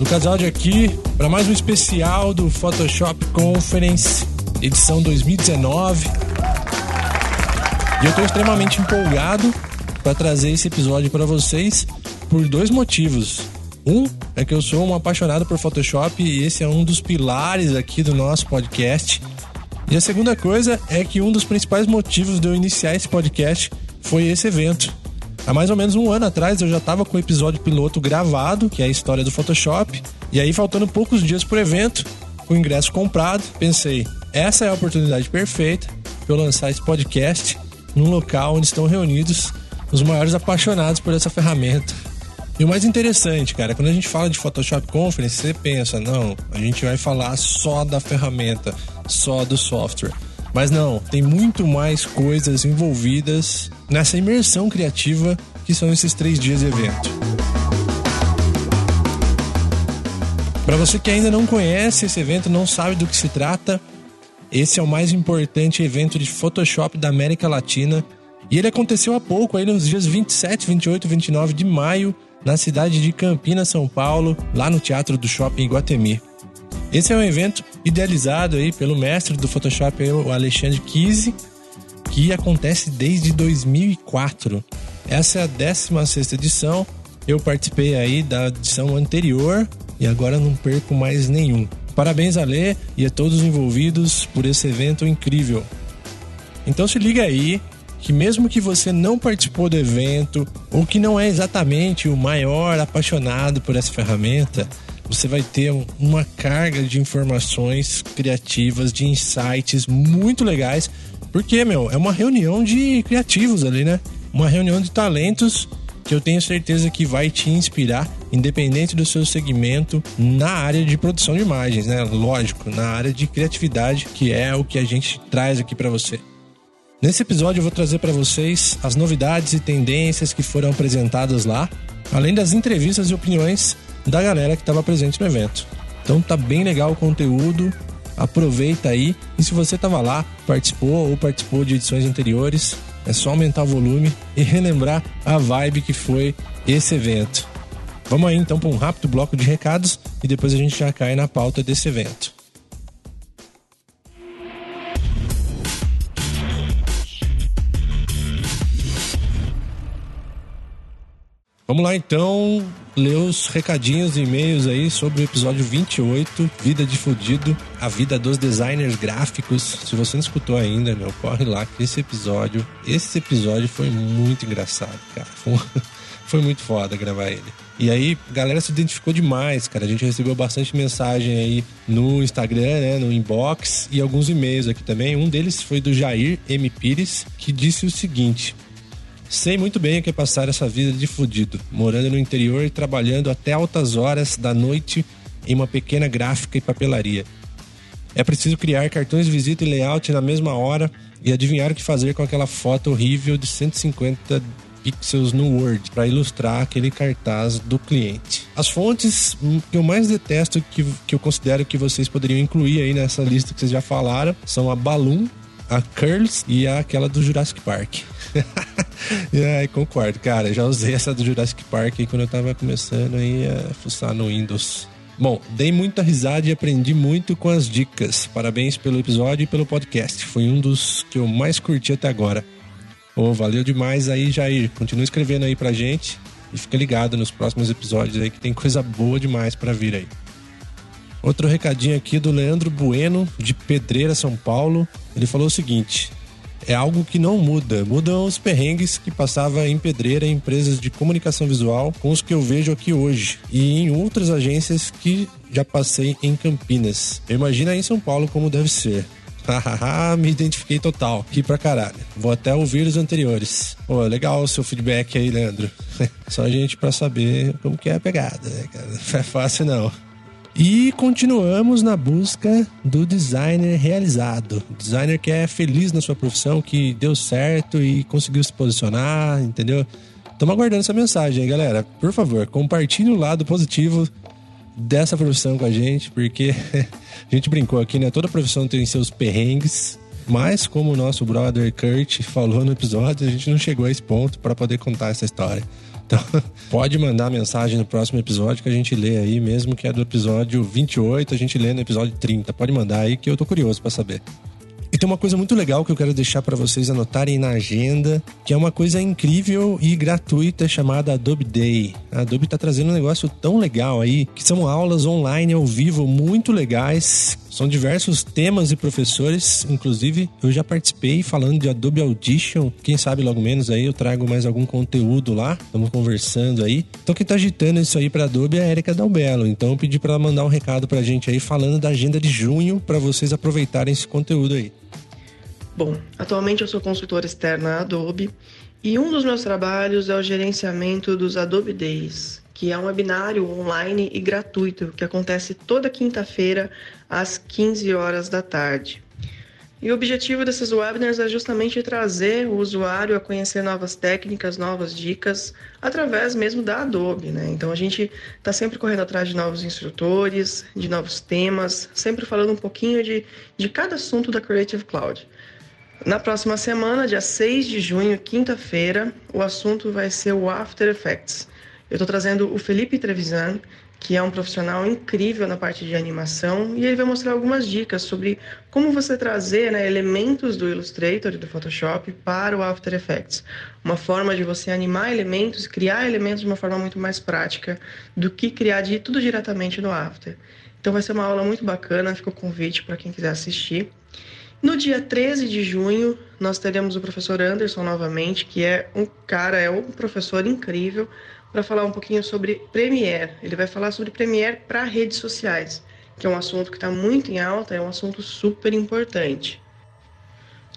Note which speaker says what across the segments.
Speaker 1: Lucas Aldi aqui para mais um especial do Photoshop Conference, edição 2019. E eu estou extremamente empolgado para trazer esse episódio para vocês por dois motivos. Um é que eu sou um apaixonado por Photoshop e esse é um dos pilares aqui do nosso podcast. E a segunda coisa é que um dos principais motivos de eu iniciar esse podcast foi esse evento. Há mais ou menos um ano atrás eu já estava com o episódio piloto gravado, que é a história do Photoshop, e aí faltando poucos dias pro evento, com o ingresso comprado, pensei, essa é a oportunidade perfeita para eu lançar esse podcast num local onde estão reunidos os maiores apaixonados por essa ferramenta. E o mais interessante, cara, quando a gente fala de Photoshop Conference, você pensa, não, a gente vai falar só da ferramenta, só do software. Mas não, tem muito mais coisas envolvidas nessa imersão criativa que são esses três dias de evento. Para você que ainda não conhece esse evento, não sabe do que se trata, esse é o mais importante evento de Photoshop da América Latina e ele aconteceu há pouco, aí nos dias 27, 28 e 29 de maio, na cidade de Campinas, São Paulo, lá no Teatro do Shopping Iguatemi. Esse é um evento idealizado aí pelo mestre do Photoshop, o Alexandre Kise, que acontece desde 2004. Essa é a 16 edição. Eu participei aí da edição anterior e agora não perco mais nenhum. Parabéns a Lê e a todos envolvidos por esse evento incrível. Então se liga aí que mesmo que você não participou do evento ou que não é exatamente o maior apaixonado por essa ferramenta, você vai ter uma carga de informações criativas, de insights muito legais, porque, meu, é uma reunião de criativos ali, né? Uma reunião de talentos que eu tenho certeza que vai te inspirar, independente do seu segmento, na área de produção de imagens, né? Lógico, na área de criatividade, que é o que a gente traz aqui para você. Nesse episódio eu vou trazer para vocês as novidades e tendências que foram apresentadas lá, além das entrevistas e opiniões da galera que estava presente no evento. Então tá bem legal o conteúdo, aproveita aí. E se você estava lá, participou ou participou de edições anteriores, é só aumentar o volume e relembrar a vibe que foi esse evento. Vamos aí então para um rápido bloco de recados e depois a gente já cai na pauta desse evento. Vamos lá então ler os recadinhos e e-mails aí sobre o episódio 28, Vida de Fudido, a vida dos designers gráficos. Se você não escutou ainda, meu, corre lá que esse episódio, esse episódio foi muito engraçado, cara. Foi, foi muito foda gravar ele. E aí, a galera se identificou demais, cara. A gente recebeu bastante mensagem aí no Instagram, né, no inbox e alguns e-mails aqui também. Um deles foi do Jair M. Pires, que disse o seguinte: Sei muito bem o que é passar essa vida de fudido, morando no interior e trabalhando até altas horas da noite em uma pequena gráfica e papelaria. É preciso criar cartões de visita e layout na mesma hora e adivinhar o que fazer com aquela foto horrível de 150 pixels no Word para ilustrar aquele cartaz do cliente. As fontes que eu mais detesto, que, que eu considero que vocês poderiam incluir aí nessa lista que vocês já falaram, são a Balloon, a Curls e aquela do Jurassic Park. é, concordo, cara. Já usei essa do Jurassic Park aí quando eu tava começando aí a fuçar no Windows. Bom, dei muita risada e aprendi muito com as dicas. Parabéns pelo episódio e pelo podcast. Foi um dos que eu mais curti até agora. Oh, valeu demais aí, Jair. Continua escrevendo aí pra gente e fica ligado nos próximos episódios aí que tem coisa boa demais para vir aí. Outro recadinho aqui do Leandro Bueno, de Pedreira, São Paulo. Ele falou o seguinte: é algo que não muda. Mudam os perrengues que passava em Pedreira em empresas de comunicação visual com os que eu vejo aqui hoje e em outras agências que já passei em Campinas. Imagina em São Paulo como deve ser. Me identifiquei total. Que pra caralho. Vou até ouvir os anteriores. Pô, legal o seu feedback aí, Leandro. Só a gente pra saber como que é a pegada, né, cara? Não é fácil não. E continuamos na busca do designer realizado. Designer que é feliz na sua profissão, que deu certo e conseguiu se posicionar, entendeu? Estamos aguardando essa mensagem aí, galera. Por favor, compartilhe o lado positivo dessa profissão com a gente, porque a gente brincou aqui, né? Toda profissão tem seus perrengues, mas como o nosso brother Kurt falou no episódio, a gente não chegou a esse ponto para poder contar essa história. Então, pode mandar mensagem no próximo episódio que a gente lê aí, mesmo que é do episódio 28, a gente lê no episódio 30. Pode mandar aí que eu tô curioso para saber. E tem uma coisa muito legal que eu quero deixar para vocês anotarem na agenda, que é uma coisa incrível e gratuita chamada Adobe Day. A Adobe está trazendo um negócio tão legal aí, que são aulas online ao vivo muito legais. São diversos temas e professores, inclusive eu já participei falando de Adobe Audition. Quem sabe logo menos aí eu trago mais algum conteúdo lá. Estamos conversando aí. Então quem está agitando isso aí para Adobe é a Erika Dalbello. Então eu pedi para ela mandar um recado para a gente aí falando da agenda de junho para vocês aproveitarem esse conteúdo aí.
Speaker 2: Bom, atualmente eu sou consultora externa Adobe e um dos meus trabalhos é o gerenciamento dos Adobe Days, que é um webinário online e gratuito que acontece toda quinta-feira às 15 horas da tarde. E o objetivo desses webinars é justamente trazer o usuário a conhecer novas técnicas, novas dicas, através mesmo da Adobe. Né? Então a gente está sempre correndo atrás de novos instrutores, de novos temas, sempre falando um pouquinho de, de cada assunto da Creative Cloud. Na próxima semana, dia 6 de junho, quinta-feira, o assunto vai ser o After Effects. Eu estou trazendo o Felipe Trevisan, que é um profissional incrível na parte de animação, e ele vai mostrar algumas dicas sobre como você trazer né, elementos do Illustrator e do Photoshop para o After Effects. Uma forma de você animar elementos, criar elementos de uma forma muito mais prática do que criar de tudo diretamente no After. Então vai ser uma aula muito bacana, fica o convite para quem quiser assistir. No dia 13 de junho, nós teremos o professor Anderson novamente, que é um cara, é um professor incrível, para falar um pouquinho sobre Premiere. Ele vai falar sobre Premiere para redes sociais, que é um assunto que está muito em alta, é um assunto super importante.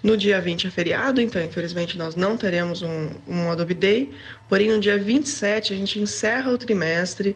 Speaker 2: No dia 20 é feriado, então infelizmente nós não teremos um, um Adobe Day, porém no dia 27 a gente encerra o trimestre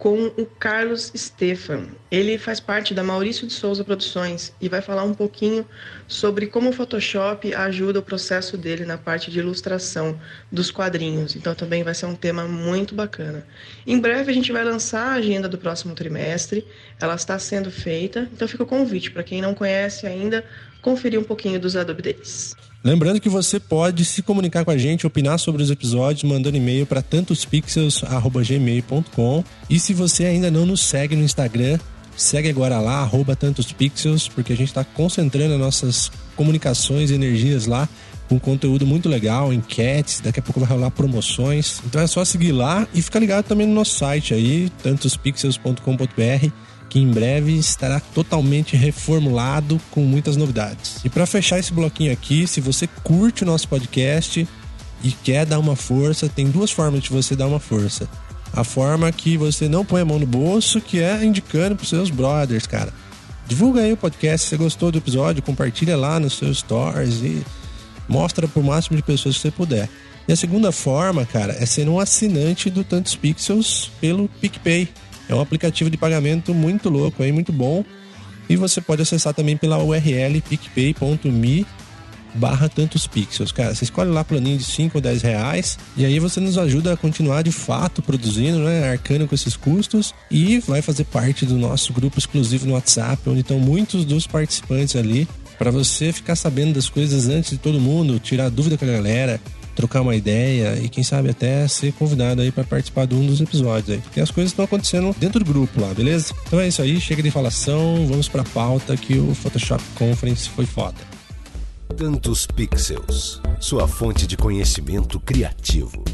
Speaker 2: com o Carlos Stefan. Ele faz parte da Maurício de Souza Produções e vai falar um pouquinho sobre como o Photoshop ajuda o processo dele na parte de ilustração dos quadrinhos. Então também vai ser um tema muito bacana. Em breve a gente vai lançar a agenda do próximo trimestre. Ela está sendo feita, então fica o convite para quem não conhece ainda conferir um pouquinho dos Adobe Days.
Speaker 1: Lembrando que você pode se comunicar com a gente, opinar sobre os episódios, mandando e-mail para tantospixels@gmail.com. E se você ainda não nos segue no Instagram, segue agora lá @tantospixels, porque a gente está concentrando as nossas comunicações e energias lá com conteúdo muito legal, enquetes, daqui a pouco vai rolar promoções. Então é só seguir lá e ficar ligado também no nosso site aí, tantospixels.com.br que em breve estará totalmente reformulado com muitas novidades. E para fechar esse bloquinho aqui, se você curte o nosso podcast e quer dar uma força, tem duas formas de você dar uma força. A forma que você não põe a mão no bolso, que é indicando para seus brothers, cara. Divulga aí o podcast, se você gostou do episódio, compartilha lá nos seus stories e mostra para o máximo de pessoas que você puder. E a segunda forma, cara, é ser um assinante do Tantos Pixels pelo PicPay. É um aplicativo de pagamento muito louco aí, muito bom. E você pode acessar também pela URL picpay.me barra tantos pixels. Cara, você escolhe lá planinho de 5 ou 10 reais e aí você nos ajuda a continuar de fato produzindo, né? Arcando com esses custos e vai fazer parte do nosso grupo exclusivo no WhatsApp, onde estão muitos dos participantes ali para você ficar sabendo das coisas antes de todo mundo, tirar dúvida com a galera, trocar uma ideia e quem sabe até ser convidado aí para participar de um dos episódios aí. Porque as coisas estão acontecendo dentro do grupo lá, beleza? Então é isso aí, chega de falação, vamos pra pauta que o Photoshop Conference foi foda.
Speaker 3: Tantos Pixels, sua fonte de conhecimento criativo.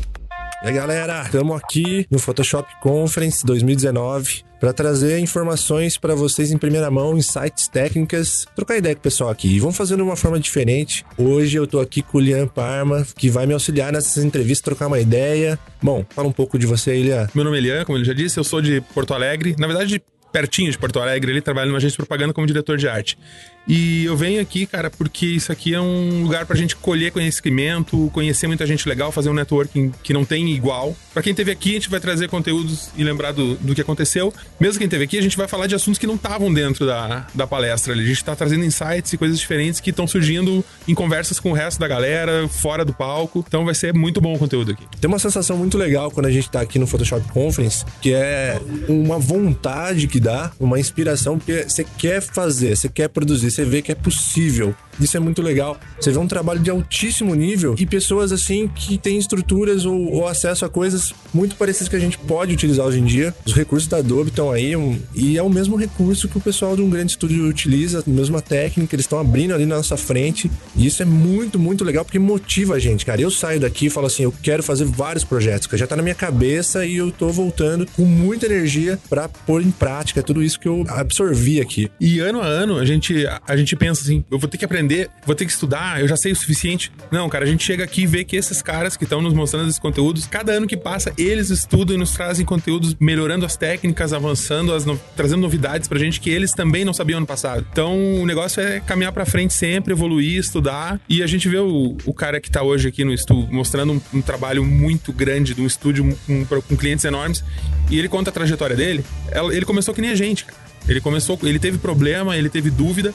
Speaker 1: E aí, galera, estamos aqui no Photoshop Conference 2019 para trazer informações para vocês em primeira mão, insights técnicas, trocar ideia com o pessoal aqui. E vamos fazer de uma forma diferente. Hoje eu estou aqui com o Lian Parma, que vai me auxiliar nessas entrevistas, trocar uma ideia. Bom, fala um pouco de você, Lian.
Speaker 4: Meu nome é Lian, como ele já disse, eu sou de Porto Alegre. Na verdade, pertinho de Porto Alegre, ele trabalha numa agência de propaganda como diretor de arte. E eu venho aqui, cara, porque isso aqui é um lugar pra gente colher conhecimento, conhecer muita gente legal, fazer um networking que não tem igual. Pra quem teve aqui, a gente vai trazer conteúdos e lembrar do, do que aconteceu. Mesmo quem teve aqui, a gente vai falar de assuntos que não estavam dentro da, da palestra. A gente tá trazendo insights e coisas diferentes que estão surgindo em conversas com o resto da galera, fora do palco. Então vai ser muito bom o conteúdo aqui.
Speaker 1: Tem uma sensação muito legal quando a gente tá aqui no Photoshop Conference, que é uma vontade que dá, uma inspiração, porque você quer fazer, você quer produzir, você vê que é possível. Isso é muito legal. Você vê um trabalho de altíssimo nível e pessoas assim que têm estruturas ou, ou acesso a coisas muito parecidas que a gente pode utilizar hoje em dia. Os recursos da Adobe estão aí um, e é o mesmo recurso que o pessoal de um grande estúdio utiliza, a mesma técnica, eles estão abrindo ali na nossa frente. E isso é muito, muito legal porque motiva a gente, cara. Eu saio daqui e falo assim, eu quero fazer vários projetos, que já tá na minha cabeça e eu tô voltando com muita energia para pôr em prática tudo isso que eu absorvi aqui.
Speaker 4: E ano a ano a gente a gente pensa assim, eu vou ter que aprender, vou ter que estudar, eu já sei o suficiente. Não, cara, a gente chega aqui e vê que esses caras que estão nos mostrando esses conteúdos, cada ano que passa, eles estudam e nos trazem conteúdos melhorando as técnicas, avançando, as no... trazendo novidades pra gente que eles também não sabiam ano passado. Então, o negócio é caminhar pra frente sempre, evoluir, estudar. E a gente vê o, o cara que tá hoje aqui no estúdio mostrando um, um trabalho muito grande de um estúdio com, com clientes enormes. E ele conta a trajetória dele. Ele começou que nem a gente, cara. Ele começou, ele teve problema, ele teve dúvida.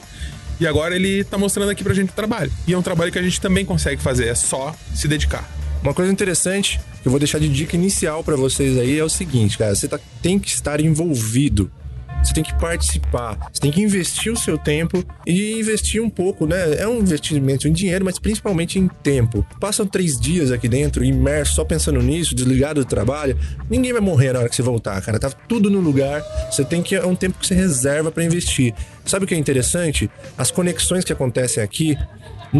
Speaker 4: E agora ele tá mostrando aqui pra gente o trabalho. E é um trabalho que a gente também consegue fazer, é só se dedicar.
Speaker 1: Uma coisa interessante que eu vou deixar de dica inicial para vocês aí é o seguinte, cara, você tá, tem que estar envolvido você tem que participar, você tem que investir o seu tempo e investir um pouco, né? É um investimento em dinheiro, mas principalmente em tempo. Passam três dias aqui dentro, imerso, só pensando nisso, desligado do trabalho. Ninguém vai morrer na hora que você voltar, cara. Tá tudo no lugar. Você tem que. É um tempo que você reserva para investir. Sabe o que é interessante? As conexões que acontecem aqui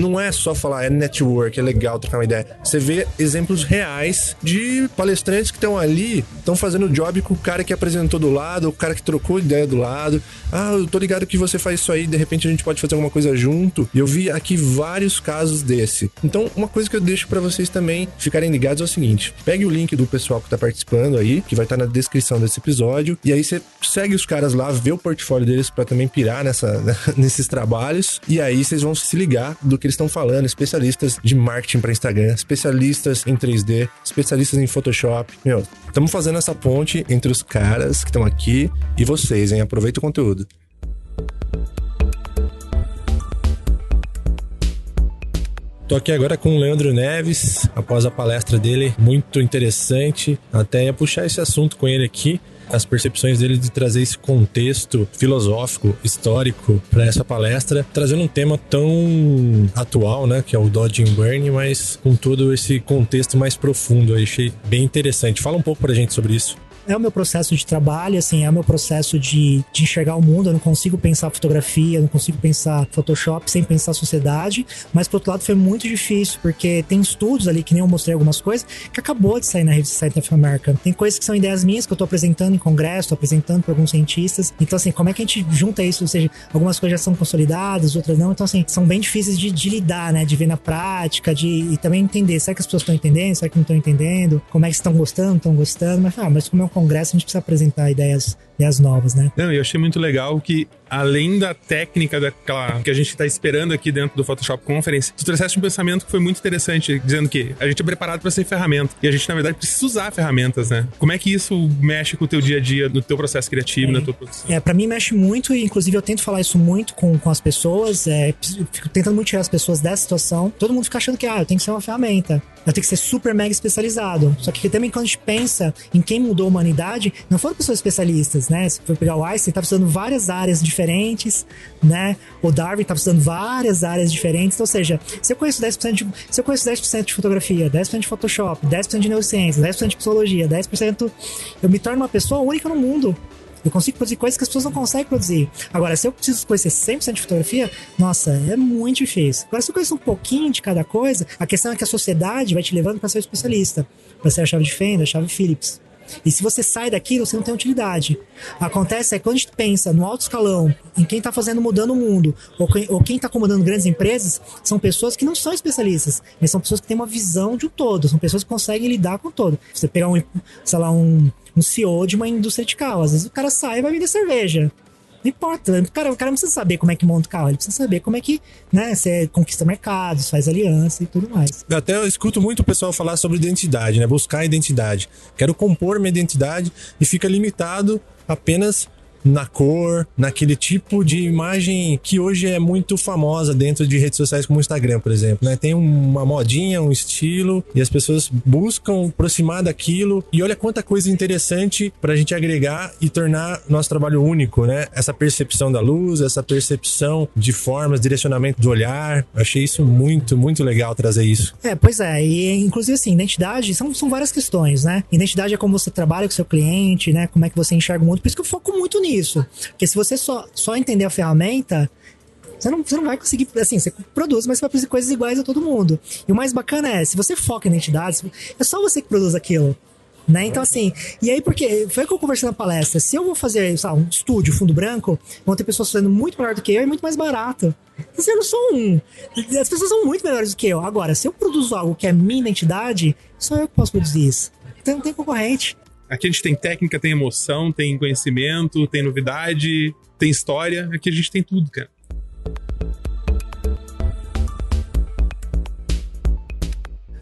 Speaker 1: não é só falar, é network, é legal trocar uma ideia. Você vê exemplos reais de palestrantes que estão ali, estão fazendo o job com o cara que apresentou do lado, o cara que trocou ideia do lado. Ah, eu tô ligado que você faz isso aí, de repente a gente pode fazer alguma coisa junto. E eu vi aqui vários casos desse. Então, uma coisa que eu deixo para vocês também ficarem ligados é o seguinte: pegue o link do pessoal que tá participando aí, que vai estar tá na descrição desse episódio, e aí você segue os caras lá, vê o portfólio deles para também pirar nessa, nesses trabalhos, e aí vocês vão se ligar do que eles estão falando, especialistas de marketing para Instagram, especialistas em 3D, especialistas em Photoshop. Meu, estamos fazendo essa ponte entre os caras que estão aqui e vocês, hein? Aproveita o conteúdo. Tô aqui agora com o Leandro Neves, após a palestra dele, muito interessante. Até ia puxar esse assunto com ele aqui, as percepções dele de trazer esse contexto filosófico, histórico para essa palestra, trazendo um tema tão atual, né, que é o Dodge and Burn, mas com todo esse contexto mais profundo. Eu achei bem interessante. Fala um pouco pra gente sobre isso
Speaker 5: é o meu processo de trabalho, assim, é o meu processo de, de enxergar o mundo. Eu não consigo pensar fotografia, eu não consigo pensar Photoshop sem pensar sociedade. Mas, por outro lado, foi muito difícil, porque tem estudos ali, que nem eu mostrei algumas coisas, que acabou de sair na revista Scientific American. Tem coisas que são ideias minhas que eu tô apresentando em congresso, tô apresentando para alguns cientistas. Então, assim, como é que a gente junta isso? Ou seja, algumas coisas já são consolidadas, outras não. Então, assim, são bem difíceis de, de lidar, né? De ver na prática, de e também entender. Será que as pessoas estão entendendo? Será que não estão entendendo? Como é que estão gostando? Estão gostando? Mas, ah, mas como é um congresso, a gente precisa apresentar ideias, ideias novas, né?
Speaker 4: Não, eu achei muito legal que além da técnica daquela que a gente está esperando aqui dentro do Photoshop Conference, tu trouxeste um pensamento que foi muito interessante, dizendo que a gente é preparado para ser ferramenta e a gente na verdade precisa usar ferramentas, né? Como é que isso mexe com o teu dia a dia, no teu processo criativo, é. na tua produção?
Speaker 5: É, para mim mexe muito e inclusive eu tento falar isso muito com, com as pessoas, é, fico tentando muito tirar as pessoas dessa situação. Todo mundo fica achando que ah, eu tenho que ser uma ferramenta. Eu tenho que ser super mega especializado. Só que também quando a gente pensa em quem mudou a humanidade, não foram pessoas especialistas, né? Se for pegar o Einstein, tá estudando várias áreas diferentes, né? O Darwin tá estudando várias áreas diferentes. Então, ou seja, se eu conheço 10% de, se eu conheço 10% de fotografia, 10% de Photoshop, 10% de neurociência, 10% de psicologia, 10%, eu me torno uma pessoa única no mundo. Eu consigo produzir coisas que as pessoas não conseguem produzir. Agora, se eu preciso conhecer 100% de fotografia, nossa, é muito difícil. Agora, se eu conheço um pouquinho de cada coisa, a questão é que a sociedade vai te levando para ser especialista. Para ser a chave de Fender, a chave Philips. E se você sai daquilo, você não tem utilidade. Acontece é que quando a gente pensa no alto escalão, em quem está fazendo mudando o mundo, ou quem, ou quem está comandando grandes empresas, são pessoas que não são especialistas, mas são pessoas que têm uma visão de um todo, são pessoas que conseguem lidar com o todo. Você pegar um, sei lá, um, um CEO de uma indústria de carro, às vezes o cara sai e vai vender cerveja. Não importa. O cara, o cara não precisa saber como é que monta o carro, ele precisa saber como é que né, você conquista mercados, faz aliança e tudo mais.
Speaker 1: Até eu escuto muito o pessoal falar sobre identidade, né? Buscar identidade. Quero compor minha identidade e fica limitado apenas na cor, naquele tipo de imagem que hoje é muito famosa dentro de redes sociais como o Instagram, por exemplo, né? Tem uma modinha, um estilo e as pessoas buscam aproximar daquilo e olha quanta coisa interessante pra gente agregar e tornar nosso trabalho único, né? Essa percepção da luz, essa percepção de formas, direcionamento do olhar. Eu achei isso muito, muito legal trazer isso.
Speaker 5: É, pois é. E inclusive assim, identidade são, são várias questões, né? Identidade é como você trabalha com seu cliente, né? Como é que você enxerga o mundo. Por isso que eu foco muito nisso isso. Porque se você só, só entender a ferramenta, você não, você não vai conseguir, assim, você produz, mas você vai produzir coisas iguais a todo mundo. E o mais bacana é, se você foca em identidades, é só você que produz aquilo. Né? Então, assim, e aí, porque foi o que eu conversei na palestra. Se eu vou fazer, sabe, um estúdio, fundo branco, vão ter pessoas fazendo muito melhor do que eu e muito mais barato. Assim, eu não sou um. As pessoas são muito melhores do que eu. Agora, se eu produzo algo que é minha identidade, só eu que posso produzir isso. Então não tem concorrente.
Speaker 4: Aqui a gente tem técnica, tem emoção, tem conhecimento, tem novidade, tem história. Aqui a gente tem tudo, cara.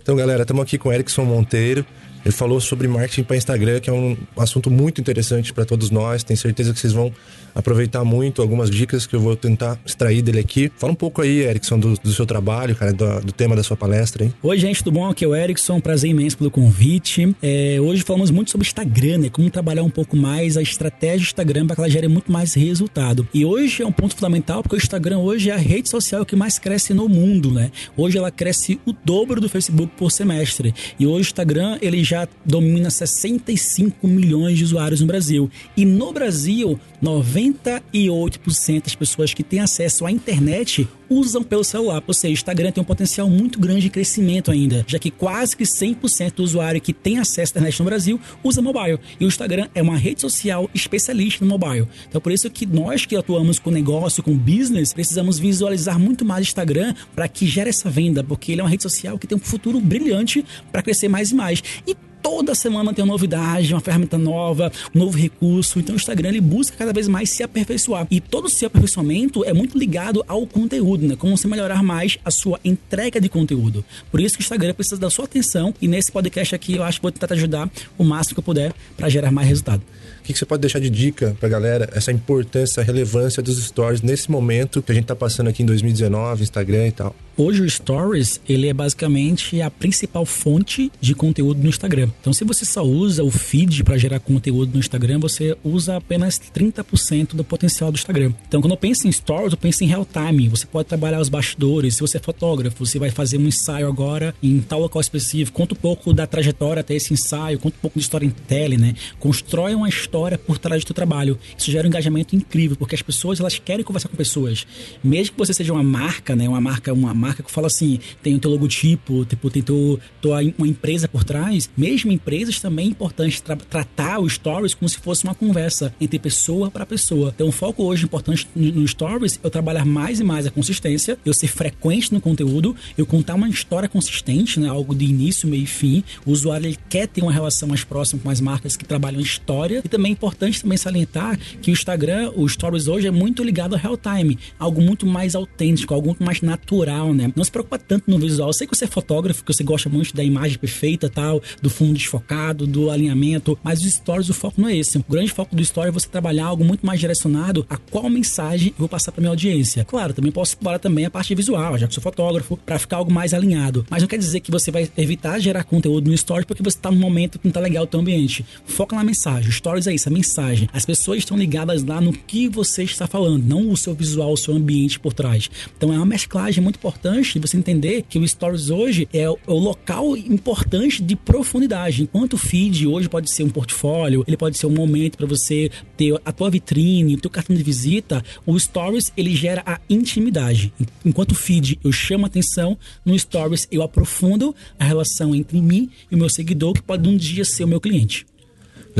Speaker 1: Então, galera, estamos aqui com o Erickson Monteiro. Ele falou sobre marketing para Instagram, que é um assunto muito interessante para todos nós. Tenho certeza que vocês vão aproveitar muito algumas dicas que eu vou tentar extrair dele aqui. Fala um pouco aí, Erickson, do, do seu trabalho, cara, do, do, tema da sua palestra, hein?
Speaker 6: Oi, gente, tudo bom? Aqui é o Erickson, prazer imenso pelo convite. É, hoje falamos muito sobre Instagram, né? Como trabalhar um pouco mais a estratégia do Instagram para que ela gere muito mais resultado. E hoje é um ponto fundamental porque o Instagram hoje é a rede social que mais cresce no mundo, né? Hoje ela cresce o dobro do Facebook por semestre. E hoje o Instagram, ele já domina 65 milhões de usuários no Brasil. E no Brasil, 98% das pessoas que têm acesso à internet usam pelo celular. Ou seja, o Instagram tem um potencial muito grande de crescimento ainda, já que quase que 100% do usuário que tem acesso à internet no Brasil usa mobile. E o Instagram é uma rede social especialista no mobile. Então, por isso que nós que atuamos com negócio, com business, precisamos visualizar muito mais o Instagram para que gere essa venda, porque ele é uma rede social que tem um futuro brilhante para crescer mais e mais. E toda semana tem uma novidade, uma ferramenta nova, um novo recurso. Então o Instagram ele busca cada vez mais se aperfeiçoar. E todo esse aperfeiçoamento é muito ligado ao conteúdo, né? Como você melhorar mais a sua entrega de conteúdo. Por isso que o Instagram precisa da sua atenção e nesse podcast aqui eu acho que vou tentar te ajudar o máximo que eu puder para gerar mais resultado.
Speaker 1: O que, que você pode deixar de dica pra galera, essa importância, a relevância dos stories nesse momento que a gente tá passando aqui em 2019, Instagram e tal?
Speaker 6: Hoje o Stories, ele é basicamente a principal fonte de conteúdo no Instagram. Então se você só usa o feed para gerar conteúdo no Instagram, você usa apenas 30% do potencial do Instagram. Então quando eu penso em Stories, eu penso em real time. Você pode trabalhar os bastidores. Se você é fotógrafo, você vai fazer um ensaio agora em tal local específico. Conta um pouco da trajetória até esse ensaio, conta um pouco de storytelling, né? Constrói uma história por trás do teu trabalho. Isso gera um engajamento incrível, porque as pessoas elas querem conversar com pessoas. Mesmo que você seja uma marca, né? Uma marca, uma marca marca que fala assim, tem o teu logotipo, tipo, tem teu, tua, uma empresa por trás, mesmo empresas também é importante tra tratar o stories como se fosse uma conversa entre pessoa para pessoa. Então o foco hoje importante no stories é eu trabalhar mais e mais a consistência, eu ser frequente no conteúdo, eu contar uma história consistente, né, algo de início, meio e fim. O usuário ele quer ter uma relação mais próxima com as marcas que trabalham história e também é importante também salientar que o Instagram, o stories hoje é muito ligado ao real time, algo muito mais autêntico, algo muito mais natural, né? Né? Não se preocupa tanto no visual. Eu sei que você é fotógrafo, que você gosta muito da imagem perfeita tal, do fundo desfocado, do alinhamento, mas os stories, o foco não é esse. O grande foco do story é você trabalhar algo muito mais direcionado a qual mensagem eu vou passar para minha audiência. Claro, também posso explorar também a parte visual, já que sou fotógrafo, para ficar algo mais alinhado. Mas não quer dizer que você vai evitar gerar conteúdo no story porque você está num momento que não tá legal o teu ambiente. Foca na mensagem. O stories é isso, a mensagem. As pessoas estão ligadas lá no que você está falando, não o seu visual, o seu ambiente por trás. Então é uma mesclagem muito importante importante você entender que o Stories hoje é o, é o local importante de profundidade. Enquanto o feed hoje pode ser um portfólio, ele pode ser um momento para você ter a tua vitrine, o teu cartão de visita, o Stories ele gera a intimidade. Enquanto o feed eu chamo atenção, no Stories eu aprofundo a relação entre mim e o meu seguidor, que pode um dia ser o meu cliente.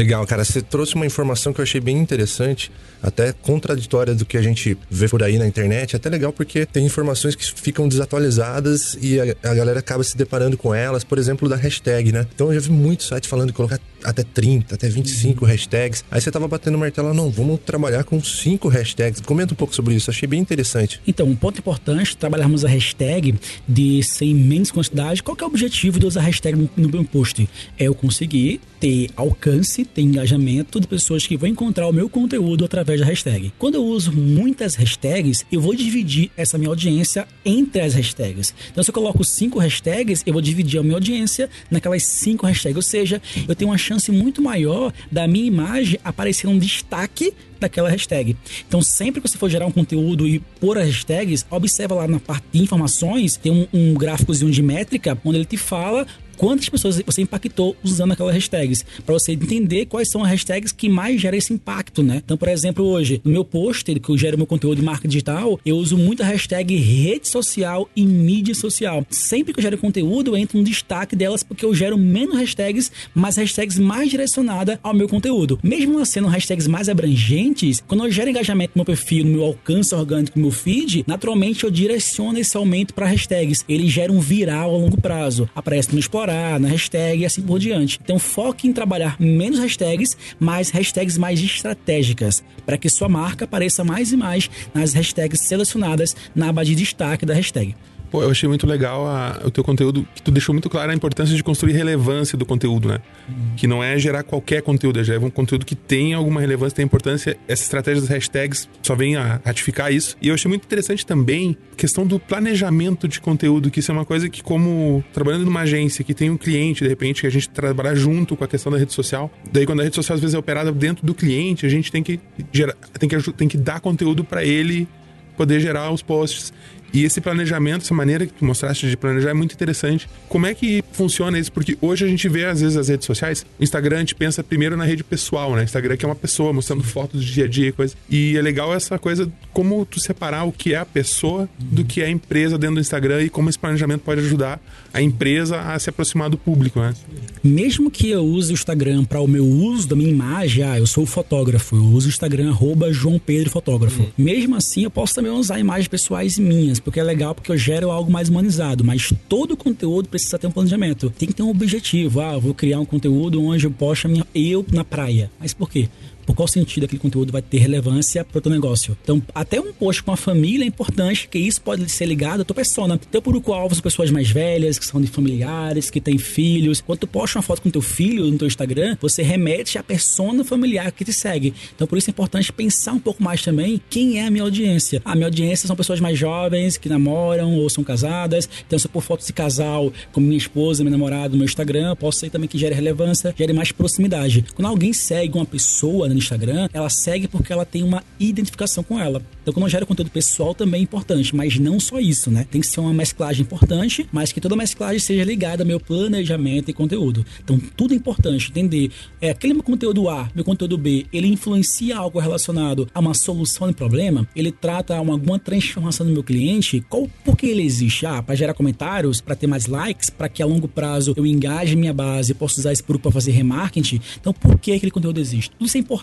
Speaker 1: Legal, cara. Você trouxe uma informação que eu achei bem interessante, até contraditória do que a gente vê por aí na internet. Até legal porque tem informações que ficam desatualizadas e a, a galera acaba se deparando com elas, por exemplo, da hashtag, né? Então eu já vi muito site falando de colocar até 30, até 25 uhum. hashtags. Aí você tava batendo o martelo, não, vamos trabalhar com cinco hashtags. Comenta um pouco sobre isso, achei bem interessante.
Speaker 6: Então, um ponto importante, trabalharmos a hashtag de sem menos quantidade. Qual é o objetivo de usar a hashtag no, no meu post? É eu conseguir ter alcance, ter engajamento de pessoas que vão encontrar o meu conteúdo através da hashtag. Quando eu uso muitas hashtags, eu vou dividir essa minha audiência entre as hashtags. Então, se eu coloco cinco hashtags, eu vou dividir a minha audiência naquelas cinco hashtags. Ou seja, eu tenho uma chance muito maior da minha imagem aparecer um destaque daquela hashtag. Então, sempre que você for gerar um conteúdo e pôr as hashtags, observa lá na parte de informações, tem um, um gráficozinho de métrica, onde ele te fala quantas pessoas você impactou usando aquelas hashtags, para você entender quais são as hashtags que mais geram esse impacto, né? Então, por exemplo, hoje, no meu post, que eu gero meu conteúdo de marca digital, eu uso muito a hashtag rede social e mídia social. Sempre que eu gero conteúdo, eu entro no destaque delas porque eu gero menos hashtags, mas hashtags mais direcionadas ao meu conteúdo. Mesmo sendo hashtags mais abrangentes, quando eu gero engajamento no meu perfil, no meu alcance orgânico, no meu feed, naturalmente eu direciono esse aumento para hashtags. Ele gera um viral a longo prazo. Aparece no Explorar na hashtag e assim por diante. Então foque em trabalhar menos hashtags, mas hashtags mais estratégicas, para que sua marca apareça mais e mais nas hashtags selecionadas na aba de destaque da hashtag.
Speaker 4: Pô, eu achei muito legal a, o teu conteúdo, que tu deixou muito claro a importância de construir relevância do conteúdo, né? Uhum. Que não é gerar qualquer conteúdo, é gerar um conteúdo que tem alguma relevância, tem importância. Essa estratégia das hashtags só vem a ratificar isso. E eu achei muito interessante também a questão do planejamento de conteúdo, que isso é uma coisa que, como trabalhando numa agência que tem um cliente, de repente, que a gente trabalhar junto com a questão da rede social, daí quando a rede social às vezes é operada dentro do cliente, a gente tem que, gerar, tem que, tem que dar conteúdo para ele poder gerar os posts. E esse planejamento, essa maneira que tu mostraste de planejar é muito interessante. Como é que funciona isso? Porque hoje a gente vê, às vezes, as redes sociais. O Instagram, a gente pensa primeiro na rede pessoal, né? Instagram que é uma pessoa mostrando fotos do dia a dia e coisa. E é legal essa coisa, como tu separar o que é a pessoa do que é a empresa dentro do Instagram e como esse planejamento pode ajudar a empresa a se aproximar do público, né?
Speaker 6: Mesmo que eu use o Instagram para o meu uso da minha imagem, ah, eu sou fotógrafo, eu uso o Instagram arroba João Pedro Fotógrafo. Uhum. Mesmo assim, eu posso também usar imagens pessoais minhas porque é legal, porque eu gero algo mais humanizado. Mas todo conteúdo precisa ter um planejamento. Tem que ter um objetivo. Ah, vou criar um conteúdo onde eu posto minha, eu na praia. Mas por quê? Por qual sentido aquele conteúdo vai ter relevância para o teu negócio. Então, até um post com a família é importante, que isso pode ser ligado à tua persona. Teu público-alvo são pessoas mais velhas, que são de familiares, que têm filhos. Quando tu posta uma foto com teu filho no teu Instagram, você remete à persona familiar que te segue. Então, por isso é importante pensar um pouco mais também quem é a minha audiência. A minha audiência são pessoas mais jovens, que namoram ou são casadas. Então, se eu pôr fotos de casal com minha esposa, meu namorado no meu Instagram, posso ser também que gere relevância, gere mais proximidade. Quando alguém segue uma pessoa no Instagram, ela segue porque ela tem uma identificação com ela. Então, quando eu gero conteúdo pessoal também é importante, mas não só isso, né? Tem que ser uma mesclagem importante, mas que toda mesclagem seja ligada ao meu planejamento e conteúdo. Então, tudo é importante, entender. É, aquele meu conteúdo A, meu conteúdo B, ele influencia algo relacionado a uma solução de problema? Ele trata uma, alguma transformação do meu cliente? Qual, por que ele existe? Ah, para gerar comentários, para ter mais likes, para que a longo prazo eu engaje minha base, possa usar esse grupo para fazer remarketing? Então, por que aquele conteúdo existe? Tudo isso é importante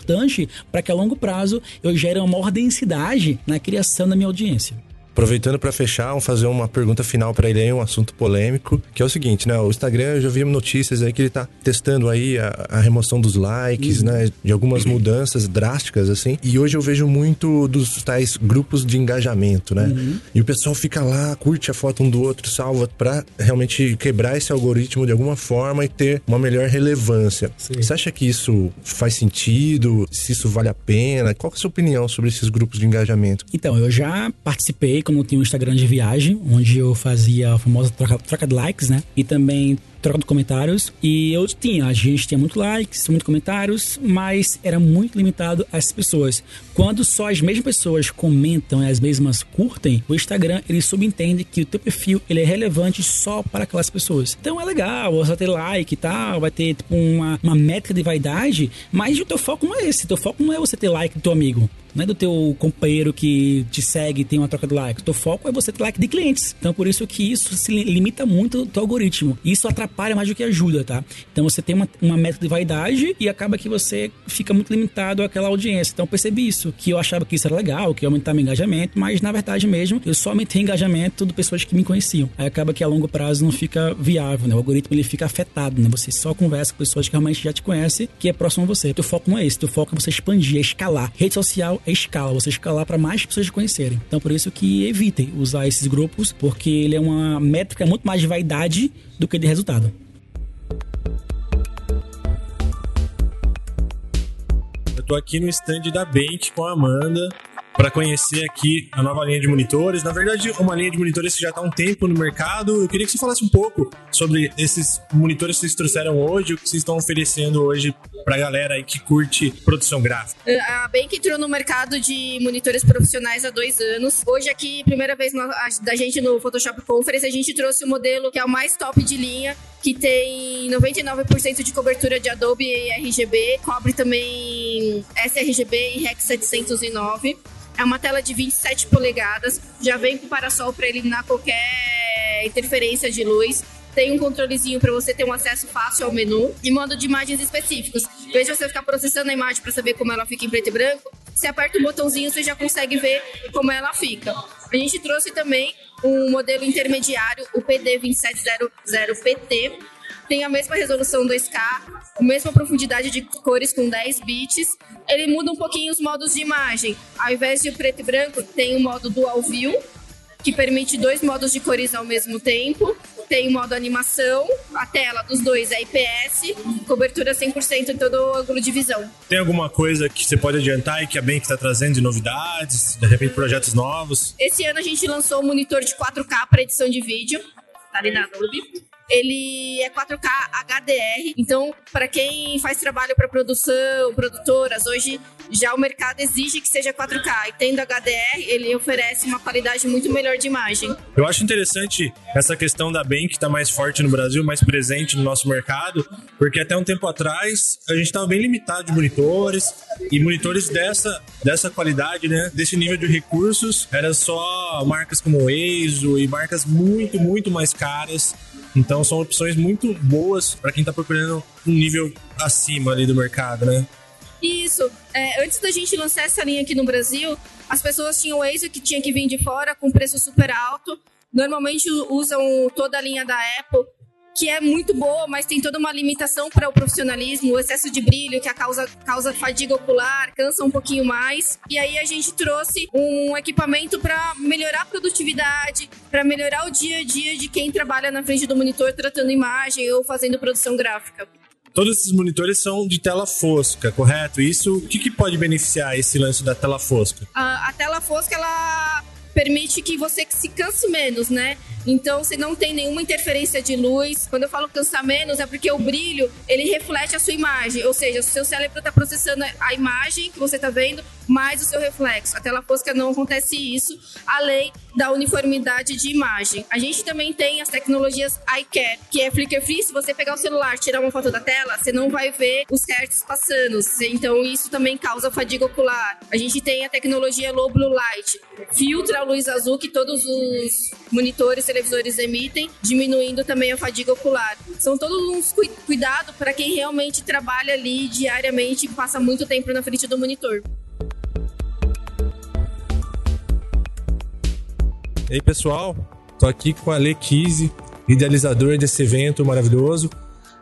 Speaker 6: para que a longo prazo eu gere uma maior densidade na criação da minha audiência.
Speaker 1: Aproveitando para fechar, vamos fazer uma pergunta final para ele aí, um assunto polêmico, que é o seguinte, né? O Instagram, eu já vi notícias aí que ele tá testando aí a, a remoção dos likes, uhum. né? De algumas mudanças drásticas, assim. E hoje eu vejo muito dos tais grupos de engajamento, né? Uhum. E o pessoal fica lá, curte a foto um do outro, salva, para realmente quebrar esse algoritmo de alguma forma e ter uma melhor relevância. Sim. Você acha que isso faz sentido? Se isso vale a pena? Qual é a sua opinião sobre esses grupos de engajamento?
Speaker 6: Então, eu já participei como tinha um Instagram de viagem, onde eu fazia a famosa troca, troca de likes, né? E também troca de comentários. E eu tinha, a gente tinha muito likes, muitos comentários, mas era muito limitado às pessoas. Quando só as mesmas pessoas comentam e as mesmas curtem, o Instagram ele subentende que o teu perfil ele é relevante só para aquelas pessoas. Então é legal, você vai ter like e tal, vai ter tipo uma, uma métrica de vaidade, mas o teu foco não é esse. O teu foco não é você ter like do teu amigo não é do teu companheiro que te segue e tem uma troca de like. O teu foco é você ter like de clientes. Então, por isso que isso se limita muito ao teu algoritmo. Isso atrapalha atrapalha mais do que ajuda, tá? Então você tem uma, uma meta de vaidade e acaba que você fica muito limitado àquela audiência. Então eu percebi isso, que eu achava que isso era legal, que ia aumentar meu engajamento, mas na verdade mesmo, eu só aumentei engajamento de pessoas que me conheciam. Aí acaba que a longo prazo não fica viável, né? O algoritmo ele fica afetado, né? Você só conversa com pessoas que realmente já te conhecem, que é próximo a você. Teu foco não é esse, teu foco é você expandir, é escalar. Rede social é escala, você escalar para mais pessoas te conhecerem. Então por isso que evitem usar esses grupos, porque ele é uma métrica muito mais de vaidade do que de resultado.
Speaker 1: Eu tô aqui no stand da Bank com a Amanda para conhecer aqui a nova linha de monitores. Na verdade, uma linha de monitores que já está há um tempo no mercado. Eu queria que você falasse um pouco sobre esses monitores que vocês trouxeram hoje, o que vocês estão oferecendo hoje para a galera aí que curte produção gráfica.
Speaker 7: A Bank entrou no mercado de monitores profissionais há dois anos. Hoje aqui, primeira vez da gente no Photoshop Conference, a gente trouxe o modelo que é o mais top de linha, que tem 99% de cobertura de Adobe e RGB, cobre também sRGB e Rec 709. É uma tela de 27 polegadas, já vem com parasol para eliminar qualquer interferência de luz. Tem um controlezinho para você ter um acesso fácil ao menu e modo de imagens específicos. Em vez de você ficar processando a imagem para saber como ela fica em preto e branco, você aperta o botãozinho, você já consegue ver como ela fica. A gente trouxe também um modelo intermediário, o PD2700PT, tem a mesma resolução 2K, a mesma profundidade de cores com 10 bits. Ele muda um pouquinho os modos de imagem. Ao invés de preto e branco, tem o modo Dual View, que permite dois modos de cores ao mesmo tempo. Tem o modo animação, a tela dos dois é IPS, cobertura 100% em todo o ângulo de visão.
Speaker 1: Tem alguma coisa que você pode adiantar e que a Bank está trazendo de novidades, de repente projetos novos?
Speaker 7: Esse ano a gente lançou um monitor de 4K para edição de vídeo, tá ali na Adobe ele é 4K HDR. Então, para quem faz trabalho para produção, produtoras, hoje já o mercado exige que seja 4K. E tendo HDR, ele oferece uma qualidade muito melhor de imagem.
Speaker 1: Eu acho interessante essa questão da Bank estar tá mais forte no Brasil, mais presente no nosso mercado, porque até um tempo atrás a gente estava bem limitado de monitores e monitores dessa, dessa qualidade, né, desse nível de recursos, era só marcas como o EIZO e marcas muito, muito mais caras então são opções muito boas para quem está procurando um nível acima ali do mercado, né?
Speaker 7: Isso. É, antes da gente lançar essa linha aqui no Brasil, as pessoas tinham o ASIC que tinha que vir de fora com preço super alto. Normalmente usam toda a linha da Apple que é muito boa, mas tem toda uma limitação para o profissionalismo, o excesso de brilho que a causa, causa fadiga ocular, cansa um pouquinho mais. E aí a gente trouxe um equipamento para melhorar a produtividade, para melhorar o dia a dia de quem trabalha na frente do monitor tratando imagem ou fazendo produção gráfica.
Speaker 1: Todos esses monitores são de tela fosca, correto? Isso, o que, que pode beneficiar esse lance da tela fosca?
Speaker 7: A, a tela fosca, ela permite que você se canse menos, né? Então você não tem nenhuma interferência de luz. Quando eu falo cansar menos, é porque o brilho ele reflete a sua imagem, ou seja, o seu cérebro está processando a imagem que você está vendo mais o seu reflexo. A tela fosca não acontece isso, além da uniformidade de imagem. A gente também tem as tecnologias iCare, que é flicker free. Se você pegar o celular, tirar uma foto da tela, você não vai ver os hertz passando. Então isso também causa fadiga ocular. A gente tem a tecnologia Low Blue Light, filtra luz azul que todos os monitores, televisores emitem, diminuindo também a fadiga ocular. São todos uns cu cuidados para quem realmente trabalha ali diariamente e passa muito tempo na frente do monitor.
Speaker 1: E aí, pessoal? Tô aqui com a Ale Kise, idealizador desse evento maravilhoso.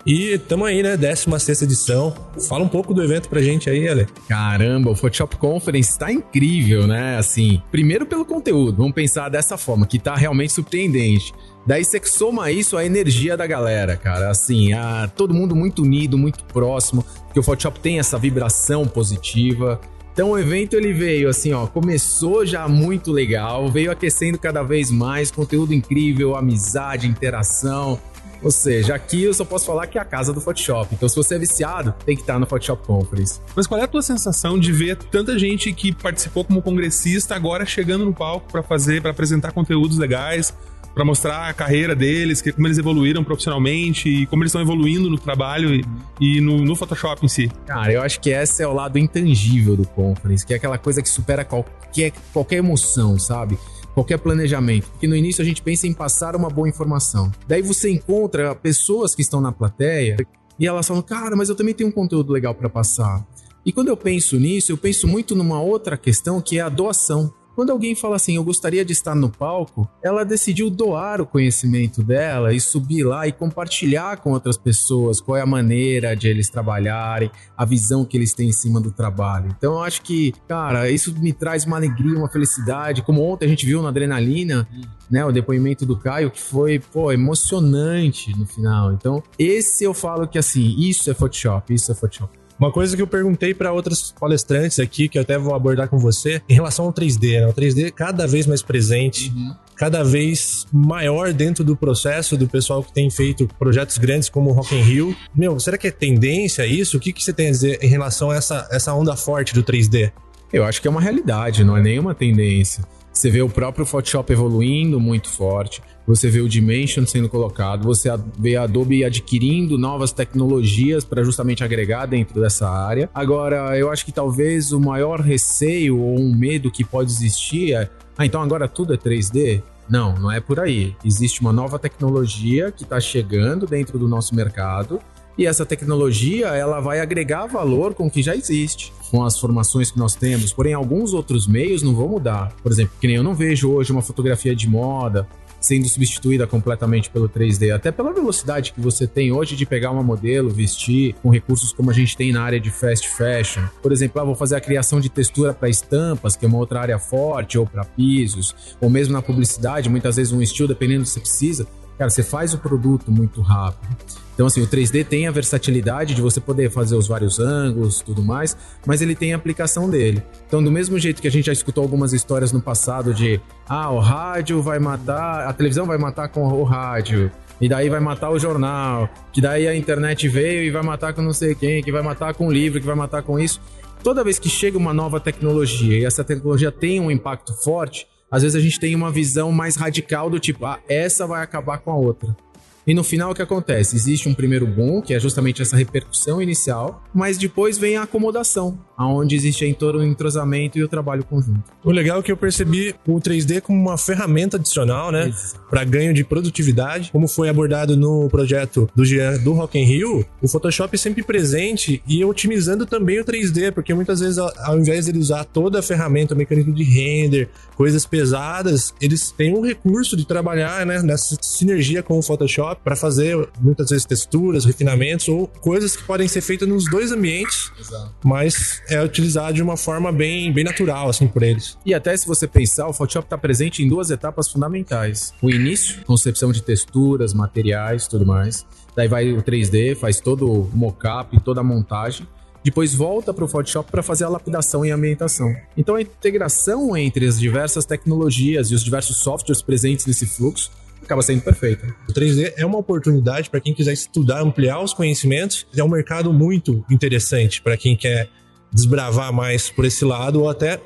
Speaker 1: E estamos aí, né? 16 edição. Fala um pouco do evento pra gente aí, Ale.
Speaker 8: Caramba, o Photoshop Conference tá incrível, né? Assim, primeiro pelo conteúdo, vamos pensar dessa forma, que tá realmente surpreendente. Daí você soma isso à energia da galera, cara. Assim, a, todo mundo muito unido, muito próximo, porque o Photoshop tem essa vibração positiva. Então o evento ele veio assim, ó, começou já muito legal, veio aquecendo cada vez mais, conteúdo incrível, amizade, interação. Ou seja, aqui eu só posso falar que é a casa do Photoshop. Então, se você é viciado, tem que estar no Photoshop Conference.
Speaker 4: Mas qual é a tua sensação de ver tanta gente que participou como congressista agora chegando no palco para fazer, para apresentar conteúdos legais, para mostrar a carreira deles, que, como eles evoluíram profissionalmente e como eles estão evoluindo no trabalho e, e no, no, Photoshop em si.
Speaker 8: Cara, eu acho que esse é o lado intangível do Conference, que é aquela coisa que supera qualquer, qualquer emoção, sabe? Qualquer planejamento. Porque no início a gente pensa em passar uma boa informação. Daí você encontra pessoas que estão na plateia e elas falam, cara, mas eu também tenho um conteúdo legal para passar. E quando eu penso nisso, eu penso muito numa outra questão que é a doação. Quando alguém fala assim, eu gostaria de estar no palco, ela decidiu doar o conhecimento dela e subir lá e compartilhar com outras pessoas qual é a maneira de eles trabalharem, a visão que eles têm em cima do trabalho. Então eu acho que, cara, isso me traz uma alegria, uma felicidade. Como ontem a gente viu na Adrenalina, né, o depoimento do Caio, que foi, pô, emocionante no final. Então, esse eu falo que assim, isso é Photoshop, isso é Photoshop.
Speaker 1: Uma coisa que eu perguntei para outros palestrantes aqui, que eu até vou abordar com você, em relação ao 3D, né? O 3D cada vez mais presente, uhum. cada vez maior dentro do processo do pessoal que tem feito projetos grandes como o Rock in Rio. Meu, será que é tendência isso? O que, que você tem a dizer em relação a essa, essa onda forte do 3D?
Speaker 8: Eu acho que é uma realidade, não é nenhuma tendência. Você vê o próprio Photoshop evoluindo muito forte você vê o Dimension sendo colocado, você vê a Adobe adquirindo novas tecnologias para justamente agregar dentro dessa área. Agora, eu acho que talvez o maior receio ou um medo que pode existir é: ah, então agora tudo é 3D? Não, não é por aí. Existe uma nova tecnologia que está chegando dentro do nosso mercado e essa tecnologia ela vai agregar valor com o que já existe, com as formações que nós temos. Porém, alguns outros meios não vão mudar. Por exemplo, que nem eu não vejo hoje uma fotografia de moda sendo substituída completamente pelo 3D, até pela velocidade que você tem hoje de pegar uma modelo, vestir, com recursos como a gente tem na área de fast fashion. Por exemplo, ah, vou fazer a criação de textura para estampas, que é uma outra área forte, ou para pisos, ou mesmo na publicidade, muitas vezes um estilo, dependendo do que você precisa. Cara, você faz o produto muito rápido. Então, assim, o 3D tem a versatilidade de você poder fazer os vários ângulos tudo mais, mas ele tem a aplicação dele. Então, do mesmo jeito que a gente já escutou algumas histórias no passado de ah, o rádio vai matar, a televisão vai matar com o rádio, e daí vai matar o jornal, que daí a internet veio e vai matar com não sei quem, que vai matar com o livro, que vai matar com isso. Toda vez que chega uma nova tecnologia e essa tecnologia tem um impacto forte, às vezes a gente tem uma visão mais radical do tipo, ah, essa vai acabar com a outra. E no final o que acontece? Existe um primeiro boom, que é justamente essa repercussão inicial, mas depois vem a acomodação, aonde existe o entrosamento e o trabalho conjunto.
Speaker 1: O legal é que eu percebi o 3D como uma ferramenta adicional, né, para ganho de produtividade, como foi abordado no projeto do Jean do Rock in Rio, o Photoshop sempre presente e otimizando também o 3D, porque muitas vezes ao invés de ele usar toda a ferramenta, o mecanismo de render, coisas pesadas, eles têm um recurso de trabalhar, né, nessa sinergia com o Photoshop para fazer muitas vezes texturas, refinamentos ou coisas que podem ser feitas nos dois ambientes, Exato. mas é utilizado de uma forma bem, bem natural assim por eles.
Speaker 8: E até se você pensar, o Photoshop está presente em duas etapas fundamentais: o início, concepção de texturas, materiais, tudo mais. Daí vai o 3D, faz todo o mockup, toda a montagem depois volta para o Photoshop para fazer a lapidação e ambientação. Então a integração entre as diversas tecnologias e os diversos softwares presentes nesse fluxo acaba sendo perfeita.
Speaker 1: O 3D é uma oportunidade para quem quiser estudar, ampliar os conhecimentos. É um mercado muito interessante para quem quer desbravar mais por esse lado ou até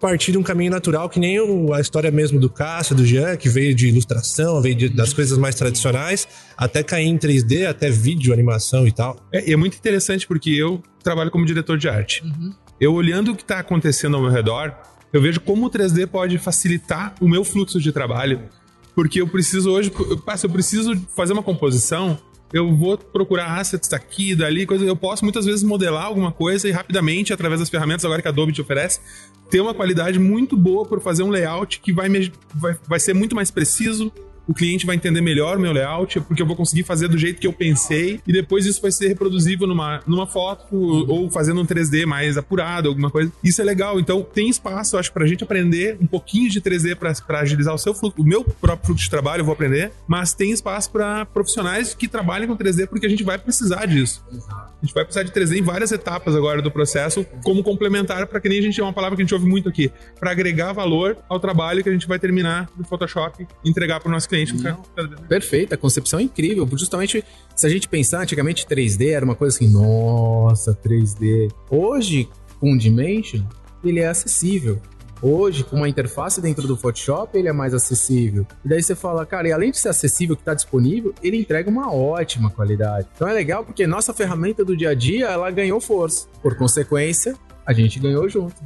Speaker 1: partir de um caminho natural, que nem a história mesmo do Cássio, do Jean, que veio de ilustração, veio de, das coisas mais tradicionais, até cair em 3D, até vídeo, animação e tal.
Speaker 4: É, e é muito interessante porque eu trabalho como diretor de arte. Uhum. Eu olhando o que está acontecendo ao meu redor, eu vejo como o 3D pode facilitar o meu fluxo de trabalho porque eu preciso hoje, se eu preciso fazer uma composição, eu vou procurar assets daqui, dali, coisa. Eu posso muitas vezes modelar alguma coisa e rapidamente, através das ferramentas agora que a Adobe te oferece, ter uma qualidade muito boa para fazer um layout que vai, vai, vai ser muito mais preciso, o cliente vai entender melhor o meu layout, porque eu vou conseguir fazer do jeito que eu pensei, e depois isso vai ser reproduzível numa, numa foto, ou fazendo um 3D mais apurado, alguma coisa. Isso é legal. Então, tem espaço, eu acho, pra gente aprender um pouquinho de 3D para agilizar o seu fluxo. O meu próprio fluxo de trabalho eu vou aprender, mas tem espaço para profissionais que trabalhem com 3D, porque a gente vai precisar disso. A gente vai precisar de 3D em várias etapas agora do processo, como complementar, para que nem a gente é uma palavra que a gente ouve muito aqui, para agregar valor ao trabalho que a gente vai terminar no Photoshop e entregar para o nosso cliente cliente. Não.
Speaker 8: Perfeito, a concepção é incrível. Justamente, se a gente pensar, antigamente 3D era uma coisa assim, nossa, 3D. Hoje, com Dimension, ele é acessível. Hoje, com uma interface dentro do Photoshop, ele é mais acessível. E daí você fala, cara, e além de ser acessível, que está disponível, ele entrega uma ótima qualidade. Então é legal porque nossa ferramenta do dia a dia, ela ganhou força. Por consequência, a gente ganhou junto.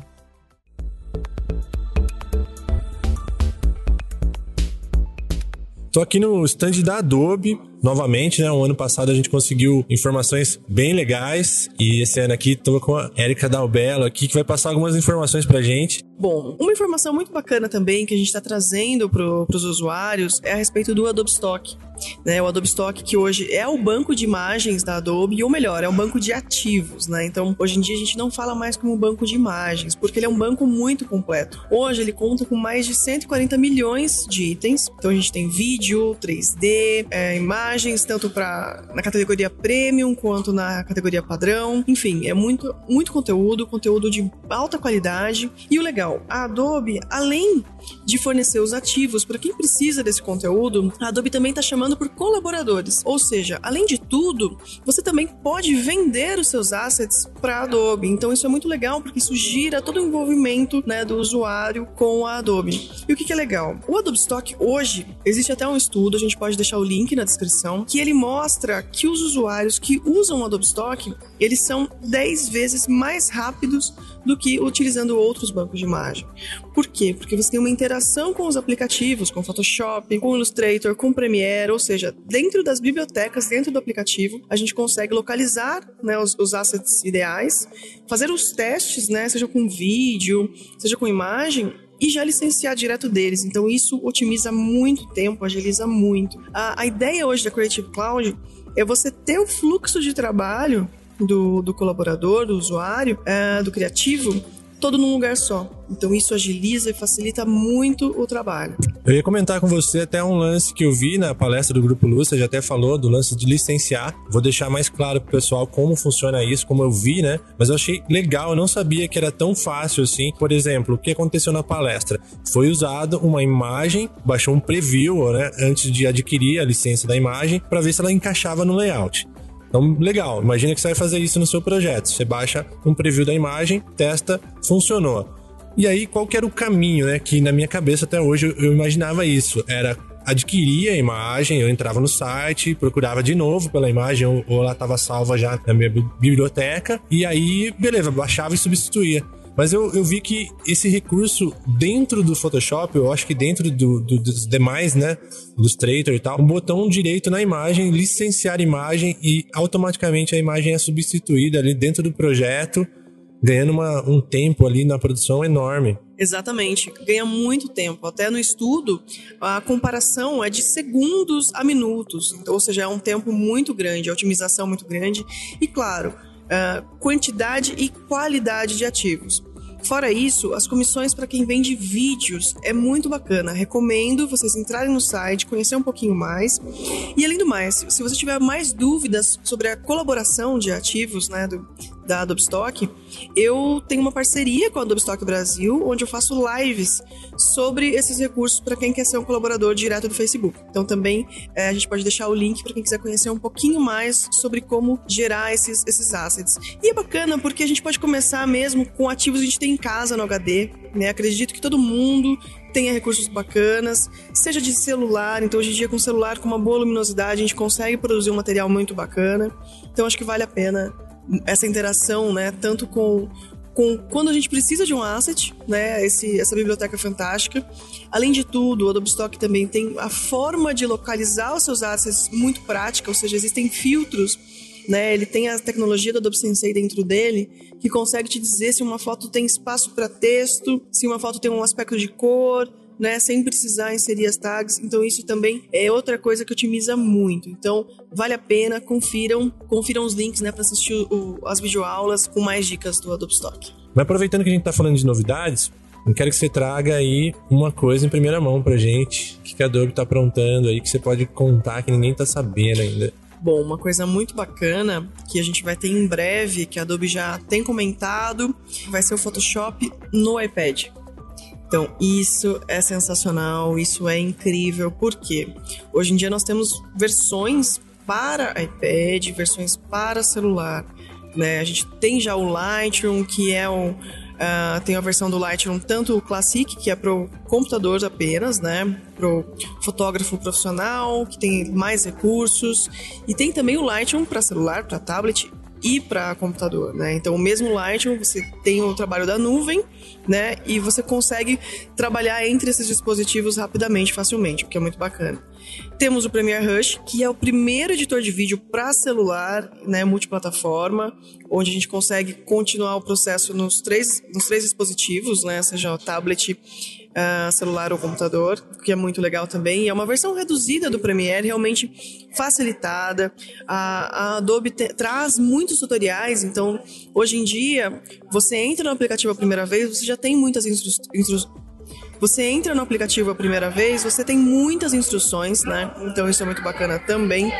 Speaker 1: Tô aqui no stand da Adobe, novamente, né? O ano passado a gente conseguiu informações bem legais e esse ano aqui tô com a Erika Dalbello aqui que vai passar algumas informações pra gente.
Speaker 2: Bom, uma informação muito bacana também que a gente está trazendo para os usuários é a respeito do Adobe Stock. Né, o Adobe Stock que hoje é o banco de imagens da Adobe, ou melhor, é um banco de ativos, né? Então, hoje em dia a gente não fala mais como banco de imagens, porque ele é um banco muito completo. Hoje ele conta com mais de 140 milhões de itens. Então a gente tem vídeo, 3D, é, imagens, tanto para na categoria premium quanto na categoria padrão. Enfim, é muito, muito conteúdo, conteúdo de alta qualidade. E o legal, a Adobe, além de fornecer os ativos para quem precisa desse conteúdo, a Adobe também está chamando por colaboradores. Ou seja, além de tudo, você também pode vender os seus assets para a Adobe. Então isso é muito legal porque isso gira todo o envolvimento né, do usuário com a Adobe. E o que, que é legal? O Adobe Stock hoje existe até um estudo, a gente pode deixar o link na descrição, que ele mostra que os usuários que usam o Adobe Stock eles são 10 vezes mais rápidos do que utilizando outros bancos de imagem. Por quê? Porque você tem uma interação com os aplicativos, com Photoshop, com Illustrator, com Premiere, ou seja, dentro das bibliotecas, dentro do aplicativo, a gente consegue localizar né, os, os assets ideais, fazer os testes, né, seja com vídeo, seja com imagem, e já licenciar direto deles. Então isso otimiza muito tempo, agiliza muito. A, a ideia hoje da Creative Cloud é você ter o fluxo de trabalho do, do colaborador, do usuário, é, do criativo, todo num lugar só. Então isso agiliza e facilita muito o trabalho.
Speaker 1: Eu ia comentar com você até um lance que eu vi na palestra do Grupo você já até falou do lance de licenciar. Vou deixar mais claro pro pessoal como funciona isso, como eu vi, né? Mas eu achei legal, eu não sabia que era tão fácil assim. Por exemplo, o que aconteceu na palestra? Foi usado uma imagem, baixou um preview, né, antes de adquirir a licença da imagem, para ver se ela encaixava no layout. Então, legal. Imagina que você vai fazer isso no seu projeto. Você baixa um preview da imagem, testa, funcionou. E aí, qual que era o caminho, né? Que na minha cabeça até hoje eu imaginava isso. Era adquirir a imagem, eu entrava no site, procurava de novo pela imagem, ou ela estava salva já na minha biblioteca, e aí, beleza, baixava e substituía. Mas eu, eu vi que esse recurso dentro do Photoshop, eu acho que dentro do, do, dos demais, né? Illustrator e tal, um botão direito na imagem, licenciar imagem e automaticamente a imagem é substituída ali dentro do projeto, ganhando uma, um tempo ali na produção enorme.
Speaker 2: Exatamente, ganha muito tempo. Até no estudo, a comparação é de segundos a minutos, ou seja, é um tempo muito grande, a otimização muito grande. E claro, uh, quantidade e qualidade de ativos. Fora isso, as comissões para quem vende vídeos é muito bacana. Recomendo vocês entrarem no site, conhecer um pouquinho mais. E além do mais, se você tiver mais dúvidas sobre a colaboração de ativos né, do, da Adobe Stock, eu tenho uma parceria com a Adobe Stock Brasil, onde eu faço lives sobre esses recursos para quem quer ser um colaborador direto do Facebook. Então também é, a gente pode deixar o link para quem quiser conhecer um pouquinho mais sobre como gerar esses, esses assets. E é bacana porque a gente pode começar mesmo com ativos que a gente tem em casa no HD. Né? Acredito que todo mundo tenha recursos bacanas, seja de celular, então hoje em dia com celular com uma boa luminosidade a gente consegue produzir um material muito bacana. Então acho que vale a pena essa interação, né, tanto com com quando a gente precisa de um asset, né, esse, essa biblioteca fantástica. Além de tudo, o Adobe Stock também tem a forma de localizar os seus assets muito prática, ou seja, existem filtros, né, ele tem a tecnologia do Adobe Sensei dentro dele, que consegue te dizer se uma foto tem espaço para texto, se uma foto tem um aspecto de cor, né, sem precisar inserir as tags. Então isso também é outra coisa que otimiza muito. Então vale a pena, confiram, confiram os links, né, para assistir o, as videoaulas com mais dicas do Adobe Stock.
Speaker 1: Mas aproveitando que a gente está falando de novidades, eu quero que você traga aí uma coisa em primeira mão pra gente, que a Adobe tá aprontando aí, que você pode contar que ninguém tá sabendo ainda.
Speaker 2: Bom, uma coisa muito bacana que a gente vai ter em breve, que a Adobe já tem comentado, vai ser o Photoshop no iPad. Então, isso é sensacional, isso é incrível, porque hoje em dia nós temos versões para iPad, versões para celular. Né? A gente tem já o Lightroom, que é o. Uh, tem a versão do Lightroom, tanto o Classic, que é para o computador apenas, né? Para o fotógrafo profissional, que tem mais recursos. E tem também o Lightroom para celular, para tablet e para computador, né? Então, o mesmo Lightroom, você tem o trabalho da nuvem, né? E você consegue trabalhar entre esses dispositivos rapidamente, facilmente, o que é muito bacana. Temos o Premiere Rush, que é o primeiro editor de vídeo para celular, né, multiplataforma, onde a gente consegue continuar o processo nos três, nos três dispositivos, né, seja tablet, uh, celular ou computador, que é muito legal também. É uma versão reduzida do Premiere, realmente facilitada. A, a Adobe te, traz muitos tutoriais, então hoje em dia você entra no aplicativo a primeira vez, você já tem muitas instruções. Instru você entra no aplicativo a primeira vez, você tem muitas instruções, né? Então isso é muito bacana também.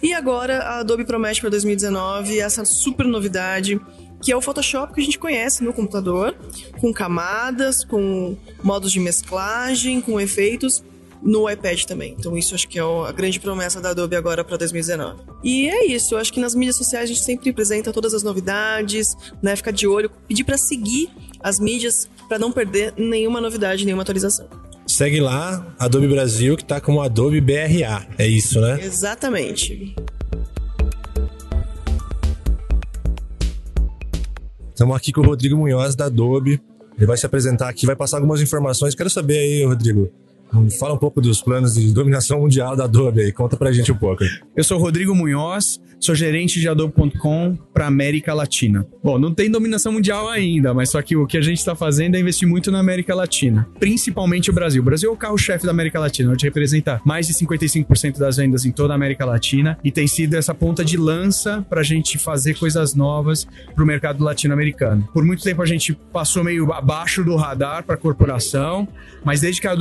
Speaker 2: E agora a Adobe promete para 2019 essa super novidade que é o Photoshop que a gente conhece no computador, com camadas, com modos de mesclagem, com efeitos no iPad também. Então isso acho que é a grande promessa da Adobe agora para 2019. E é isso, eu acho que nas mídias sociais a gente sempre apresenta todas as novidades, né, ficar de olho, pedir para seguir as mídias para não perder nenhuma novidade, nenhuma atualização.
Speaker 1: Segue lá, Adobe Brasil, que tá como Adobe BRA. É isso, né?
Speaker 2: Exatamente.
Speaker 1: Estamos aqui com o Rodrigo Munhoz da Adobe. Ele vai se apresentar aqui, vai passar algumas informações. Quero saber aí, Rodrigo, Fala um pouco dos planos de dominação mundial da Adobe aí, conta pra gente um pouco.
Speaker 9: Eu sou Rodrigo Munhoz, sou gerente de Adobe.com para América Latina. Bom, não tem dominação mundial ainda, mas só que o que a gente está fazendo é investir muito na América Latina, principalmente o Brasil. O Brasil é o carro-chefe da América Latina, onde representa mais de 55% das vendas em toda a América Latina e tem sido essa ponta de lança para a gente fazer coisas novas para o mercado latino-americano. Por muito tempo a gente passou meio abaixo do radar para a corporação, mas desde que a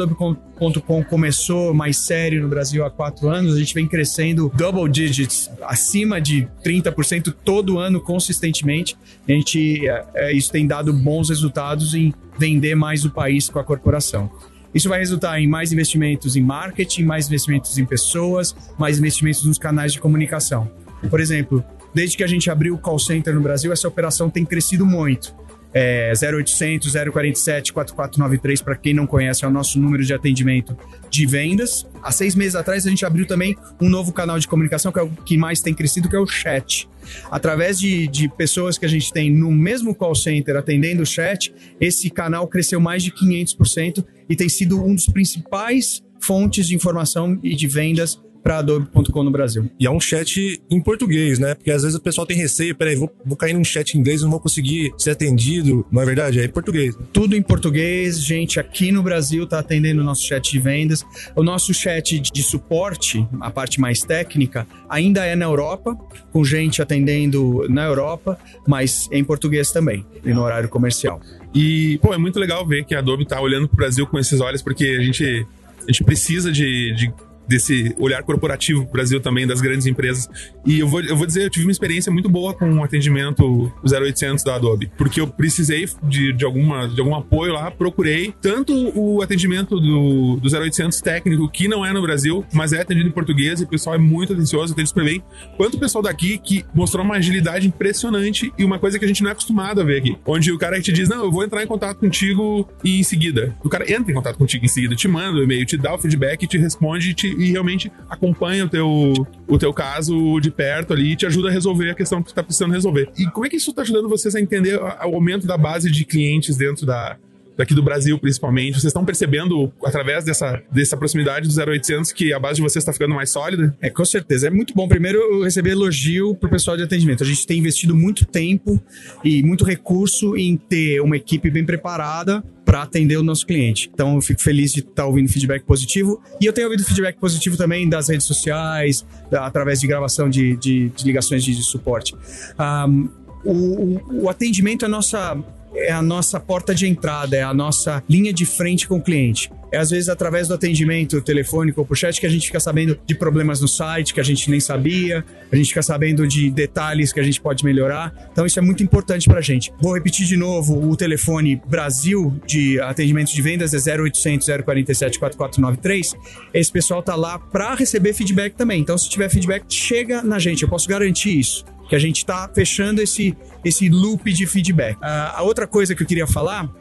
Speaker 9: Adobe.com começou mais sério no Brasil há quatro anos, a gente vem crescendo double digits, acima de 30% todo ano consistentemente. A gente, é, é, isso tem dado bons resultados em vender mais o país com a corporação. Isso vai resultar em mais investimentos em marketing, mais investimentos em pessoas, mais investimentos nos canais de comunicação. Por exemplo, desde que a gente abriu o call center no Brasil, essa operação tem crescido muito é, 0800 047 4493, para quem não conhece, é o nosso número de atendimento de vendas. Há seis meses atrás, a gente abriu também um novo canal de comunicação, que é o que mais tem crescido, que é o chat. Através de, de pessoas que a gente tem no mesmo call center atendendo o chat, esse canal cresceu mais de 500% e tem sido um dos principais fontes de informação e de vendas para Adobe.com no Brasil.
Speaker 1: E é um chat em português, né? Porque às vezes o pessoal tem receio, peraí, vou, vou cair num chat em inglês, não vou conseguir ser atendido. Não é verdade? É em português.
Speaker 9: Tudo em português, gente aqui no Brasil tá atendendo o nosso chat de vendas. O nosso chat de suporte, a parte mais técnica, ainda é na Europa, com gente atendendo na Europa, mas em português também, e no horário comercial.
Speaker 4: E, pô, é muito legal ver que a Adobe tá olhando pro Brasil com esses olhos, porque a gente, a gente precisa de, de desse olhar corporativo Brasil também, das grandes empresas. E eu vou, eu vou dizer, eu tive uma experiência muito boa com o atendimento 0800 da Adobe, porque eu precisei de, de, alguma, de algum apoio lá, procurei tanto o atendimento do, do 0800 técnico, que não é no Brasil, mas é atendido em português, e o pessoal é muito atencioso, atende super bem, quanto o pessoal daqui que mostrou uma agilidade impressionante e uma coisa que a gente não é acostumado a ver aqui, onde o cara te diz, não, eu vou entrar em contato contigo e em seguida. O cara entra em contato contigo em seguida, te manda o um e-mail, te dá o feedback, te responde, te e realmente acompanha o teu, o teu caso de perto ali e te ajuda a resolver a questão que tu tá precisando resolver. E como é que isso está ajudando vocês a entender o aumento da base de clientes dentro da, daqui do Brasil, principalmente. Vocês estão percebendo, através dessa, dessa proximidade do 0800, que a base de vocês está ficando mais sólida?
Speaker 9: É, com certeza. É muito bom. Primeiro, eu receber elogio pro pessoal de atendimento. A gente tem investido muito tempo e muito recurso em ter uma equipe bem preparada para atender o nosso cliente. Então, eu fico feliz de estar tá ouvindo feedback positivo. E eu tenho ouvido feedback positivo também das redes sociais, através de gravação de, de, de ligações de, de suporte. Um, o, o, atendimento é a nossa é a nossa porta de entrada, é a nossa linha de frente com o cliente. É às vezes através do atendimento telefônico ou por chat que a gente fica sabendo de problemas no site que a gente nem sabia, a gente fica sabendo de detalhes que a gente pode melhorar. Então isso é muito importante para a gente. Vou repetir de novo o telefone Brasil de atendimento de vendas é 0800 047 4493. Esse pessoal tá lá para receber feedback também. Então se tiver feedback, chega na gente, eu posso garantir isso que a gente está fechando esse, esse loop de feedback. Uh, a outra coisa que eu queria falar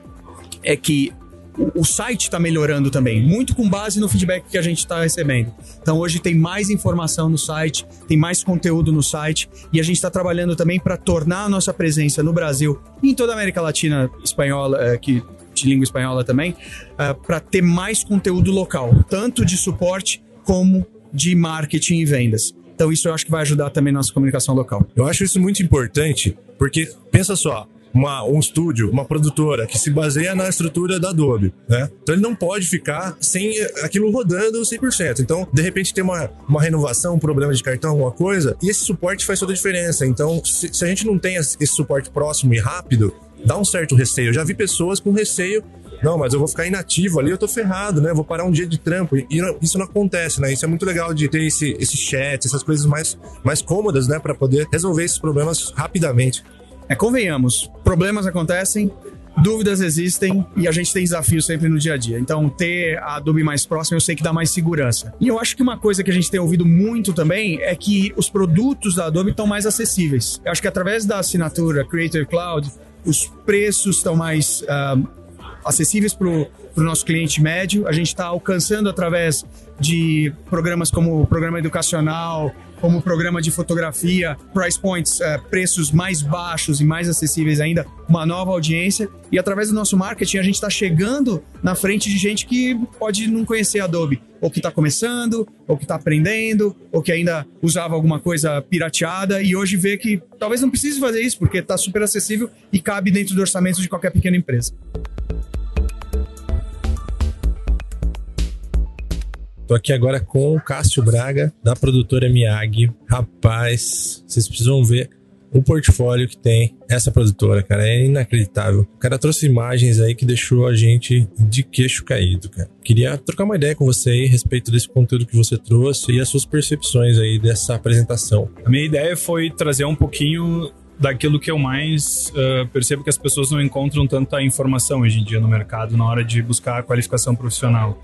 Speaker 9: é que o site está melhorando também, muito com base no feedback que a gente está recebendo. Então hoje tem mais informação no site, tem mais conteúdo no site e a gente está trabalhando também para tornar a nossa presença no Brasil e em toda a América Latina espanhola, eh, que de língua espanhola também, eh, para ter mais conteúdo local, tanto de suporte como de marketing e vendas. Então isso eu acho que vai ajudar também nossa comunicação local.
Speaker 1: Eu acho isso muito importante, porque pensa só, uma, um estúdio, uma produtora que se baseia na estrutura da Adobe, né? Então ele não pode ficar sem aquilo rodando 100%. Então, de repente tem uma, uma renovação, um problema de cartão, alguma coisa, e esse suporte faz toda a diferença. Então, se, se a gente não tem esse suporte próximo e rápido, dá um certo receio. Eu já vi pessoas com receio não, mas eu vou ficar inativo ali, eu tô ferrado, né? vou parar um dia de trampo. E isso não acontece, né? Isso é muito legal de ter esse, esse chat, essas coisas mais, mais cômodas, né? Para poder resolver esses problemas rapidamente.
Speaker 9: É, convenhamos, problemas acontecem, dúvidas existem e a gente tem desafios sempre no dia a dia. Então, ter a Adobe mais próxima eu sei que dá mais segurança. E eu acho que uma coisa que a gente tem ouvido muito também é que os produtos da Adobe estão mais acessíveis. Eu acho que através da assinatura Creator Cloud, os preços estão mais uh, acessíveis para o nosso cliente médio. A gente está alcançando através de programas como o programa educacional, como o programa de fotografia, price points, uh, preços mais baixos e mais acessíveis ainda, uma nova audiência. E através do nosso marketing, a gente está chegando na frente de gente que pode não conhecer Adobe, ou que está começando, ou que está aprendendo, ou que ainda usava alguma coisa pirateada e hoje vê que talvez não precise fazer isso, porque está super acessível e cabe dentro do orçamento de qualquer pequena empresa.
Speaker 1: Tô aqui agora com o Cássio Braga, da produtora Miyagi. Rapaz, vocês precisam ver o portfólio que tem essa produtora, cara. É inacreditável. O cara trouxe imagens aí que deixou a gente de queixo caído, cara. Queria trocar uma ideia com você aí a respeito desse conteúdo que você trouxe e as suas percepções aí dessa apresentação.
Speaker 10: A minha ideia foi trazer um pouquinho daquilo que eu mais uh, percebo que as pessoas não encontram tanta informação hoje em dia no mercado na hora de buscar a qualificação profissional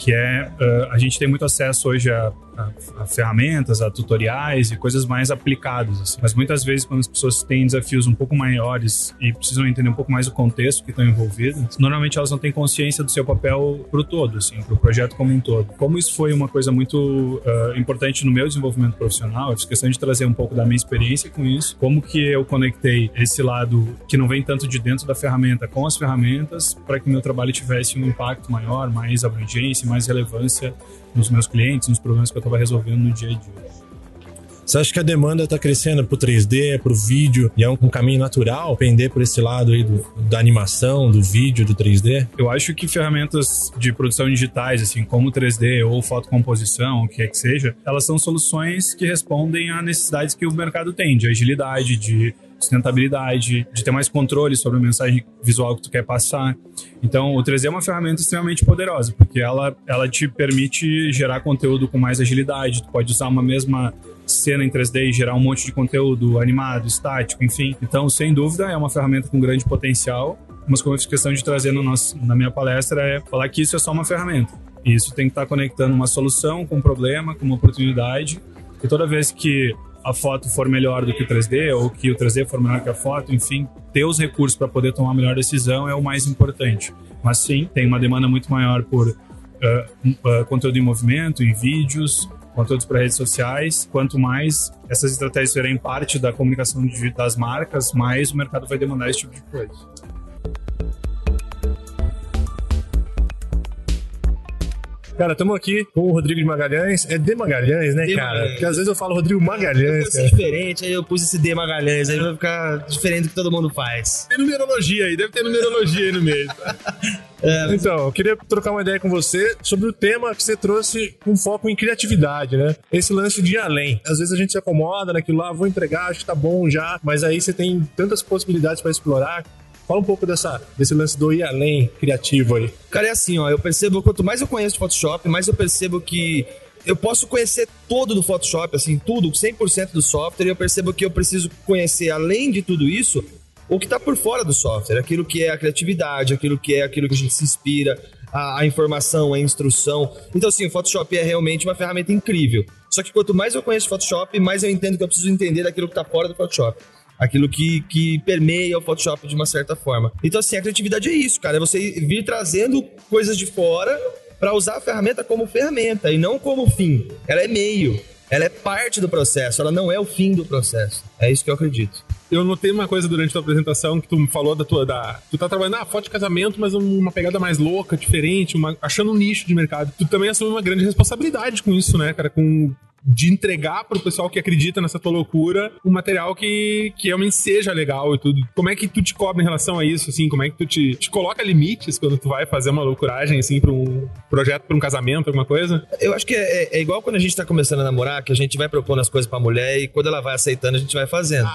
Speaker 10: que é uh, a gente tem muito acesso hoje a, a, a, ferramentas, a tutoriais e coisas mais aplicadas. Assim. Mas muitas vezes, quando as pessoas têm desafios um pouco maiores e precisam entender um pouco mais o contexto que estão envolvidos, normalmente elas não têm consciência do seu papel para o todo, assim, o projeto como um todo. Como isso foi uma coisa muito uh, importante no meu desenvolvimento profissional, eu fiz questão de trazer um pouco da minha experiência com isso, como que eu conectei esse lado que não vem tanto de dentro da ferramenta com as ferramentas para que meu trabalho tivesse um impacto maior, mais abrangência, mais relevância nos meus clientes, nos problemas que eu estava resolvendo no dia a dia.
Speaker 1: Você acha que a demanda está crescendo para o 3D, para o vídeo, e é um, um, caminho natural pender por esse lado aí do, da animação, do vídeo, do 3D?
Speaker 10: Eu acho que ferramentas de produção digitais, assim como 3D ou fotocomposição, o que é que seja, elas são soluções que respondem a necessidades que o mercado tem, de agilidade, de sustentabilidade, de ter mais controle sobre a mensagem visual que tu quer passar. Então, o 3D é uma ferramenta extremamente poderosa, porque ela, ela te permite gerar conteúdo com mais agilidade. Tu pode usar uma mesma cena em 3D e gerar um monte de conteúdo animado, estático, enfim. Então, sem dúvida, é uma ferramenta com grande potencial. Mas como eu fiz questão de trazer no nosso, na minha palestra é falar que isso é só uma ferramenta. E isso tem que estar conectando uma solução com um problema, com uma oportunidade. E toda vez que a foto for melhor do que o 3D ou que o 3D for melhor que a foto, enfim, ter os recursos para poder tomar a melhor decisão é o mais importante. Mas sim, tem uma demanda muito maior por uh, uh, conteúdo em movimento, em vídeos, conteúdos para redes sociais. Quanto mais essas estratégias serem parte da comunicação das marcas, mais o mercado vai demandar esse tipo de coisa.
Speaker 1: Cara, estamos aqui com o Rodrigo de Magalhães. É de Magalhães, né, de cara? Magalhães. Porque às vezes eu falo Rodrigo Magalhães.
Speaker 11: Eu diferente, aí eu pus esse D Magalhães, aí vai ficar diferente do que todo mundo faz.
Speaker 1: Tem numerologia aí, deve ter numerologia aí no meio. É, então, eu queria trocar uma ideia com você sobre o tema que você trouxe com foco em criatividade, né? Esse lance de ir além. Às vezes a gente se acomoda naquilo lá, vou entregar, acho que tá bom já, mas aí você tem tantas possibilidades para explorar. Fala um pouco dessa, desse lance do ir além criativo aí.
Speaker 11: Cara, é assim, ó, eu percebo, quanto mais eu conheço de Photoshop, mais eu percebo que eu posso conhecer todo do Photoshop, assim, tudo, 100% do software, e eu percebo que eu preciso conhecer, além de tudo isso, o que está por fora do software, aquilo que é a criatividade, aquilo que é aquilo que a gente se inspira, a, a, informação, a instrução. Então, assim, o Photoshop é realmente uma ferramenta incrível. Só que quanto mais eu conheço Photoshop, mais eu entendo que eu preciso entender daquilo que está fora do Photoshop aquilo que, que permeia o Photoshop de uma certa forma. Então, assim, a criatividade é isso, cara. É você vir trazendo coisas de fora para usar a ferramenta como ferramenta e não como fim. Ela é meio. Ela é parte do processo, ela não é o fim do processo. É isso que eu acredito.
Speaker 4: Eu notei uma coisa durante a tua apresentação que tu falou da tua. Da, tu tá trabalhando na ah, foto de casamento, mas uma pegada mais louca, diferente, uma, achando um nicho de mercado. Tu também assume uma grande responsabilidade com isso, né, cara? Com de entregar pro pessoal que acredita nessa tua loucura um material que, que realmente seja legal e tudo. Como é que tu te cobra em relação a isso, assim? Como é que tu te, te coloca limites quando tu vai fazer uma loucuragem, assim, pra um projeto, pra um casamento, alguma coisa?
Speaker 11: Eu acho que é, é, é igual quando a gente tá começando a namorar, que a gente vai propondo as coisas pra mulher e quando ela vai aceitando, a gente vai fazendo.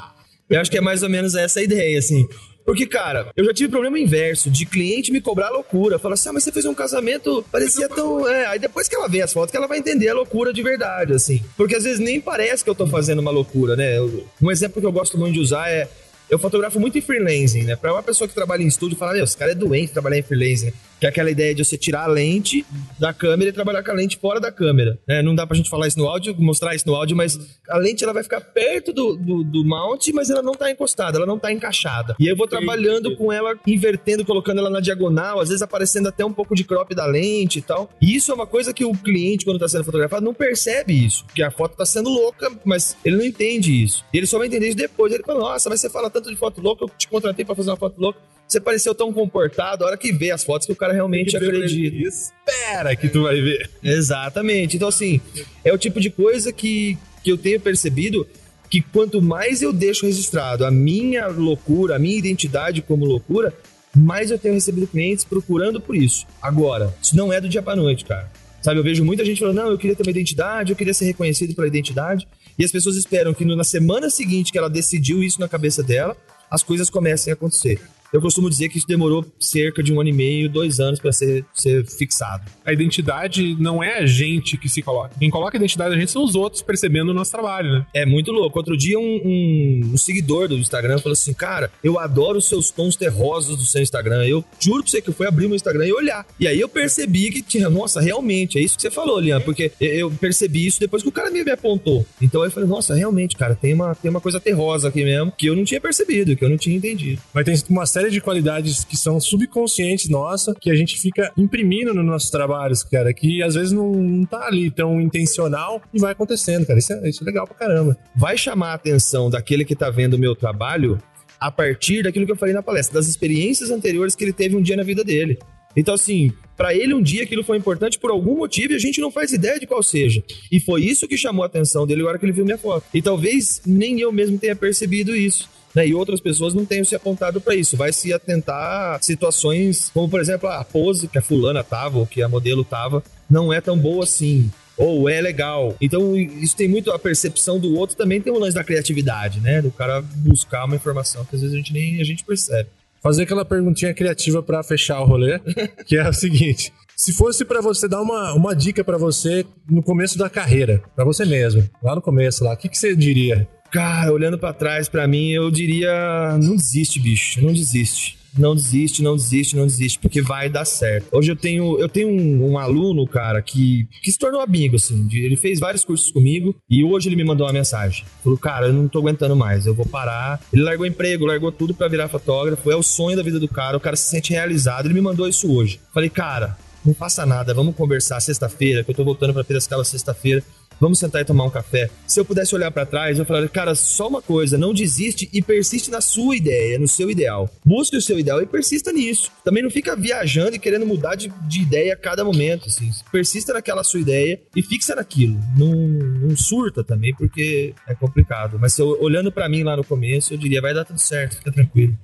Speaker 11: Eu acho que é mais ou menos essa a ideia, assim. Porque, cara, eu já tive problema inverso, de cliente me cobrar loucura. Falar assim, ah, mas você fez um casamento, parecia tão. É, aí depois que ela vê as fotos, que ela vai entender a loucura de verdade, assim. Porque às vezes nem parece que eu tô fazendo uma loucura, né? Um exemplo que eu gosto muito de usar é eu fotografo muito em freelancing, né? Pra uma pessoa que trabalha em estúdio falar, meu, esse cara é doente trabalhar em freelancing? Que é aquela ideia de você tirar a lente da câmera e trabalhar com a lente fora da câmera. Né? Não dá pra gente falar isso no áudio, mostrar isso no áudio, mas a lente ela vai ficar perto do, do, do mount, mas ela não tá encostada, ela não tá encaixada. E eu vou trabalhando com ela, invertendo, colocando ela na diagonal, às vezes aparecendo até um pouco de crop da lente e tal. E isso é uma coisa que o cliente, quando tá sendo fotografado, não percebe isso. Porque a foto tá sendo louca, mas ele não entende isso. E ele só vai entender isso depois. Ele fala, nossa, mas você fala tanto de foto louca, eu te contratei pra fazer uma foto louca. Você pareceu tão comportado, a hora que vê as fotos que o cara realmente acredita.
Speaker 4: Espera que tu vai ver.
Speaker 11: Exatamente. Então, assim, é o tipo de coisa que, que eu tenho percebido que quanto mais eu deixo registrado a minha loucura, a minha identidade como loucura, mais eu tenho recebido clientes procurando por isso. Agora, isso não é do dia pra noite, cara. Sabe, eu vejo muita gente falando, não, eu queria ter uma identidade, eu queria ser reconhecido pela identidade. E as pessoas esperam que na semana seguinte que ela decidiu isso na cabeça dela, as coisas comecem a acontecer. Eu costumo dizer que isso demorou cerca de um ano e meio, dois anos para ser, ser fixado.
Speaker 4: A identidade não é a gente que se coloca. Quem coloca a identidade da gente são os outros percebendo o nosso trabalho, né?
Speaker 11: É muito louco. Outro dia, um, um, um seguidor do Instagram falou assim: Cara, eu adoro os seus tons terrosos do seu Instagram. Eu juro pra você que eu fui abrir meu Instagram e olhar. E aí eu percebi que tinha, nossa, realmente, é isso que você falou, Lian, porque eu percebi isso depois que o cara me apontou. Então aí eu falei, nossa, realmente, cara, tem uma, tem uma coisa terrosa aqui mesmo que eu não tinha percebido, que eu não tinha entendido.
Speaker 1: Mas tem uma série de qualidades que são subconscientes nossa, que a gente fica imprimindo nos nossos trabalhos, cara, que às vezes não, não tá ali tão intencional e vai acontecendo, cara. Isso é, isso é legal pra caramba.
Speaker 11: Vai chamar a atenção daquele que tá vendo o meu trabalho a partir daquilo que eu falei na palestra, das experiências anteriores que ele teve um dia na vida dele. Então, assim, para ele um dia aquilo foi importante por algum motivo e a gente não faz ideia de qual seja. E foi isso que chamou a atenção dele agora que ele viu minha foto. E talvez nem eu mesmo tenha percebido isso né? E outras pessoas não tenham se apontado para isso. Vai se atentar a situações como, por exemplo, a pose que a fulana tava ou que a modelo tava não é tão boa assim ou é legal. Então, isso tem muito a percepção do outro, também tem o lance da criatividade, né? Do cara buscar uma informação que às vezes a gente nem a gente percebe.
Speaker 1: Fazer aquela perguntinha criativa para fechar o rolê, que é o seguinte: se fosse para você dar uma, uma dica para você no começo da carreira, para você mesmo, lá no começo lá, o que, que você diria?
Speaker 11: Cara, olhando para trás, para mim, eu diria: não desiste, bicho, não desiste. Não desiste, não desiste, não desiste, porque vai dar certo. Hoje eu tenho, eu tenho um, um aluno, cara, que, que se tornou amigo, assim. ele fez vários cursos comigo e hoje ele me mandou uma mensagem. Falou, cara, eu não tô aguentando mais, eu vou parar. Ele largou emprego, largou tudo pra virar fotógrafo. É o sonho da vida do cara, o cara se sente realizado. Ele me mandou isso hoje. Falei, cara, não faça nada, vamos conversar sexta-feira, que eu tô voltando pra Piracicaba sexta-feira. Vamos sentar e tomar um café. Se eu pudesse olhar pra trás, eu falaria, cara, só uma coisa, não desiste e persiste na sua ideia, no seu ideal. Busque o seu ideal e persista nisso. Também não fica viajando e querendo mudar de, de ideia a cada momento, assim. Persista naquela sua ideia e fixa naquilo. Não, surta também, porque é complicado. Mas eu, olhando pra mim lá no começo, eu diria, vai dar tudo certo, fica tranquilo.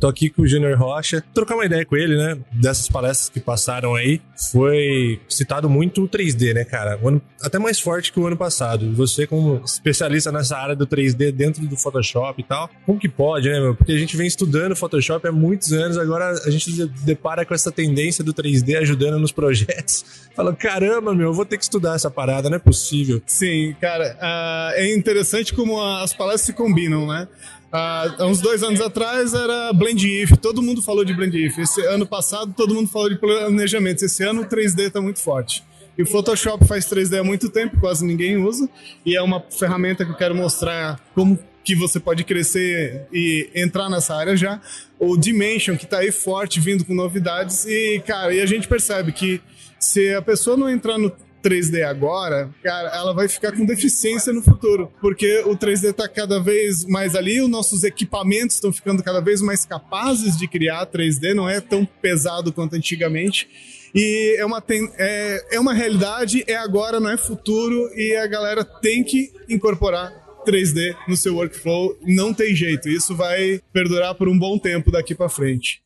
Speaker 1: Tô aqui com o Júnior Rocha, trocar uma ideia com ele, né? Dessas palestras que passaram aí. Foi citado muito o 3D, né, cara? O ano- até mais forte que o ano passado. Você, como especialista nessa área do 3D dentro do Photoshop e tal, como que pode, né, meu? Porque a gente vem estudando Photoshop há muitos anos, agora a gente depara com essa tendência do 3D ajudando nos projetos. Fala, caramba, meu, eu vou ter que estudar essa parada, não é possível.
Speaker 12: Sim, cara, ah, é interessante como as palavras se combinam, né? Ah, há uns dois anos atrás era Blend If, todo mundo falou de Blend If. Esse ano passado todo mundo falou de planejamento. Esse ano o 3D tá muito forte. E o Photoshop faz 3D há muito tempo, quase ninguém usa. E é uma ferramenta que eu quero mostrar como que você pode crescer e entrar nessa área já. O Dimension, que tá aí forte, vindo com novidades. E, cara, e a gente percebe que se a pessoa não entrar no 3D agora, cara, ela vai ficar com deficiência no futuro, porque o 3D tá cada vez mais ali, os nossos equipamentos estão ficando cada vez mais capazes de criar 3D, não é tão pesado quanto antigamente. E é uma, é, é uma realidade, é agora, não é futuro, e a galera tem que incorporar 3D no seu workflow. Não tem jeito, isso vai perdurar por um bom tempo daqui para frente.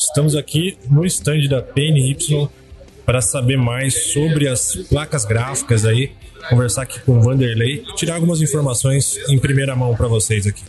Speaker 1: Estamos aqui no stand da PNY para saber mais sobre as placas gráficas aí, conversar aqui com o Vanderlei, tirar algumas informações em primeira mão para vocês aqui.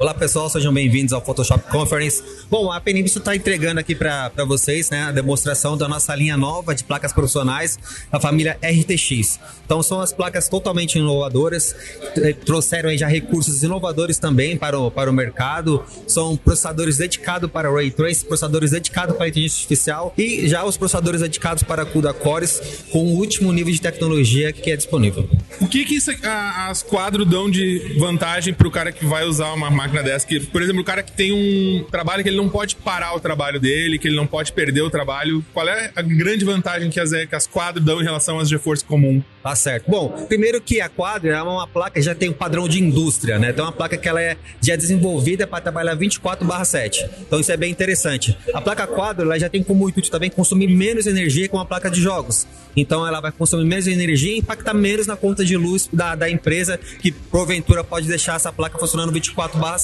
Speaker 13: Olá pessoal, sejam bem-vindos ao Photoshop Conference. Bom, a Penibus está entregando aqui para vocês né, a demonstração da nossa linha nova de placas profissionais da família RTX. Então são as placas totalmente inovadoras, eh, trouxeram já recursos inovadores também para o, para o mercado. São processadores dedicados para Ray Trace, processadores dedicados para inteligência artificial e já os processadores dedicados para CUDA Cores com o último nível de tecnologia que é disponível.
Speaker 4: O que que isso, a- as quadros dão de vantagem pro cara que vai usar uma máquina dessa? Que, por exemplo, o cara que tem um trabalho que ele não pode parar o trabalho dele, que ele não pode perder o trabalho. Qual é a grande vantagem que as, que as quadros dão em relação às GeForce comum?
Speaker 13: Tá certo. Bom, primeiro que a Quadro é uma placa que já tem um padrão de indústria, né? Então é uma placa que ela é já desenvolvida para trabalhar 24/7. Então isso é bem interessante. A placa Quadro ela já tem como intuito também consumir menos energia que uma placa de jogos. Então ela vai consumir menos energia e impactar menos na conta de luz da, da empresa que porventura pode deixar essa placa funcionando 24/7.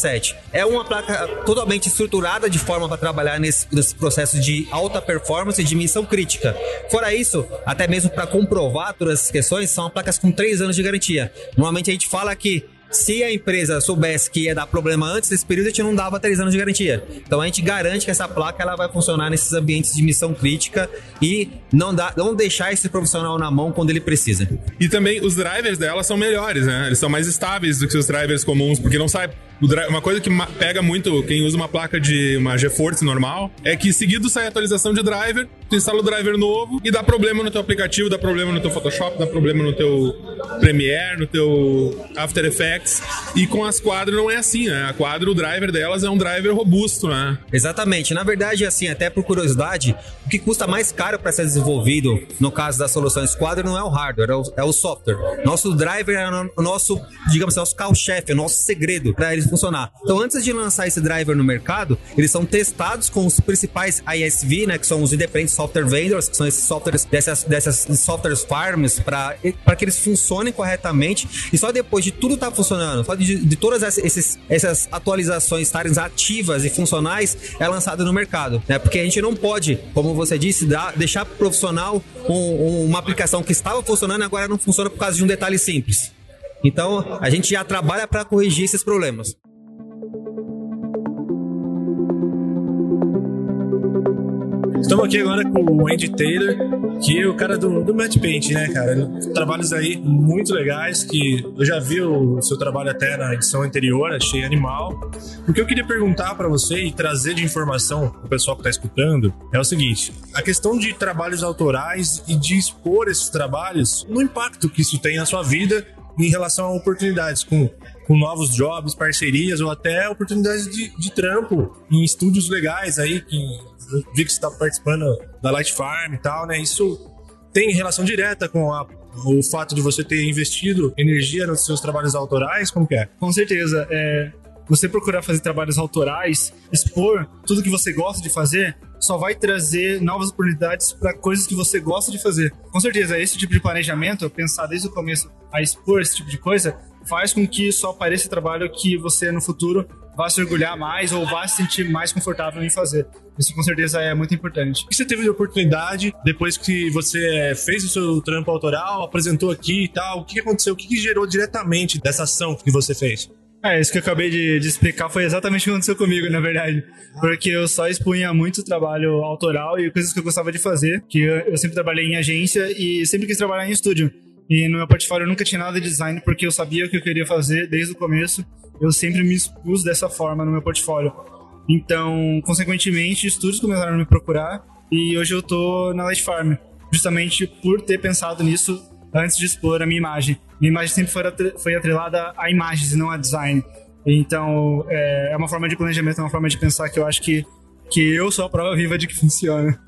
Speaker 13: É uma placa totalmente estruturada de forma para trabalhar nesse, nesse processo de alta performance e de missão crítica. Fora isso, até mesmo para comprovar todas essas questões, são placas com 3 anos de garantia. Normalmente a gente fala que se a empresa soubesse que ia dar problema antes desse período, a gente não dava 3 anos de garantia. Então a gente garante que essa placa ela vai funcionar nesses ambientes de missão crítica e não, dá, não deixar esse profissional na mão quando ele precisa.
Speaker 4: E também os drivers dela são melhores, né? Eles são mais estáveis do que os drivers comuns, porque não sai. Uma coisa que pega muito quem usa uma placa de uma GeForce normal é que seguido sai atualização de driver, tu instala o driver novo e dá problema no teu aplicativo, dá problema no teu Photoshop, dá problema no teu Premiere, no teu After Effects. E com as quadro não é assim, né? A quadro, o driver delas é um driver robusto, né?
Speaker 13: Exatamente. Na verdade, assim, até por curiosidade, o que custa mais caro para ser desenvolvido, no caso das soluções quadro, não é o hardware, é o, é o software. Nosso driver é o nosso, digamos assim, nosso carro-chefe, é o nosso segredo para ele funcionar. Então, antes de lançar esse driver no mercado, eles são testados com os principais ISV, né, que são os independentes software vendors, que são esses softwares dessas, dessas softwares farms, para que eles funcionem corretamente. E só depois de tudo estar funcionando, só de, de todas essas, essas atualizações estarem ativas e funcionais, é lançado no mercado. Né? Porque a gente não pode, como você disse, dar, deixar pro profissional um- um- uma aplicação que estava funcionando agora não funciona por causa de um detalhe simples. Então, a gente já trabalha para corrigir esses problemas.
Speaker 1: Estamos aqui agora com o Andy Taylor, que é o cara do, do Matte Paint, né, cara? Trabalhos aí muito legais, que eu já vi o seu trabalho até na edição anterior, achei animal. O que eu queria perguntar pra você e trazer de informação pro pessoal que tá escutando é o seguinte: a questão de trabalhos autorais e de expor esses trabalhos, no impacto que isso tem na sua vida em relação a oportunidades com, com novos jobs, parcerias ou até oportunidades de, de trampo em estúdios legais aí, que vi que você está participando da Light Farm e tal, né? Isso tem relação direta com a- o fato de você ter investido energia nos seus trabalhos autorais? Como que é?
Speaker 10: Com certeza. É, você procurar fazer trabalhos autorais, expor tudo que você gosta de fazer, só vai trazer novas oportunidades para coisas que você gosta de fazer. Com certeza, esse tipo de planejamento, pensar desde o começo a expor esse tipo de coisa, faz com que só apareça trabalho que você no futuro vá se orgulhar mais ou vá se sentir mais confortável em fazer. Isso com certeza é muito importante.
Speaker 1: O que você teve de oportunidade depois que você fez o seu trampo autoral, apresentou aqui e tal? O que aconteceu? O que, que gerou diretamente dessa ação que você fez?
Speaker 10: É, isso que eu acabei de, de explicar foi exatamente o que aconteceu comigo, na verdade. Porque eu só expunha muito trabalho autoral e coisas que eu gostava de fazer. Que eu, eu sempre trabalhei em agência e sempre quis trabalhar em estúdio. E no meu portfólio eu nunca tinha nada de design porque eu sabia o que eu queria fazer desde o começo. Eu sempre me expus dessa forma no meu portfólio. Então, consequentemente, estúdios começaram a me procurar e hoje eu tô na Light Farm. Justamente por ter pensado nisso antes de expor a minha imagem. Minha imagem sempre foi, foi atrelada a imagens e não a design. Então, é é uma forma de planejamento, é uma forma de pensar que eu acho que que eu sou a prova viva de que funciona.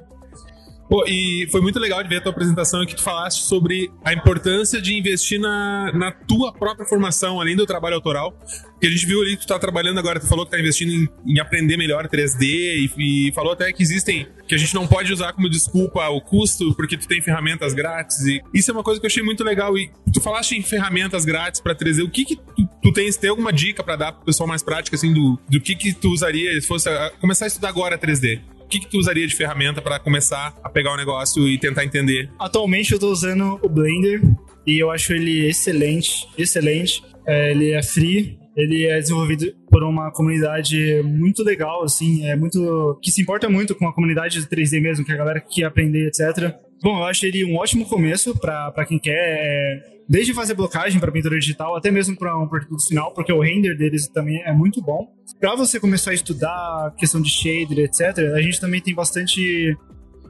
Speaker 4: Pô, e foi muito legal de ver a tua apresentação que tu falaste sobre a importância de investir na, na tua própria formação, além do trabalho autoral. Que a gente viu ali que tu tá trabalhando agora, tu falou que tá investindo em, em aprender melhor 3D e, e, falou até que existem, que a gente não pode usar como desculpa o custo, porque tu tem ferramentas grátis. E isso é uma coisa que eu achei muito legal. E tu falaste em ferramentas grátis para 3D, o que que tu, tu tens, tem alguma dica para dar pro pessoal mais prática, assim, do, do que que tu usaria se fosse a, começar a estudar agora 3D? O que, que tu usaria de ferramenta para começar a pegar o negócio e tentar entender?
Speaker 10: Atualmente eu tô usando o Blender e eu acho ele excelente, excelente. É, ele é free, ele é desenvolvido por uma comunidade muito legal, assim, é muito que se importa muito com a comunidade de 3D mesmo, que a galera que quer aprender, etc. Bom, eu acho ele um ótimo começo para quem quer, é, desde fazer blocagem para pintura digital até mesmo para um produto final, porque o render deles também é muito bom. Para você começar a estudar questão de shader, etc., a gente também tem bastante.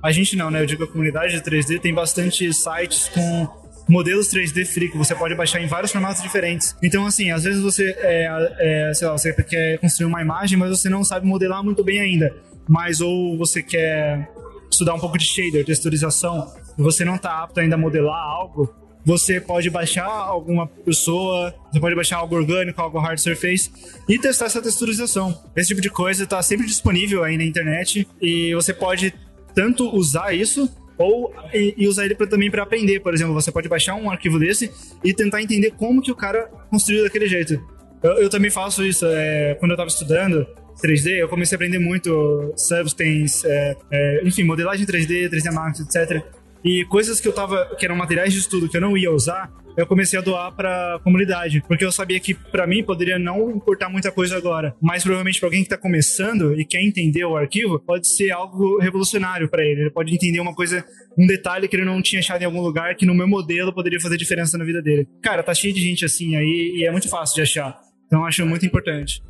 Speaker 10: A gente não, né? Eu digo a comunidade de 3D tem bastante sites com modelos 3D free que você pode baixar em vários formatos diferentes. Então, assim, às vezes você, é, é, sei lá, você quer construir uma imagem, mas você não sabe modelar muito bem ainda. Mas ou você quer estudar um pouco de shader, texturização, e você não está apto ainda a modelar algo, você pode baixar alguma pessoa, você pode baixar algo orgânico, algo hard surface e testar essa texturização. Esse tipo de coisa está sempre disponível aí na internet e você pode tanto usar isso ou e, e usar ele pra, também para aprender. Por exemplo, você pode baixar um arquivo desse e tentar entender como que o cara construiu daquele jeito. Eu, eu também faço isso. É, quando eu estava estudando, 3D, eu comecei a aprender muito Substance, é, é, enfim, modelagem 3D, 3D Max, etc. E coisas que eu tava, que eram materiais de estudo que eu não ia usar, eu comecei a doar para comunidade, porque eu sabia que para mim poderia não importar muita coisa agora, mas provavelmente para alguém que tá começando e quer entender o arquivo, pode ser algo revolucionário para ele. Ele pode entender uma coisa, um detalhe que ele não tinha achado em algum lugar que no meu modelo poderia fazer diferença na vida dele. Cara, tá cheio de gente assim aí e é muito fácil de achar. Então acho muito importante.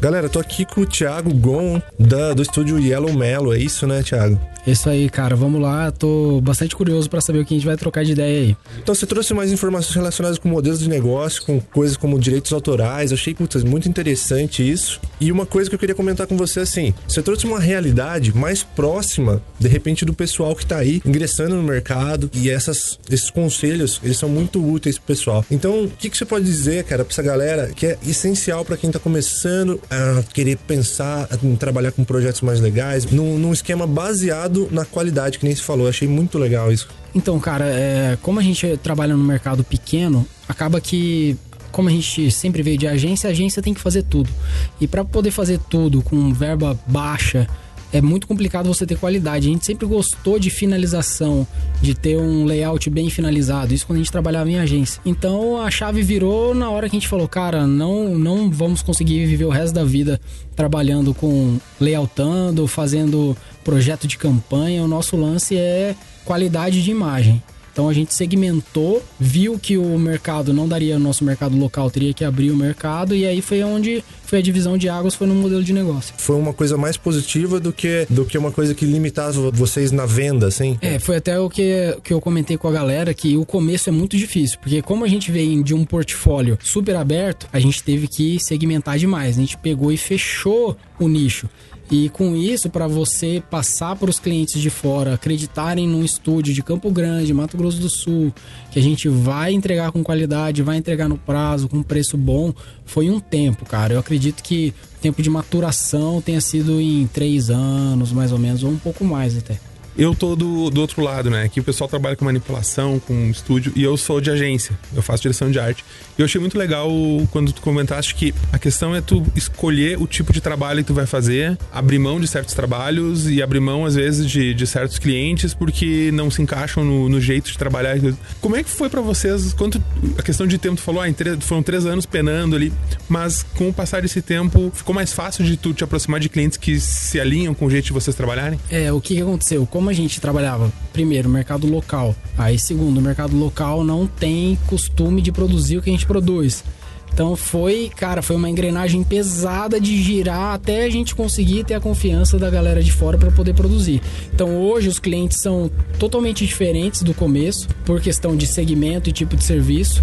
Speaker 1: Galera, tô aqui com o Thiago Gon, da, do estúdio Yellow Mellow, é isso, né, Thiago?
Speaker 14: Isso aí, cara. Vamos lá. Tô bastante curioso para saber o que a gente vai trocar de ideia aí.
Speaker 1: Então, você trouxe mais informações relacionadas com modelos de negócio, com coisas como direitos autorais. Achei putz, muito interessante isso. E uma coisa que eu queria comentar com você assim: você trouxe uma realidade mais próxima, de repente, do pessoal que tá aí ingressando no mercado. E essas, esses conselhos, eles são muito úteis pro pessoal. Então, o que, que você pode dizer, cara, pra essa galera que é essencial para quem tá começando a querer pensar em trabalhar com projetos mais legais, num, num esquema baseado na qualidade, que nem se falou. Eu achei muito legal isso.
Speaker 14: Então, cara, é, como a gente trabalha no mercado pequeno, acaba que como a gente sempre veio de agência, a agência tem que fazer tudo. E para poder fazer tudo com verba baixa, é muito complicado você ter qualidade. A gente sempre gostou de finalização, de ter um layout bem finalizado. Isso quando a gente trabalhava em agência. Então a chave virou na hora que a gente falou, cara, não, não vamos conseguir viver o resto da vida trabalhando com layoutando, fazendo projeto de campanha. O nosso lance é qualidade de imagem. Então a gente segmentou, viu que o mercado não daria o nosso mercado local, teria que abrir o mercado e aí foi onde foi a divisão de águas, foi no modelo de negócio.
Speaker 1: Foi uma coisa mais positiva do que, do que uma coisa que limitava vocês na venda, assim?
Speaker 14: É, foi até o que, que eu comentei com a galera, que o começo é muito difícil, porque como a gente vem de um portfólio super aberto, a gente teve que segmentar demais. A gente pegou e fechou o nicho. E com isso, para você passar para os clientes de fora acreditarem num estúdio de Campo Grande, Mato Grosso do Sul, que a gente vai entregar com qualidade, vai entregar no prazo, com preço bom, foi um tempo, cara. Eu acredito que o tempo de maturação tenha sido em três anos, mais ou menos, ou um pouco mais até.
Speaker 4: Eu tô do, do outro lado, né? Aqui o pessoal trabalha com manipulação, com estúdio, e eu sou de agência. Eu faço direção de arte. E eu achei muito legal quando tu comentaste que a questão é tu escolher o tipo de trabalho que tu vai fazer, abrir mão de certos trabalhos e abrir mão, às vezes, de, de certos clientes porque não se encaixam no, no jeito de trabalhar. Como é que foi para vocês? Quanto a questão de tempo, tu falou, ah, foram três anos penando ali, mas com o passar desse tempo, ficou mais fácil de tu te aproximar de clientes que se alinham com o jeito de vocês trabalharem?
Speaker 14: É, o que aconteceu? Como a gente trabalhava, primeiro, mercado local, aí segundo, o mercado local não tem costume de produzir o que a gente produz. Então foi, cara, foi uma engrenagem pesada de girar até a gente conseguir ter a confiança da galera de fora para poder produzir. Então hoje os clientes são totalmente diferentes do começo, por questão de segmento e tipo de serviço.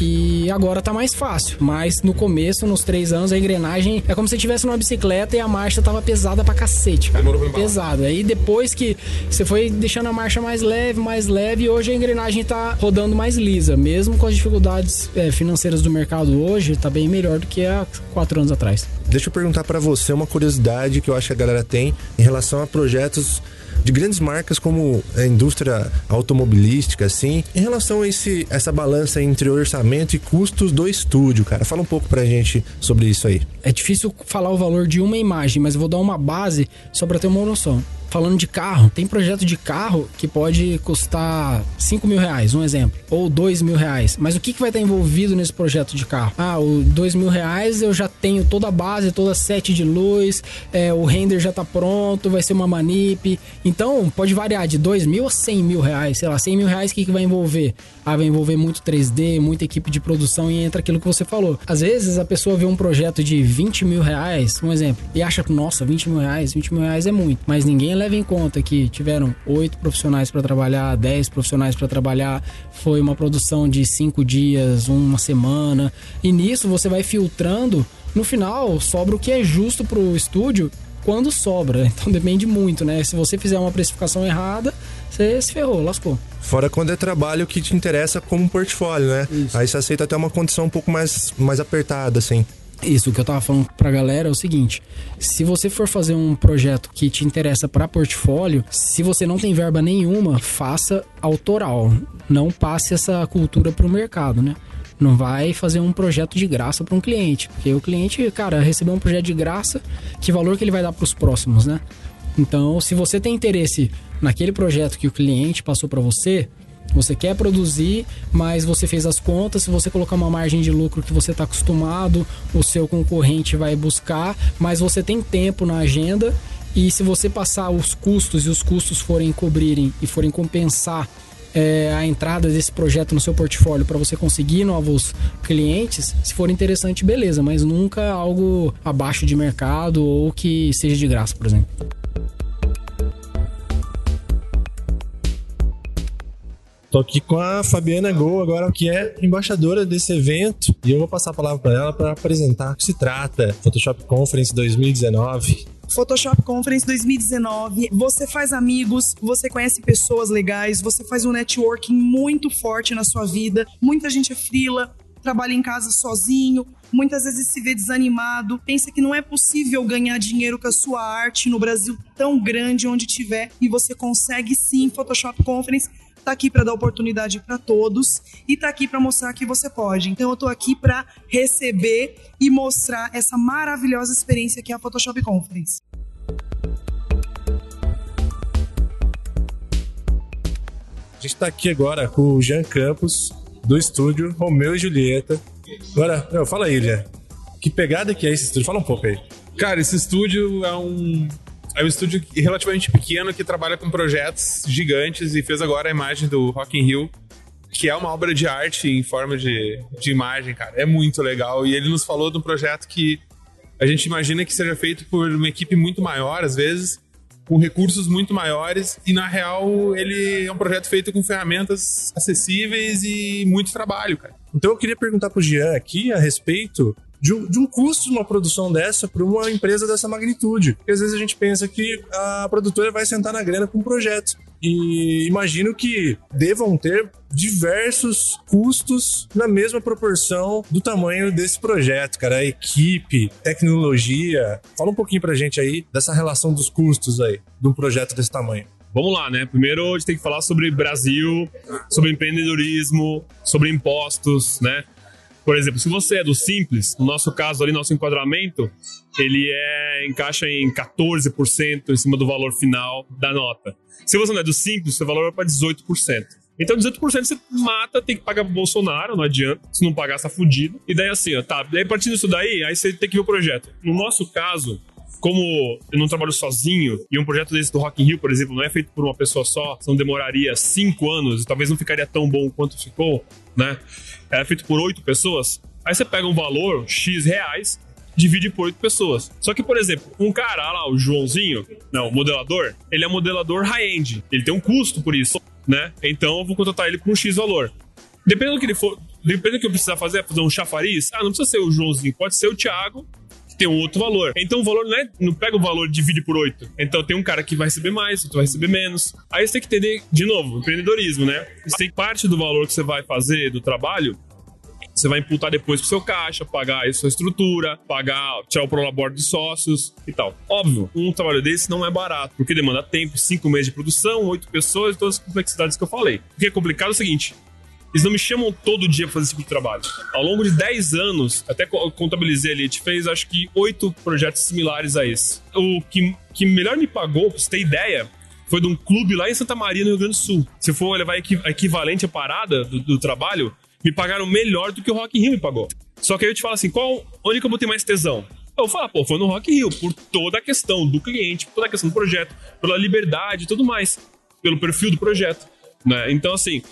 Speaker 14: E agora tá mais fácil. Mas no começo, nos três anos, a engrenagem é como se tivesse numa bicicleta e a marcha tava pesada pra cacete, cara. Pesada. Aí depois que você foi deixando a marcha mais leve, mais leve, e hoje a engrenagem tá rodando mais lisa. Mesmo com as dificuldades é, financeiras do mercado hoje, tá bem melhor do que há quatro anos atrás.
Speaker 1: Deixa eu perguntar para você uma curiosidade que eu acho que a galera tem em relação a projetos de grandes marcas como a indústria automobilística, assim, em relação a esse, essa balança entre orçamento e custos do estúdio, cara. Fala um pouco pra gente sobre isso aí.
Speaker 14: É difícil falar o valor de uma imagem, mas vou dar uma base só pra ter uma noção falando de carro, tem projeto de carro que pode custar 5 mil reais, um exemplo, ou 2 mil reais. Mas o que, que vai estar envolvido nesse projeto de carro? Ah, o 2 mil reais eu já tenho toda a base, toda a set de luz, é, o render já tá pronto, vai ser uma manip. Então, pode variar de 2 mil a 100 mil reais, sei lá, 100 mil reais o que, que vai envolver? Ah, vai envolver muito 3D, muita equipe de produção e entra aquilo que você falou. Às vezes a pessoa vê um projeto de 20 mil reais, um exemplo, e acha, nossa, 20 mil reais, 20 mil reais é muito. Mas ninguém leva em conta que tiveram oito profissionais para trabalhar, 10 profissionais para trabalhar, foi uma produção de cinco dias, uma semana, e nisso você vai filtrando. No final, sobra o que é justo pro estúdio quando sobra. Então depende muito, né? Se você fizer uma precificação errada, você se ferrou, lascou.
Speaker 1: Fora quando é trabalho que te interessa como portfólio, né? Isso. Aí você aceita até uma condição um pouco mais, mais apertada, assim.
Speaker 14: Isso, o que eu tava falando pra galera é o seguinte: se você for fazer um projeto que te interessa para portfólio, se você não tem verba nenhuma, faça autoral. Não passe essa cultura pro mercado, né? Não vai fazer um projeto de graça para um cliente, porque o cliente, cara, recebeu um projeto de graça, que valor que ele vai dar para os próximos, né? Então, se você tem interesse naquele projeto que o cliente passou para você, você quer produzir, mas você fez as contas. Se você colocar uma margem de lucro que você está acostumado, o seu concorrente vai buscar, mas você tem tempo na agenda. E se você passar os custos e os custos forem cobrirem e forem compensar é, a entrada desse projeto no seu portfólio para você conseguir novos clientes, se for interessante, beleza, mas nunca algo abaixo de mercado ou que seja de graça, por exemplo.
Speaker 1: Tô aqui com a Fabiana Gol agora, que é embaixadora desse evento, e eu vou passar a palavra para ela para apresentar o que se trata Photoshop Conference 2019.
Speaker 15: Photoshop Conference 2019. Você faz amigos, você conhece pessoas legais, você faz um networking muito forte na sua vida. Muita gente é frila, trabalha em casa sozinho, muitas vezes se vê desanimado, pensa que não é possível ganhar dinheiro com a sua arte no Brasil tão grande onde tiver e você consegue sim Photoshop Conference tá aqui para dar oportunidade para todos e tá aqui para mostrar que você pode. Então eu tô aqui para receber e mostrar essa maravilhosa experiência que é a Photoshop Conference.
Speaker 1: A gente está aqui agora com o Jean Campos, do estúdio Romeu e Julieta. Agora, meu, fala aí, Jean. Que pegada que é esse estúdio? Fala um pouco aí.
Speaker 4: Cara, esse estúdio é um é um estúdio relativamente pequeno que trabalha com projetos gigantes e fez agora a imagem do Rock in Rio, que é uma obra de arte em forma de, de imagem, cara. É muito legal. E ele nos falou de um projeto que a gente imagina que seja feito por uma equipe muito maior, às vezes, com recursos muito maiores, e na real ele é um projeto feito com ferramentas acessíveis e muito trabalho, cara.
Speaker 1: Então eu queria perguntar pro Jean aqui a respeito de um, de um custo de uma produção dessa para uma empresa dessa magnitude. Porque às vezes a gente pensa que a produtora vai sentar na grana com um projeto. E imagino que devam ter diversos custos na mesma proporção do tamanho desse projeto, cara. Equipe, tecnologia. Fala um pouquinho pra gente aí dessa relação dos custos aí, de um projeto desse tamanho.
Speaker 16: Vamos lá, né? Primeiro a gente tem que falar sobre Brasil, sobre empreendedorismo, sobre impostos, né? Por exemplo, se você é do simples, no nosso caso ali, nosso enquadramento, ele é encaixa em 14% em cima do valor final da nota. Se você não é do simples, seu valor vai para 18%. Então, 18% você mata, tem que pagar pro Bolsonaro, não adianta. Se não pagar, tá fudido. E daí assim, ó, tá. Daí partindo disso daí, aí você tem que ver o projeto. No nosso caso, como eu não trabalho sozinho, e um projeto desse do Rock in Rio, por exemplo, não é feito por uma pessoa só, não demoraria cinco anos, e talvez não ficaria tão bom quanto ficou, né? É feito por oito pessoas. Aí você pega um valor X reais, divide por oito pessoas. Só que, por exemplo, um cara lá, o Joãozinho, não, o modelador, ele é modelador high-end. Ele tem um custo por isso, né? Então eu vou contratar ele por um X valor. Dependendo do que ele for, Dependendo do que eu precisar fazer, fazer um chafariz, ah, não precisa ser o Joãozinho, pode ser o Thiago, tem um outro valor. Então o valor não é, não pega o valor divide por 8. Então tem um cara que vai receber mais, outro vai receber menos. Aí você tem que entender, de novo, empreendedorismo, né? Você tem parte do valor que você vai fazer do trabalho, você vai imputar depois pro seu caixa, pagar a sua estrutura, pagar, tirar o prolabore de sócios e tal. Óbvio, um trabalho desse não é barato, porque demanda tempo, cinco meses de produção, oito pessoas, todas as complexidades que eu falei. O que é complicado é o seguinte, eles não me chamam todo dia pra fazer esse tipo de trabalho. Ao longo de 10 anos, até co- contabilizei ali, a gente fez acho que oito projetos similares a esse. O que, que melhor me pagou, pra você ter ideia, foi de um clube lá em Santa Maria, no Rio Grande do Sul. Se for levar equivalente à parada do, do trabalho, me pagaram melhor do que o Rock in Rio me pagou. Só que aí eu te falo assim, qual, onde que eu botei mais tesão? Eu vou falar, pô, foi no Rock in Rio, por toda a questão do cliente, por toda a questão do projeto, pela liberdade e tudo mais, pelo perfil do projeto, né? Então, assim,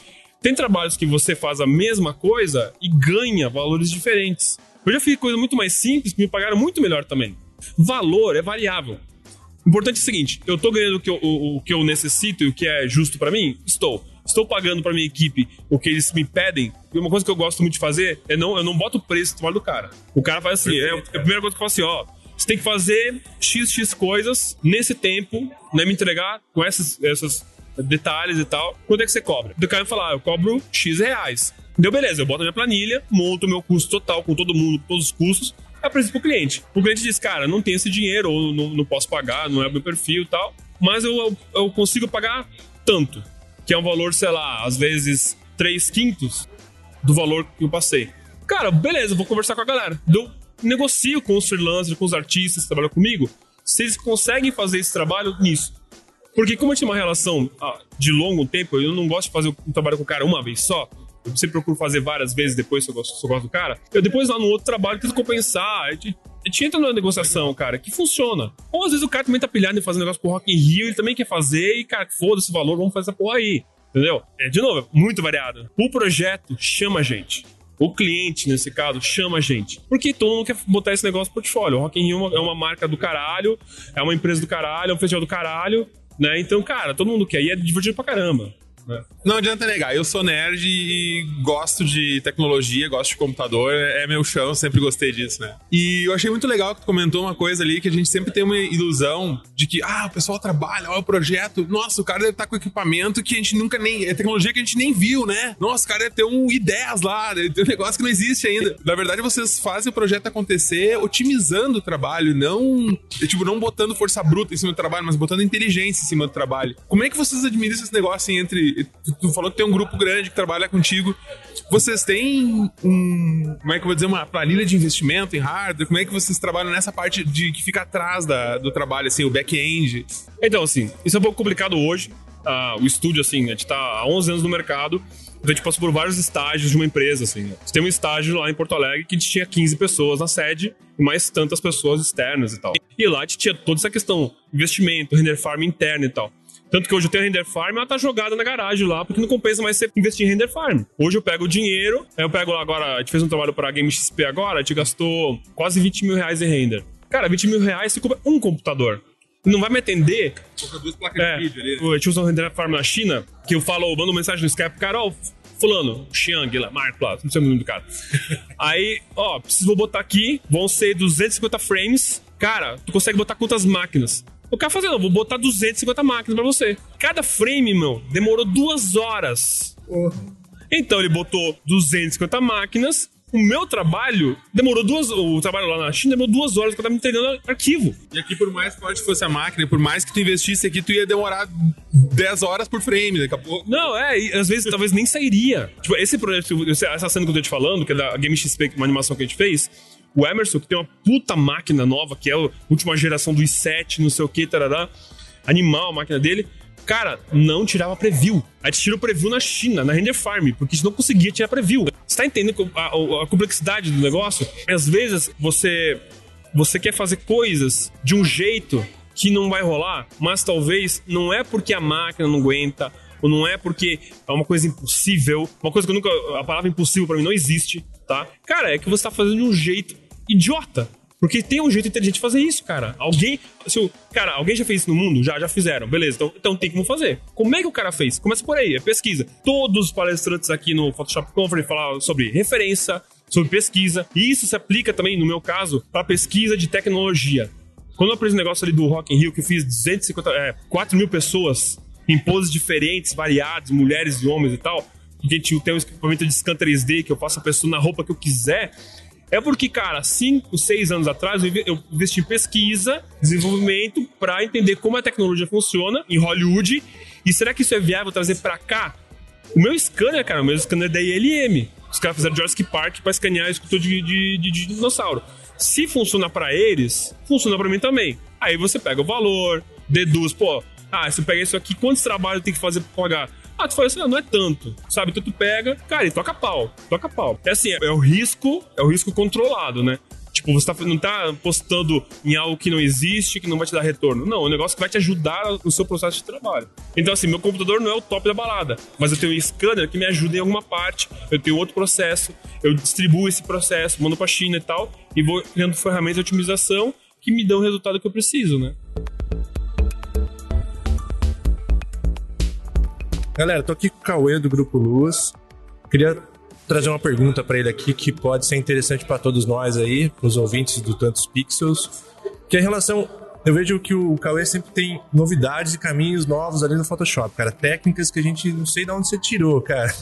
Speaker 16: tem trabalhos que você faz a mesma coisa e ganha valores diferentes. Eu já fiz coisa muito mais simples que me pagaram muito melhor também. Valor é variável. O importante é o seguinte: eu tô ganhando o que eu, o, o que eu necessito e o que é justo pra mim? Estou. Estou pagando pra minha equipe o que eles me pedem. E uma coisa que eu gosto muito de fazer é não, eu não boto o preço do trabalho do cara. O cara faz assim: é, é a primeira coisa que eu falo assim, ó. Você tem que fazer x, x coisas nesse tempo, né? Me entregar com essas, essas detalhes e tal. Quanto é que você cobra? O cara falar, ah, eu cobro X reais. Deu beleza, eu boto a minha planilha, monto o meu custo total com todo mundo, com todos os custos, apresento pro cliente. O cliente diz, cara, não tenho esse dinheiro, ou não, não posso pagar, não é o meu perfil e tal, mas eu, eu, eu consigo pagar tanto, que é um valor, sei lá, às vezes 3 quintos do valor que eu passei. Cara, beleza, vou conversar com a galera. Eu negocio com os freelancers, com os artistas que trabalham comigo, se eles conseguem fazer esse trabalho nisso. Porque como eu tinha uma relação ah, de longo tempo, eu não gosto de fazer um trabalho com o cara uma vez só. Eu sempre procuro fazer várias vezes depois se eu gosto, se eu gosto do cara. Eu depois lá no outro trabalho tento compensar. A gente, entra numa negociação, cara, que funciona. Ou às vezes o cara também tá pilhado em fazer um negócio pro Rock in Rio, ele também quer fazer e, cara, foda-se o valor, vamos fazer essa porra aí. Entendeu? É, de novo, é muito variado. O projeto chama a gente. O cliente, nesse caso, chama a gente. Porque todo mundo quer botar esse negócio no portfólio. O Rock in Rio é uma- é uma marca do caralho, é uma empresa do caralho, é um festival do caralho, né? Então, cara, todo mundo quer. E é divertido pra caramba.
Speaker 4: Não adianta negar, eu sou nerd e gosto de tecnologia, gosto de computador, é meu chão, sempre gostei disso, né? E eu achei muito legal que tu comentou uma coisa ali, que a gente sempre tem uma ilusão de que, ah, o pessoal trabalha, olha o projeto, nossa, o cara deve estar com equipamento que a gente nunca nem, é tecnologia que a gente nem viu, né? Nossa, o cara deve ter um i10 lá, deve ter um negócio que não existe ainda. Na verdade, vocês fazem o projeto acontecer otimizando o trabalho, não, tipo, não botando força bruta em cima do trabalho, mas botando inteligência em cima do trabalho. Como é que vocês administram esse negócio assim, entre. Tu falou que tem um grupo grande que trabalha contigo. Vocês têm um. Como é que eu vou dizer? Uma planilha de investimento em hardware? Como é que vocês trabalham nessa parte de que fica atrás da, do trabalho, assim, o back-end?
Speaker 16: Então, assim, isso é um pouco complicado hoje. Ah, o estúdio, assim, a gente tá há 11 anos no mercado. Então a gente passou por vários estágios de uma empresa, assim. Tem um estágio lá em Porto Alegre que a gente tinha 15 pessoas na sede e mais tantas pessoas externas e tal. E lá a gente tinha toda essa questão, investimento, render farm interno e tal. Tanto que hoje eu tenho a render farm, ela tá jogada na garagem lá, porque não compensa mais você investir em render farm. Hoje eu pego o dinheiro, aí eu pego lá agora, a gente fez um trabalho pra Game XP agora, a gente gastou quase 20 mil reais em render. Cara, 20 mil reais você compra um computador. Não vai me atender.
Speaker 4: duas placas
Speaker 16: É, a gente usa um render farm na China, que eu falo, eu mando mensagem no Skype, cara, ó, fulano, Xiang lá, Marco lá, não sei o nome do cara. Aí, ó, preciso vou botar aqui, vão ser 250 frames. Cara, tu consegue botar quantas máquinas? O cara fazendo, vou botar 250 máquinas pra você. Cada frame, meu, demorou duas horas. Então ele botou 250 máquinas. O meu trabalho demorou duas. O trabalho lá na China demorou duas horas que eu tava entregando arquivo.
Speaker 4: E aqui, por mais forte que fosse a máquina, por mais que tu investisse aqui, tu ia demorar 10 horas por frame daqui a pouco.
Speaker 16: Não, é, e às vezes talvez nem sairia. Tipo, esse projeto, essa cena que eu tô te falando, que é da Game XP, é uma animação que a gente fez, o Emerson, que tem uma puta máquina nova, que é a última geração do i7, não sei o que, tarará, animal a máquina dele. Cara, não tirava preview. A gente tirou preview na China, na Render Farm, porque não conseguia tirar preview. Você tá entendendo a, a- a complexidade do negócio? Às vezes você, você quer fazer coisas de um jeito que não vai rolar, mas talvez não é porque a máquina não aguenta, ou não é porque é uma coisa impossível, uma coisa que eu nunca. A palavra impossível pra mim não existe, tá? Cara, é que você tá fazendo de um jeito idiota. Porque tem um jeito inteligente de fazer isso, cara. Alguém. Se o, cara, alguém já fez isso no mundo? Já, já fizeram. Beleza, então, então tem como fazer. Como é que o cara fez? Começa por aí, é pesquisa. Todos os palestrantes aqui no Photoshop Conference falaram sobre referência, sobre pesquisa. E isso se aplica também, no meu caso, para pesquisa de tecnologia. Quando eu aprendi o negócio ali do Rock in Rio, que eu fiz 250, é, 4 mil pessoas em poses diferentes, variadas, mulheres e homens e tal, que a gente tem um equipamento de scan 3D, que eu faço a pessoa na roupa que eu quiser, é porque, cara, 5, 6 anos atrás eu investi em pesquisa, desenvolvimento para entender como a tecnologia funciona em Hollywood e será que isso é viável trazer para cá? O meu scanner, cara, o meu scanner é da ILM. Os caras fizeram Jurassic Park para escanear escultor de, de, de, de dinossauro. Se funciona para eles, funciona para mim também. Aí você pega o valor, deduz, pô, ah, se eu pegar isso aqui, quantos trabalhos tem que fazer pra pagar? Ah, tu fala assim, ah, não é tanto, sabe? Então tu pega, cara, e toca pau, toca pau. É assim, é, é o risco, é o risco controlado, né? Tipo, você tá, não tá postando em algo que não existe, que não vai te dar retorno. Não, é um negócio que vai te ajudar no seu processo de trabalho. Então, assim, meu computador não é o top da balada, mas eu tenho um scanner que me ajuda em alguma parte, eu tenho outro processo, eu distribuo esse processo, mando pra China e tal, e vou criando ferramentas de otimização que me dão o resultado que eu preciso, né?
Speaker 1: Galera, tô aqui com o Cauê do Grupo Luz. Queria trazer uma pergunta para ele aqui que pode ser interessante para todos nós aí, os ouvintes do Tantos Pixels, que é em relação eu vejo que o Cauê sempre tem novidades e caminhos novos ali no Photoshop, cara. Técnicas que a gente não sei de onde você tirou, cara.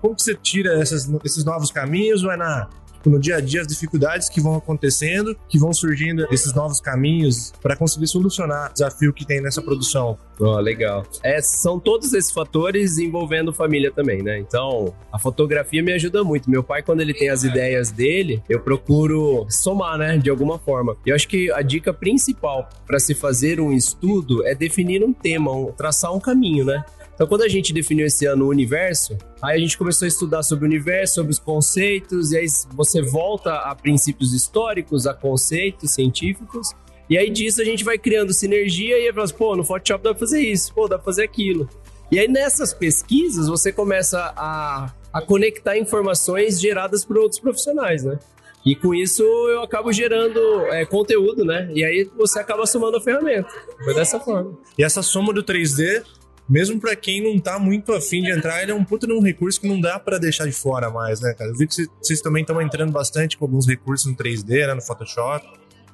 Speaker 1: Como que você tira essas, esses novos caminhos? Ou é na, no dia a dia as dificuldades que vão acontecendo, que vão surgindo esses novos caminhos para conseguir solucionar o desafio que tem nessa produção.
Speaker 17: Oh, legal. É, são todos esses fatores envolvendo família também, né? Então, a fotografia me ajuda muito. Meu pai, quando ele tem as ideias dele, eu procuro somar, né? De alguma forma. Eu acho que a dica principal para se fazer um estudo é definir um tema, um, traçar um caminho, né? Então, quando a gente definiu esse ano o universo, aí a gente começou a estudar sobre o universo, sobre os conceitos, e aí você volta a princípios históricos, a conceitos científicos, e aí disso a gente vai criando sinergia e aí fala assim, pô, no Photoshop dá pra fazer isso, pô, dá pra fazer aquilo. E aí nessas pesquisas você começa a, a conectar informações geradas por outros profissionais, né? E com isso eu acabo gerando é, conteúdo, né? E aí você acaba somando a ferramenta. Foi dessa forma.
Speaker 1: E essa soma do 3D mesmo para quem não tá muito afim de entrar, ele é um puto num recurso que não dá para deixar de fora mais, né, cara? Eu vi que vocês também estão entrando bastante com alguns recursos no 3D, né, no Photoshop.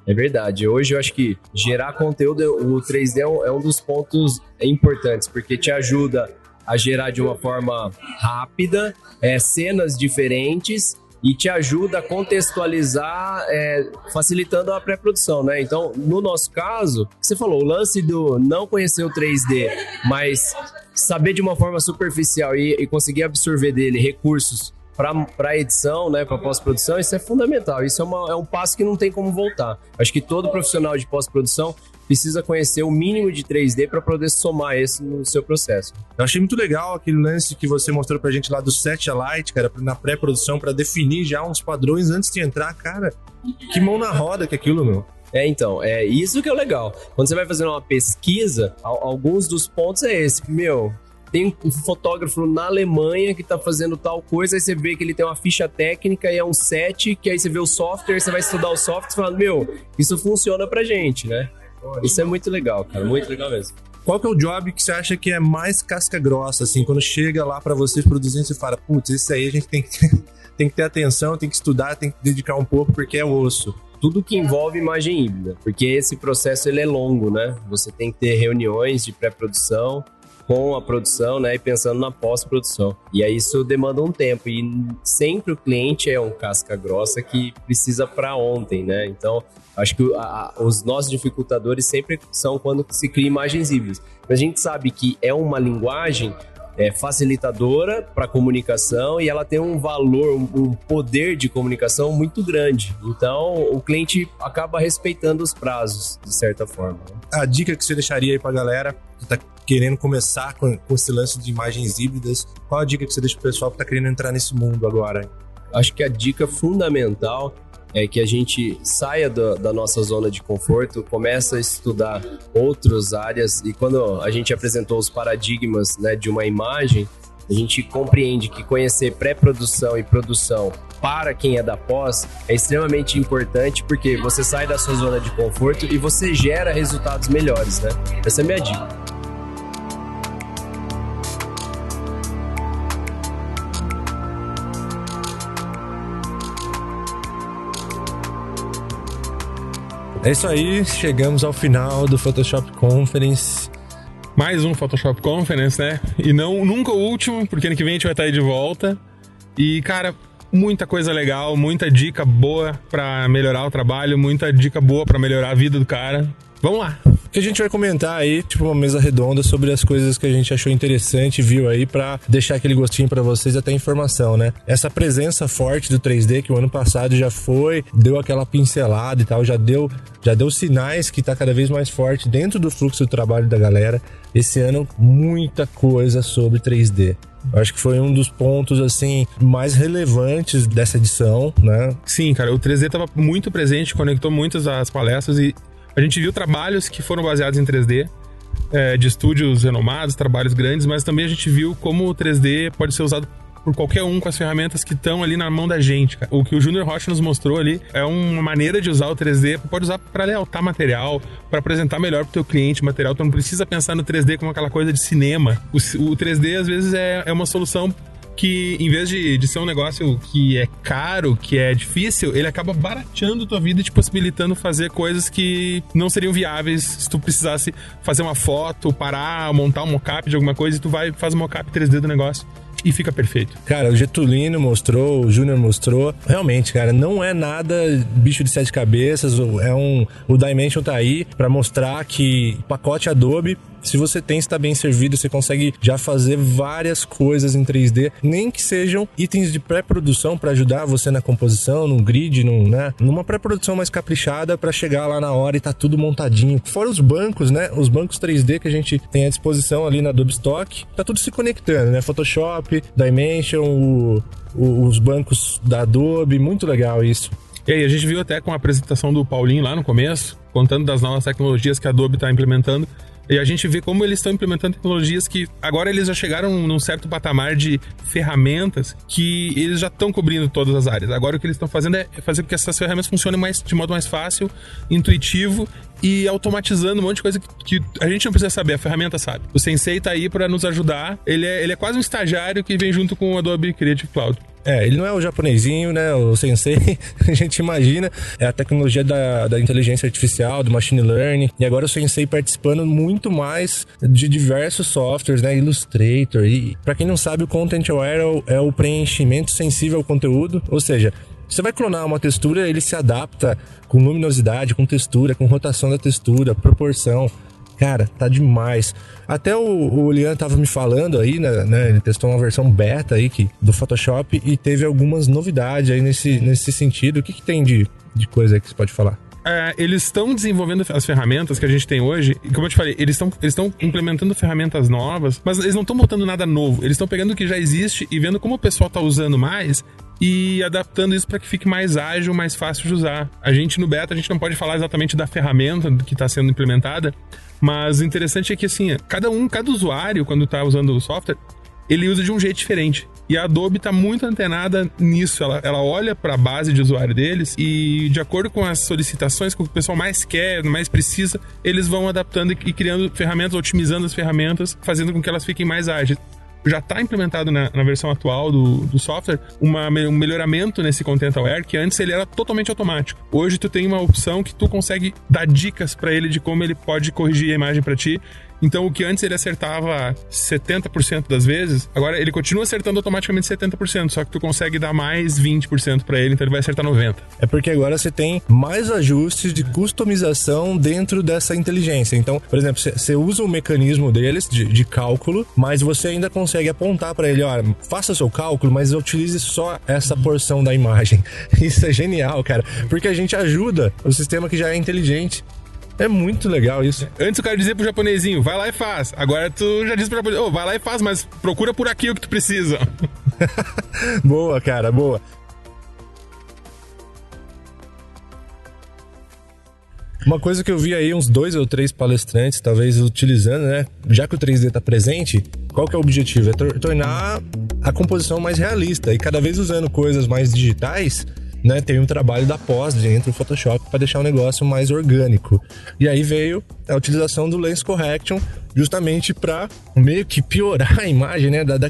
Speaker 17: É verdade. Hoje eu acho que gerar conteúdo, o 3D é um dos pontos importantes, porque te ajuda a gerar de uma forma rápida, é, cenas diferentes e te ajuda a contextualizar, é, facilitando a pré-produção, né? Então, no nosso caso, você falou, o lance do não conhecer o 3D, mas saber de uma forma superficial e, e conseguir absorver dele recursos para edição, né, para pós-produção, isso é fundamental. Isso é, uma, é um passo que não tem como voltar. Acho que todo profissional de pós-produção precisa conhecer o mínimo de 3D para poder somar esse no seu processo.
Speaker 1: Eu achei muito legal aquele lance que você mostrou pra gente lá do Satellite, cara, na pré-produção, para definir já uns padrões antes de entrar. Cara, que mão na roda que é aquilo, meu.
Speaker 17: É, então, é isso que é o legal. Quando você vai fazer uma pesquisa, alguns dos pontos é esse. Meu, tem um fotógrafo na Alemanha que tá fazendo tal coisa, aí você vê que ele tem uma ficha técnica e é um set, que aí você vê o software, você vai estudar o software e fala, meu, isso funciona pra gente, né? Isso é muito legal, cara, muito legal mesmo.
Speaker 1: Qual que é o job que você acha que é mais casca grossa, assim, quando chega lá para vocês produzindo, você fala, putz, esse aí a gente tem que, tem que ter atenção, tem que estudar, tem que dedicar um pouco, porque é osso
Speaker 17: tudo que envolve imagem híbrida, porque esse processo ele é longo, né? Você tem que ter reuniões de pré-produção com a produção, né, e pensando na pós-produção. E aí isso demanda um tempo e sempre o cliente é um casca grossa que precisa para ontem, né? Então Acho que a, os nossos dificultadores sempre são quando se cria imagens híbridas. Mas a gente sabe que é uma linguagem é, facilitadora para comunicação e ela tem um valor, um, poder de comunicação muito grande. Então, o cliente acaba respeitando os prazos, de certa forma. Né?
Speaker 1: A dica que você deixaria aí para a galera que está querendo começar com, com esse lance de imagens híbridas, qual a dica que você deixa para o pessoal que está querendo entrar nesse mundo agora?
Speaker 17: Acho que a dica fundamental é que a gente saia do, da nossa zona de conforto, começa a estudar outras áreas e quando a gente apresentou os paradigmas né, de uma imagem, a gente compreende que conhecer pré-produção e produção para quem é da pós é extremamente importante porque você sai da sua zona de conforto e você gera resultados melhores, né? Essa é a minha dica.
Speaker 1: É isso aí, chegamos ao final do Photoshop Conference.
Speaker 4: Mais um Photoshop Conference, né? E não nunca o último, porque ano que vem a gente vai estar aí de volta. E, cara, muita coisa legal, muita dica boa para melhorar o trabalho, muita dica boa para melhorar a vida do cara. Vamos lá.
Speaker 1: Que a gente vai comentar aí, tipo uma mesa redonda sobre as coisas que a gente achou interessante, viu aí para deixar aquele gostinho para vocês até informação, né? Essa presença forte do 3D que o ano passado já foi, deu aquela pincelada e tal, já deu, já deu sinais que tá cada vez mais forte dentro do fluxo do trabalho da galera. Esse ano muita coisa sobre 3D. Eu acho que foi um dos pontos assim mais relevantes dessa edição, né?
Speaker 4: Sim, cara, o 3D tava muito presente, conectou muitas das palestras e a gente viu trabalhos que foram baseados em 3D, é, de estúdios renomados, trabalhos grandes, mas também a gente viu como o 3D pode ser usado por qualquer um com as ferramentas que estão ali na mão da gente. Cara. O que o Junior Rocha nos mostrou ali é uma maneira de usar o 3D, pode usar para lealtar material, para apresentar melhor para o teu cliente material. Tu não precisa pensar no 3D como aquela coisa de cinema. O, o 3D às vezes é, é uma solução que em vez de, de ser um negócio que é caro, que é difícil, ele acaba barateando tua vida e te possibilitando fazer coisas que não seriam viáveis se tu precisasse fazer uma foto, parar, montar um mockup de alguma coisa e tu vai faz um mockup 3D do negócio e fica perfeito.
Speaker 1: Cara, o Getulino mostrou, o Júnior mostrou. Realmente, cara, não é nada bicho de sete cabeças. É um, o Dimension tá aí para mostrar que pacote Adobe se você tem, está bem servido, você consegue já fazer várias coisas em 3D, nem que sejam itens de pré-produção para ajudar você na composição, num grid, num, né? numa pré-produção mais caprichada para chegar lá na hora e tá tudo montadinho. Fora os bancos, né? Os bancos 3D que a gente tem à disposição ali na Adobe Stock, tá tudo se conectando, né? Photoshop, Dimension, o, o, os bancos da Adobe, muito legal isso.
Speaker 4: E aí, a gente viu até com a apresentação do Paulinho lá no começo, contando das novas tecnologias que a Adobe está implementando. E a gente vê como eles estão implementando tecnologias que agora eles já chegaram num certo patamar de ferramentas que eles já estão cobrindo todas as áreas. Agora o que eles estão fazendo é fazer com que essas ferramentas funcionem mais, de modo mais fácil, intuitivo e automatizando um monte de coisa que, que a gente não precisa saber, a ferramenta sabe. O Sensei está aí para nos ajudar. Ele é, ele é quase um estagiário que vem junto com o Adobe Creative Cloud.
Speaker 1: É, ele não é o japonesinho, né? O sensei, a gente imagina. É a tecnologia da, da inteligência artificial, do machine learning. E agora o sensei participando muito mais de diversos softwares, né? Illustrator. E para quem não sabe, o Content Aware é o, é o preenchimento sensível ao conteúdo. Ou seja, você vai clonar uma textura, ele se adapta com luminosidade, com textura, com rotação da textura, proporção. Cara, tá demais. Até o, o Lian tava me falando aí, né, né, Ele testou uma versão beta aí que, do Photoshop e teve algumas novidades aí nesse, nesse sentido. O que, que tem de, de coisa aí que você pode falar?
Speaker 4: É, eles estão desenvolvendo as ferramentas que a gente tem hoje, e como eu te falei, eles estão eles implementando ferramentas novas, mas eles não estão botando nada novo. Eles estão pegando o que já existe e vendo como o pessoal está usando mais e adaptando isso para que fique mais ágil, mais fácil de usar. A gente no beta, a gente não pode falar exatamente da ferramenta que está sendo implementada, mas o interessante é que assim, cada um, cada usuário quando está usando o software, ele usa de um jeito diferente. E a Adobe está muito antenada nisso. Ela, ela olha para a base de usuário deles e, de acordo com as solicitações, com o que o pessoal mais quer, mais precisa, eles vão adaptando e criando ferramentas, otimizando as ferramentas, fazendo com que elas fiquem mais ágeis já está implementado na, na, versão atual do, do software uma, um melhoramento nesse Content Aware que antes ele era totalmente automático. Hoje tu tem uma opção que tu consegue dar dicas para ele de como ele pode corrigir a imagem para ti então, o que antes ele acertava 70% das vezes, agora ele continua acertando automaticamente 70%, só que tu consegue dar mais 20% para ele, então ele vai acertar 90%.
Speaker 1: É porque agora você tem mais ajustes de customização dentro dessa inteligência. Então, por exemplo, você usa o mecanismo deles de, de cálculo, mas você ainda consegue apontar para ele, olha, faça seu cálculo, mas utilize só essa porção da imagem. Isso é genial, cara, porque a gente ajuda o sistema que já é inteligente é muito legal isso.
Speaker 4: Antes o cara dizia pro japonesinho, vai lá e faz. Agora tu já diz pro japonês, oh, vai lá e faz, mas procura por aqui o que tu precisa.
Speaker 1: boa, cara, boa. Uma coisa que eu vi aí uns dois ou três palestrantes, talvez utilizando, né? Já que o 3D tá presente, qual que é o objetivo? É tor- tornar a composição mais realista e cada vez usando coisas mais digitais. Né, tem um trabalho da pós dentro do Photoshop para deixar o negócio mais orgânico. E aí veio a utilização do Lens Correction justamente para meio que piorar a imagem, né, da, da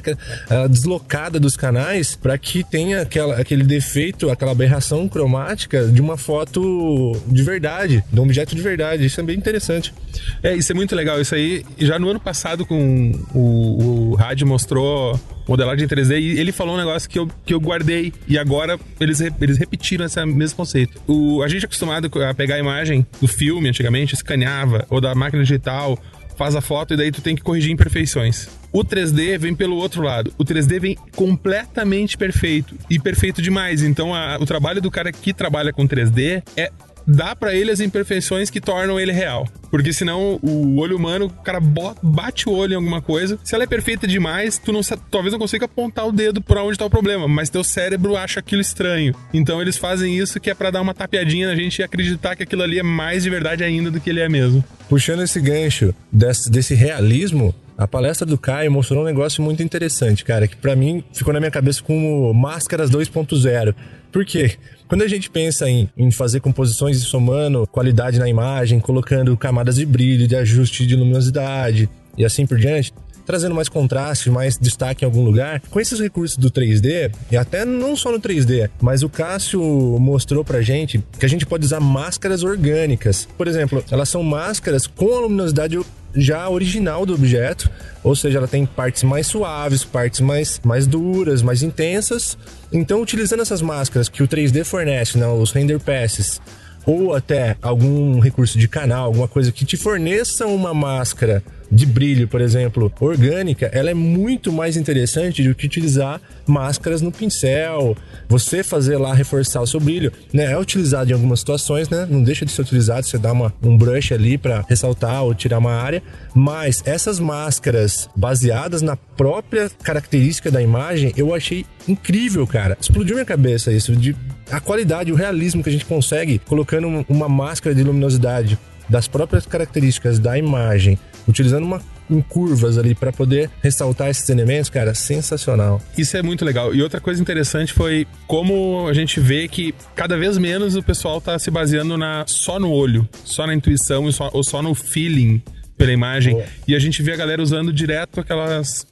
Speaker 1: deslocada dos canais para que tenha aquela, aquele defeito, aquela aberração cromática de uma foto de verdade, de um objeto de verdade. Isso é bem interessante.
Speaker 4: É, isso é muito legal. Isso aí, já no ano passado, com o, o Rádio mostrou modelagem em 3D e ele falou um negócio que eu, que eu guardei e agora eles, eles repetiram esse mesmo conceito. O, a gente é acostumado a pegar a imagem do filme antigamente, escaneava, ou da máquina digital, faz a foto e daí tu tem que corrigir imperfeições. O 3D vem pelo outro lado. O 3D vem completamente perfeito e perfeito demais. Então a- o trabalho do cara que trabalha com 3D é dá pra ele as imperfeições que tornam ele real. Porque senão o olho humano, o cara bate o olho em alguma coisa. Se ela é perfeita demais, tu não talvez não consiga apontar o dedo pra onde tá o problema, mas teu cérebro acha aquilo estranho. Então eles fazem isso que é pra dar uma tapeadinha na gente e acreditar que aquilo ali é mais de verdade ainda do que ele é mesmo.
Speaker 1: Puxando esse gancho desse, desse realismo, a palestra do Caio mostrou um negócio muito interessante, cara, que pra mim ficou na minha cabeça como Máscaras 2.0. Por quê? Quando a gente pensa em, em fazer composições e somando qualidade na imagem, colocando camadas de brilho, de ajuste de luminosidade e assim por diante, trazendo mais contraste, mais destaque em algum lugar. Com esses recursos do 3D, e até não só no 3D, mas o Cássio mostrou pra gente que a gente pode usar máscaras orgânicas. Por exemplo, elas são máscaras com a luminosidade já original do objeto, ou seja, ela tem partes mais suaves, partes mais, mais duras, mais intensas. Então, utilizando essas máscaras que o 3D fornece, né, os render passes, ou até algum recurso de canal, alguma coisa que te forneça uma máscara de brilho, por exemplo, orgânica, ela é muito mais interessante do que utilizar máscaras no pincel, você fazer lá reforçar o seu brilho, né? É utilizado em algumas situações, né? Não deixa de ser utilizado, você dá uma, um brush ali para ressaltar ou tirar uma área, mas essas máscaras baseadas na própria característica da imagem, eu achei incrível, cara. Explodiu minha cabeça isso de a qualidade, o realismo que a gente consegue colocando um- uma máscara de luminosidade das próprias características da imagem, utilizando uma em curvas ali para poder ressaltar esses elementos, cara, sensacional.
Speaker 4: Isso é muito legal. E outra coisa interessante foi como a gente vê que cada vez menos o pessoal tá se baseando na, só no olho, só na intuição só- ou só no feeling pela imagem. E a gente vê a galera usando direto aquelas.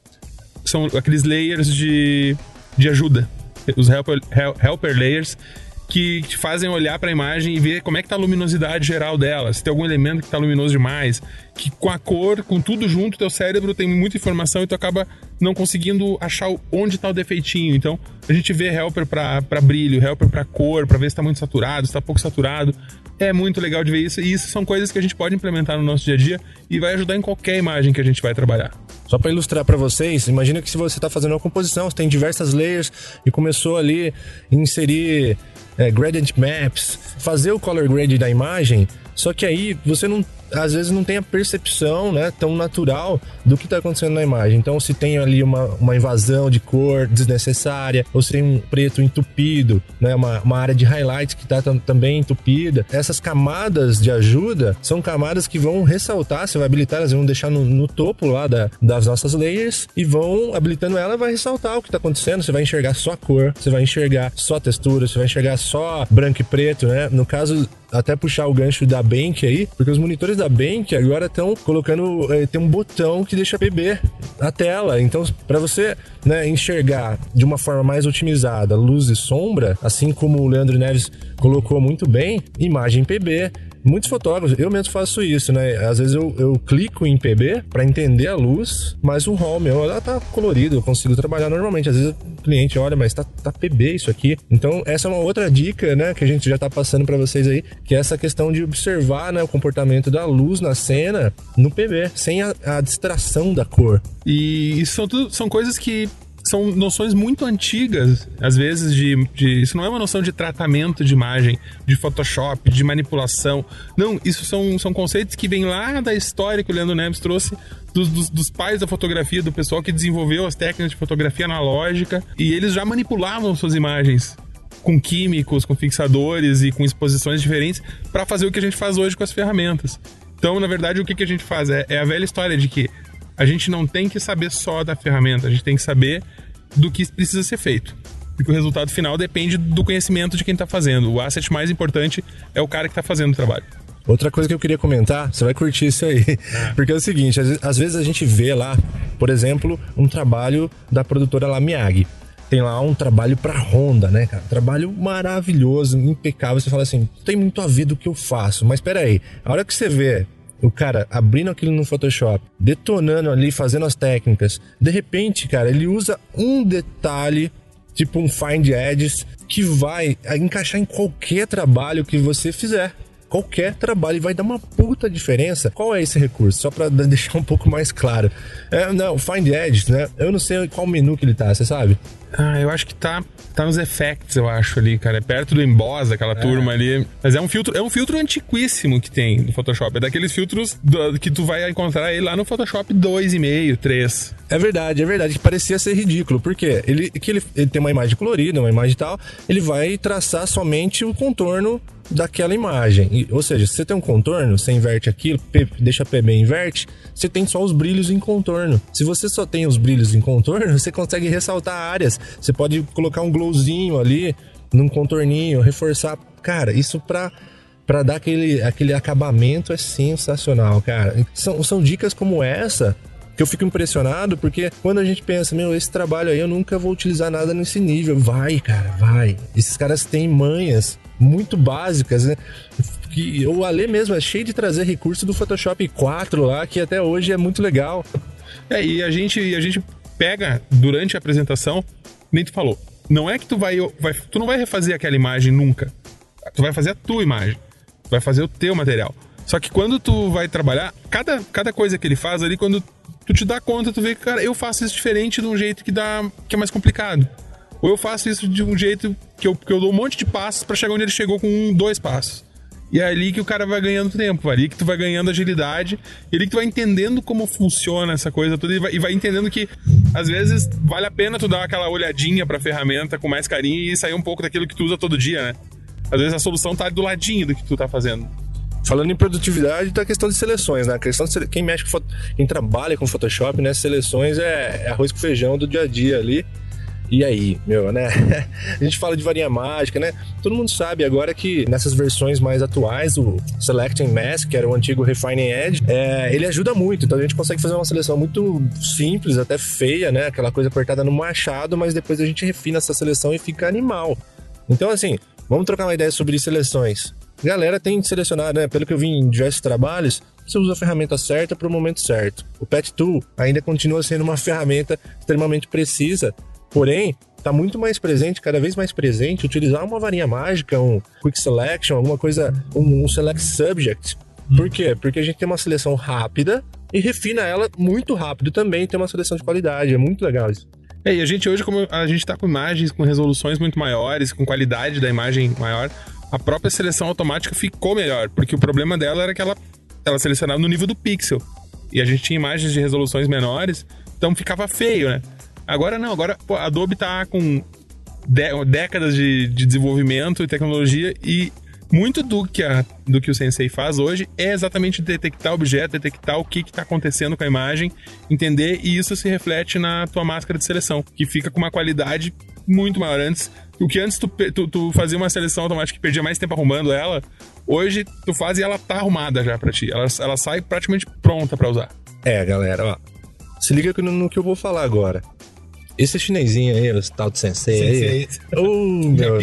Speaker 4: São aqueles layers de, de ajuda. Os helper, hel- helper layers que te fazem olhar para a imagem e ver como é que tá a luminosidade geral dela, se tem algum elemento que tá luminoso demais, que com a cor, com tudo junto, teu cérebro tem muita informação e tu acaba não conseguindo achar onde tá o defeitinho. Então, a gente vê helper para brilho, helper para cor, para ver se tá muito saturado, se tá pouco saturado. É muito legal de ver isso e isso são coisas que a gente pode implementar no nosso dia a dia e vai ajudar em qualquer imagem que a gente vai trabalhar.
Speaker 1: Só para ilustrar para vocês, imagina que se você está fazendo uma composição, você tem diversas layers e começou ali a inserir é, gradient maps, fazer o color grade da imagem, só que aí você não às vezes não tem a percepção né, tão natural do que está acontecendo na imagem. Então, se tem ali uma, uma invasão de cor desnecessária, ou se tem um preto entupido, né, uma, uma área de highlights que está também entupida, essas camadas de ajuda são camadas que vão ressaltar, você vai habilitar, elas vão deixar no, no topo lá da, das nossas layers e vão habilitando ela, vai ressaltar o que está acontecendo. Você vai enxergar só a cor, você vai enxergar só a textura, você vai enxergar só branco e preto, né? No caso, até puxar o gancho da Bank aí, porque os monitores da Bank agora estão colocando eh, tem um botão que deixa PB na tela. Então, para você né, enxergar de uma forma mais otimizada luz e sombra, assim como o Leandro Neves colocou muito bem, imagem PB. Muitos fotógrafos, eu mesmo faço isso, né? Às vezes eu, eu clico em PB para entender a luz, mas o RAW meu ela tá colorido, eu consigo trabalhar normalmente. Às vezes o cliente olha, mas tá, tá PB isso aqui. Então, essa é uma outra dica, né, que a gente já tá passando para vocês aí, que é essa questão de observar né, o comportamento da luz na cena no PB, sem a, a distração da cor.
Speaker 4: E isso são, tudo, são coisas que são noções muito antigas, às vezes, de, de, Isso não é uma noção de tratamento de imagem, de Photoshop, de manipulação. Não, isso são, são conceitos que vêm lá da história que o Leandro Neves trouxe dos, dos, dos, pais da fotografia, do pessoal que desenvolveu as técnicas de fotografia analógica, e eles já manipulavam suas imagens com químicos, com fixadores e com exposições diferentes para fazer o que a gente faz hoje com as ferramentas. Então, na verdade, o que, que a gente faz? É, é a velha história de que a gente não tem que saber só da ferramenta, a gente tem que saber do que precisa ser feito. Porque o resultado final depende do conhecimento de quem está fazendo. O asset mais importante é o cara que está fazendo o trabalho.
Speaker 1: Outra coisa que eu queria comentar, você vai curtir isso aí. Porque é o seguinte, às, vezes a gente vê lá, por exemplo, um trabalho da produtora lá Miyagi. Tem lá um trabalho pra Honda, né, cara? Trabalho maravilhoso, impecável. Você fala assim, tem muito a ver do que eu faço. Mas peraí, a hora que você vê o cara abrindo aquilo no Photoshop, detonando ali, fazendo as técnicas, de repente, cara, ele usa um detalhe, tipo um find edges, que vai encaixar em qualquer trabalho que você fizer qualquer trabalho e vai dar uma puta diferença. Qual é esse recurso? Só para deixar um pouco mais claro. É, não, Find Edge, né? Eu não sei qual menu que ele tá, você sabe?
Speaker 4: Ah, eu acho que tá, tá nos effects, eu acho ali, cara. É perto do emboss, aquela é. turma ali. Mas é um filtro, é um filtro antiquíssimo que tem no Photoshop. É daqueles filtros do, que tu vai encontrar aí lá no Photoshop 2,5, 3.
Speaker 1: É verdade, é verdade. Que parecia ser ridículo. Por quê? Ele, que ele, ele tem uma imagem colorida, uma imagem tal. Ele vai traçar somente o contorno daquela imagem. Ou seja, se você tem um contorno, você inverte aquilo, P, deixa PB inverte, você tem só os brilhos em contorno. Se você só tem os brilhos em contorno, você consegue ressaltar áreas. Você pode colocar um glowzinho ali num contorninho, reforçar. Cara, isso pra para dar aquele, aquele acabamento é sensacional, cara. São, são dicas como essa que eu fico impressionado porque quando a gente pensa, meu, esse trabalho aí eu nunca vou utilizar nada nesse nível. Vai, cara, vai. Esses caras têm manhas muito básicas, né? Que o Ale mesmo é cheio de trazer recurso do Photoshop 4 lá, que até hoje é muito legal.
Speaker 4: É, e a gente, a gente pega durante a apresentação, nem tu falou, não é que tu vai, vai tu não vai refazer aquela imagem nunca. Tu vai fazer a tua imagem. Tu vai fazer o teu material. Só que quando tu vai trabalhar, cada, cada coisa que ele faz ali, quando tu te dá conta, tu vê que, cara, eu faço isso diferente de um jeito que dá que é mais complicado. Ou eu faço isso de um jeito que eu, que eu dou um monte de passos para chegar onde ele chegou com um, dois passos. E é ali que o cara vai ganhando tempo, é ali que tu vai ganhando agilidade, é ali que tu vai entendendo como funciona essa coisa toda e vai, e vai, entendendo que às vezes vale a pena tu dar aquela olhadinha pra ferramenta com mais carinho e sair um pouco daquilo que tu usa todo dia, né? Às vezes a solução tá do ladinho do que tu tá fazendo.
Speaker 1: Falando em produtividade, tá a questão de seleções, né? A questão de quem mexe com quem trabalha com Photoshop, né? Seleções é, é arroz com feijão do dia a dia ali. E aí, meu, né? A gente fala de varinha mágica, né? Todo mundo sabe agora que nessas versões mais atuais, o Selecting Mask, que era o antigo Refining Edge, é, ele ajuda muito. Então a gente consegue fazer uma seleção muito simples, até feia, né? Aquela coisa apertada no machado, mas depois a gente refina essa seleção e fica animal. Então, assim, vamos trocar uma ideia sobre seleções. Galera tem selecionado, né? Pelo que eu vi em diversos trabalhos, você usa a ferramenta certa para o momento certo. O Pet Tool ainda continua sendo uma ferramenta extremamente precisa Porém, está muito mais presente, cada vez mais presente, utilizar uma varinha mágica, um quick selection, alguma coisa, um, um select subject. Por quê? Porque a gente tem uma seleção rápida e refina ela muito rápido também, tem uma seleção de qualidade. É muito legal isso.
Speaker 4: É, e a gente hoje, como a gente está com imagens com resoluções muito maiores, com qualidade da imagem maior, a própria seleção automática ficou melhor, porque o problema dela era que ela, ela selecionava no nível do pixel. E a gente tinha imagens de resoluções menores, então ficava feio, né? Agora não, agora pô, a Adobe tá com décadas de, de desenvolvimento e tecnologia e muito do que, a, do que o Sensei faz hoje é exatamente detectar objeto, detectar o que está acontecendo com a imagem, entender e isso se reflete na tua máscara de seleção, que fica com uma qualidade muito maior. Antes, o que antes tu, tu, tu fazia uma seleção automática que perdia mais tempo arrumando ela, hoje tu faz e ela tá arrumada já para ti. Ela, ela sai praticamente pronta para usar.
Speaker 1: É, galera, ó. Se liga no, no que eu vou falar agora. Esse chinesinho aí, o tal de sensei, sensei. aí. Oh, meu.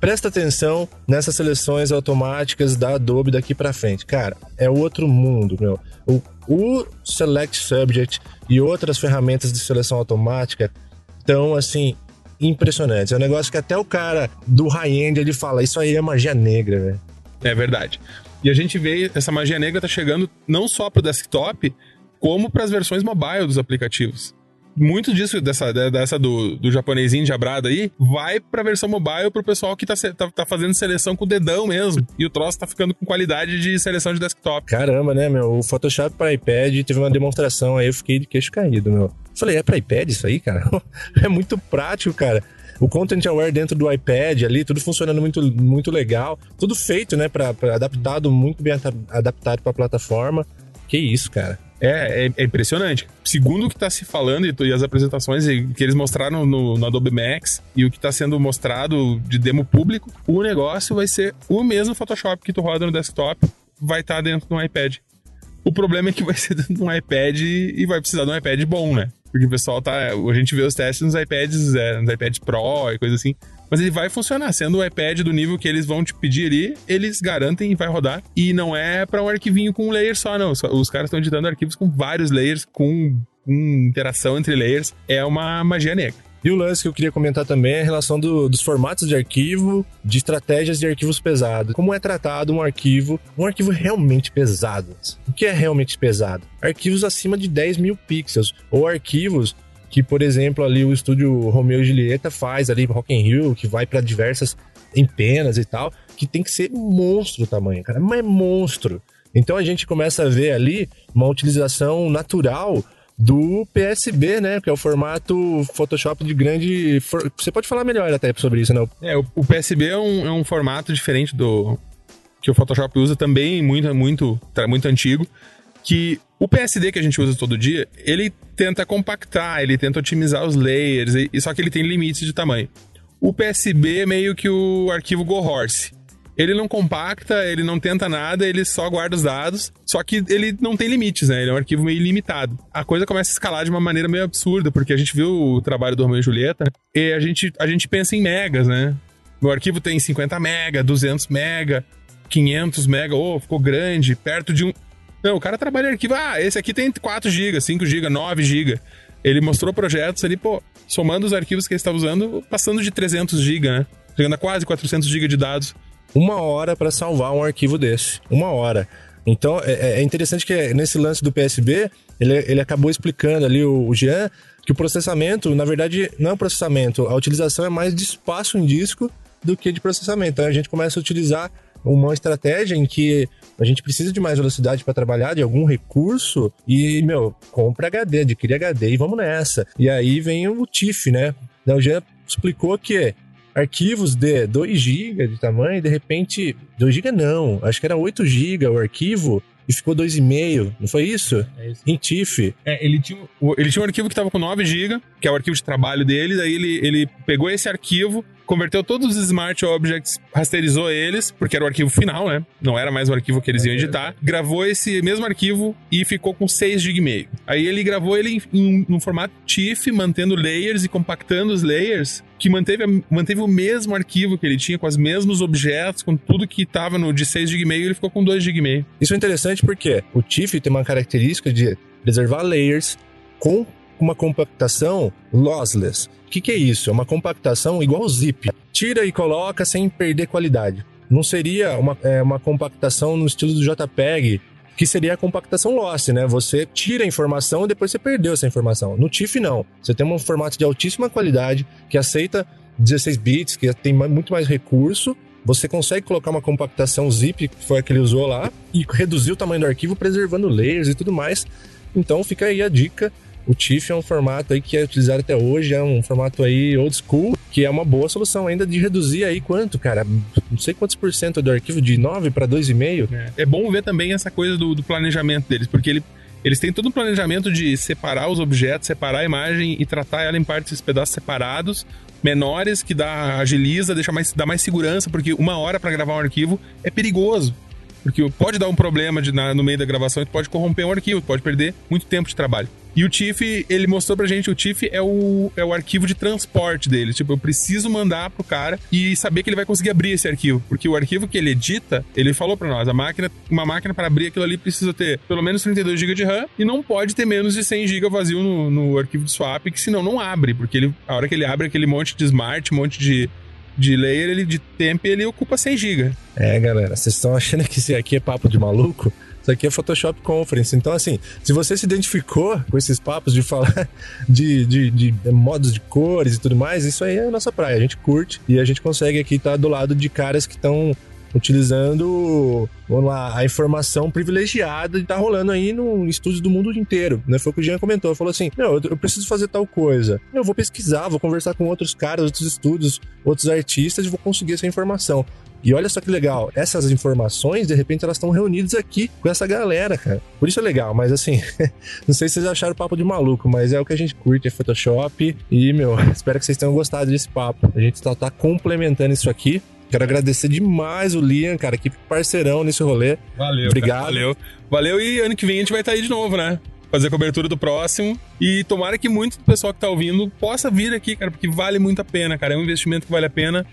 Speaker 1: Presta atenção nessas seleções automáticas da Adobe daqui para frente. Cara, é outro mundo, meu. O, o Select Subject e outras ferramentas de seleção automática estão, assim, impressionantes. É um negócio que até o cara do high-end ele fala, isso aí é magia negra, velho.
Speaker 4: É verdade. E a gente vê, essa magia negra tá chegando não só pro desktop, como para as versões mobile dos aplicativos muito disso, dessa, dessa do, do japonesinho diabrado aí, vai pra versão mobile pro pessoal que tá, tá, tá, fazendo seleção com o dedão mesmo. E o troço tá ficando com qualidade de seleção de desktop.
Speaker 1: Caramba, né, meu? O Photoshop para iPad teve uma demonstração aí, eu fiquei de queixo caído, meu. Falei, é pra iPad isso aí, cara? é muito prático, cara o Content Aware dentro do iPad ali, tudo funcionando muito, muito legal. Tudo feito, né, para adaptado, muito bem adaptado para a plataforma. Que isso, cara.
Speaker 4: É, é, é impressionante. Segundo o que está se falando e, e as apresentações que eles mostraram no, no Adobe Max e o que está sendo mostrado de demo público, o negócio vai ser o mesmo Photoshop que tu roda no desktop, vai estar tá dentro do iPad. O problema é que vai ser dentro de um iPad e vai precisar de um iPad bom, né? Porque o pessoal tá. A gente vê os testes nos iPads, é, nos iPads Pro e coisa assim. Mas ele vai funcionar. Sendo o iPad do nível que eles vão te pedir ali, eles garantem e vai rodar. E não é para um arquivinho com um layer só, não. Os caras estão editando arquivos com vários layers, com, com interação entre layers. É uma magia negra.
Speaker 1: E o lance que eu queria comentar também é a relação do, dos formatos de arquivo, de estratégias de arquivos pesados. Como é tratado um arquivo, um arquivo realmente pesado? O que é realmente pesado? Arquivos acima de 10 mil pixels, ou arquivos que, por exemplo, ali o estúdio Romeo e Julieta faz ali Rock in Rio, que vai para diversas empenas e tal, que tem que ser monstro o tamanho, cara, mas é monstro. Então a gente começa a ver ali uma utilização natural do PSB, né? Que é o formato Photoshop de grande. Você pode falar melhor até sobre isso, não?
Speaker 4: É, o, PSB é um, é um formato diferente do que o Photoshop usa, também muito, muito, muito antigo. Que o PSD que a gente usa todo dia, ele tenta compactar, ele tenta otimizar os layers, e, só que ele tem limites de tamanho. O PSB é meio que o arquivo Go Horse ele não compacta, ele não tenta nada, ele só guarda os dados, só que ele não tem limites, né? Ele é um arquivo meio limitado. A coisa começa a escalar de uma maneira meio absurda, porque a gente viu o trabalho do Romeo e Julieta e a gente, a gente pensa em megas, né? Meu arquivo tem 50 mega, 200 mega, 500 mega, oh, ficou grande, perto de um... Não, o cara trabalha em arquivo, ah, esse aqui tem 4 GB, 5 GB, 9 GB. Ele mostrou projetos ali, pô, somando os arquivos que ele estava usando, passando de 300 GB, né? Chegando a quase 400 GB de dados
Speaker 1: uma hora para salvar um arquivo desse. Uma hora. Então é, é, interessante que nesse lance do PSB, ele, ele acabou explicando ali, o, o Jean, que o processamento, na verdade, não é um processamento, a utilização é mais de espaço em disco do que de processamento. Então a gente começa a utilizar uma estratégia em que a gente precisa de mais velocidade para trabalhar, de algum recurso, e, meu, compra HD, adquire HD e vamos nessa. E aí vem o TIFF, né? O Jean explicou que arquivos de 2 GB de tamanho, e de repente, 2 GB não, acho que era 8 GB o arquivo, e ficou 2,5, não foi isso? É isso. Em TIFF.
Speaker 4: É, ele tinha, ele tinha um arquivo que estava com 9 GB, que é o arquivo de trabalho dele, daí ele, ele pegou esse arquivo, converteu todos os Smart Objects, rasterizou eles, porque era o arquivo final, né? Não era mais o arquivo que eles iam editar. Gravou esse mesmo arquivo e ficou com 6 GB e meio. Aí ele gravou ele em, em, formato TIFF, mantendo layers e compactando os layers, que manteve, manteve o mesmo arquivo que ele tinha, com os mesmos objetos, com tudo que estava no de 6 GB meio, ele ficou com 2 GB meio.
Speaker 1: Isso é interessante porque o TIFF tem uma característica de preservar layers com uma compactação lossless. O que, que é isso? É uma compactação igual zip. Tira e coloca sem perder qualidade. Não seria uma, é, uma compactação no estilo do JPEG, que seria a compactação loss, né? Você tira a informação e depois você perdeu essa informação. No TIFF, não. Você tem um formato de altíssima qualidade, que aceita 16 bits, que tem muito mais recurso. Você consegue colocar uma compactação zip, que foi a que ele usou lá, e reduzir o tamanho do arquivo, preservando layers e tudo mais. Então fica aí a dica o TIFF é um formato aí que é utilizado até hoje, é um formato aí old school, que é uma boa solução ainda de reduzir aí quanto, cara? Não sei quantos por cento do arquivo, de 9 para 2,5.
Speaker 4: É, é bom ver também essa coisa do, do planejamento deles, porque ele eles têm todo um planejamento de separar os objetos, separar a imagem e tratar ela em partes, pedaços separados, menores, que dá agiliza, deixa mais, dá mais segurança, porque uma hora para gravar um arquivo é perigoso. Porque pode dar um problema de, na, no meio da gravação e pode corromper um arquivo, pode perder muito tempo de trabalho. E o TIFF, ele mostrou pra gente, o TIFF é o, é o arquivo de transporte dele. Tipo, eu preciso mandar pro cara e saber que ele vai conseguir abrir esse arquivo. Porque o arquivo que ele edita, ele falou pra nós, a máquina, uma máquina para abrir aquilo ali precisa ter pelo menos 32 GB de RAM e não pode ter menos de 100 GB vazio no, no arquivo de swap, que senão não abre. Porque ele, a hora que ele abre aquele monte de smart, monte de de layer, ele de tempo, ele ocupa 100 GB.
Speaker 1: É, galera, vocês estão achando que isso aqui é papo de maluco? Isso aqui é Photoshop Conference. Então, assim, se você se identificou com esses papos de falar de, de, de modos de cores e tudo mais, isso aí é a nossa praia. A gente curte e a gente consegue aqui estar do lado de caras que estão utilizando vamos lá, a informação privilegiada de tá rolando aí no estúdio do mundo inteiro. Né? Foi o que o Jean comentou. Falou assim: eu preciso fazer tal coisa. Eu vou pesquisar, vou conversar com outros caras, outros estúdios, outros artistas e vou conseguir essa informação. E olha só que legal, essas informações, de repente, elas estão reunidas aqui com essa galera, cara. Por isso é legal, mas assim, não sei se vocês acharam o papo de maluco, mas é o que a gente curte, é Photoshop. E, meu, espero que vocês tenham gostado desse papo. A gente tá, tá complementando isso aqui. Quero agradecer demais o Liam, cara, que parceirão nesse rolê.
Speaker 4: Valeu.
Speaker 1: Obrigado.
Speaker 4: Cara, valeu. Valeu e ano que vem a gente vai estar aí de novo, né? Fazer a cobertura do próximo. E tomara que muito do pessoal que tá ouvindo possa vir aqui, cara, porque vale muito a pena, cara. É um investimento que vale a pena.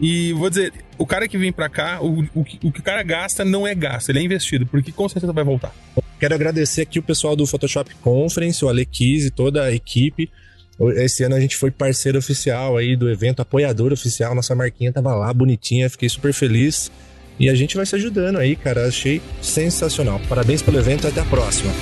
Speaker 4: E vou dizer, o cara que vem para cá, o, o, o, que o cara gasta não é gasto, ele é investido, porque com certeza vai voltar.
Speaker 1: Quero agradecer aqui o pessoal do Photoshop Conference, o Alequise, toda a equipe. Esse ano a gente foi parceiro oficial aí do evento, apoiador oficial. Nossa marquinha tava lá, bonitinha, fiquei super feliz. E a gente vai se ajudando aí, cara. Achei sensacional. Parabéns pelo evento até a próxima.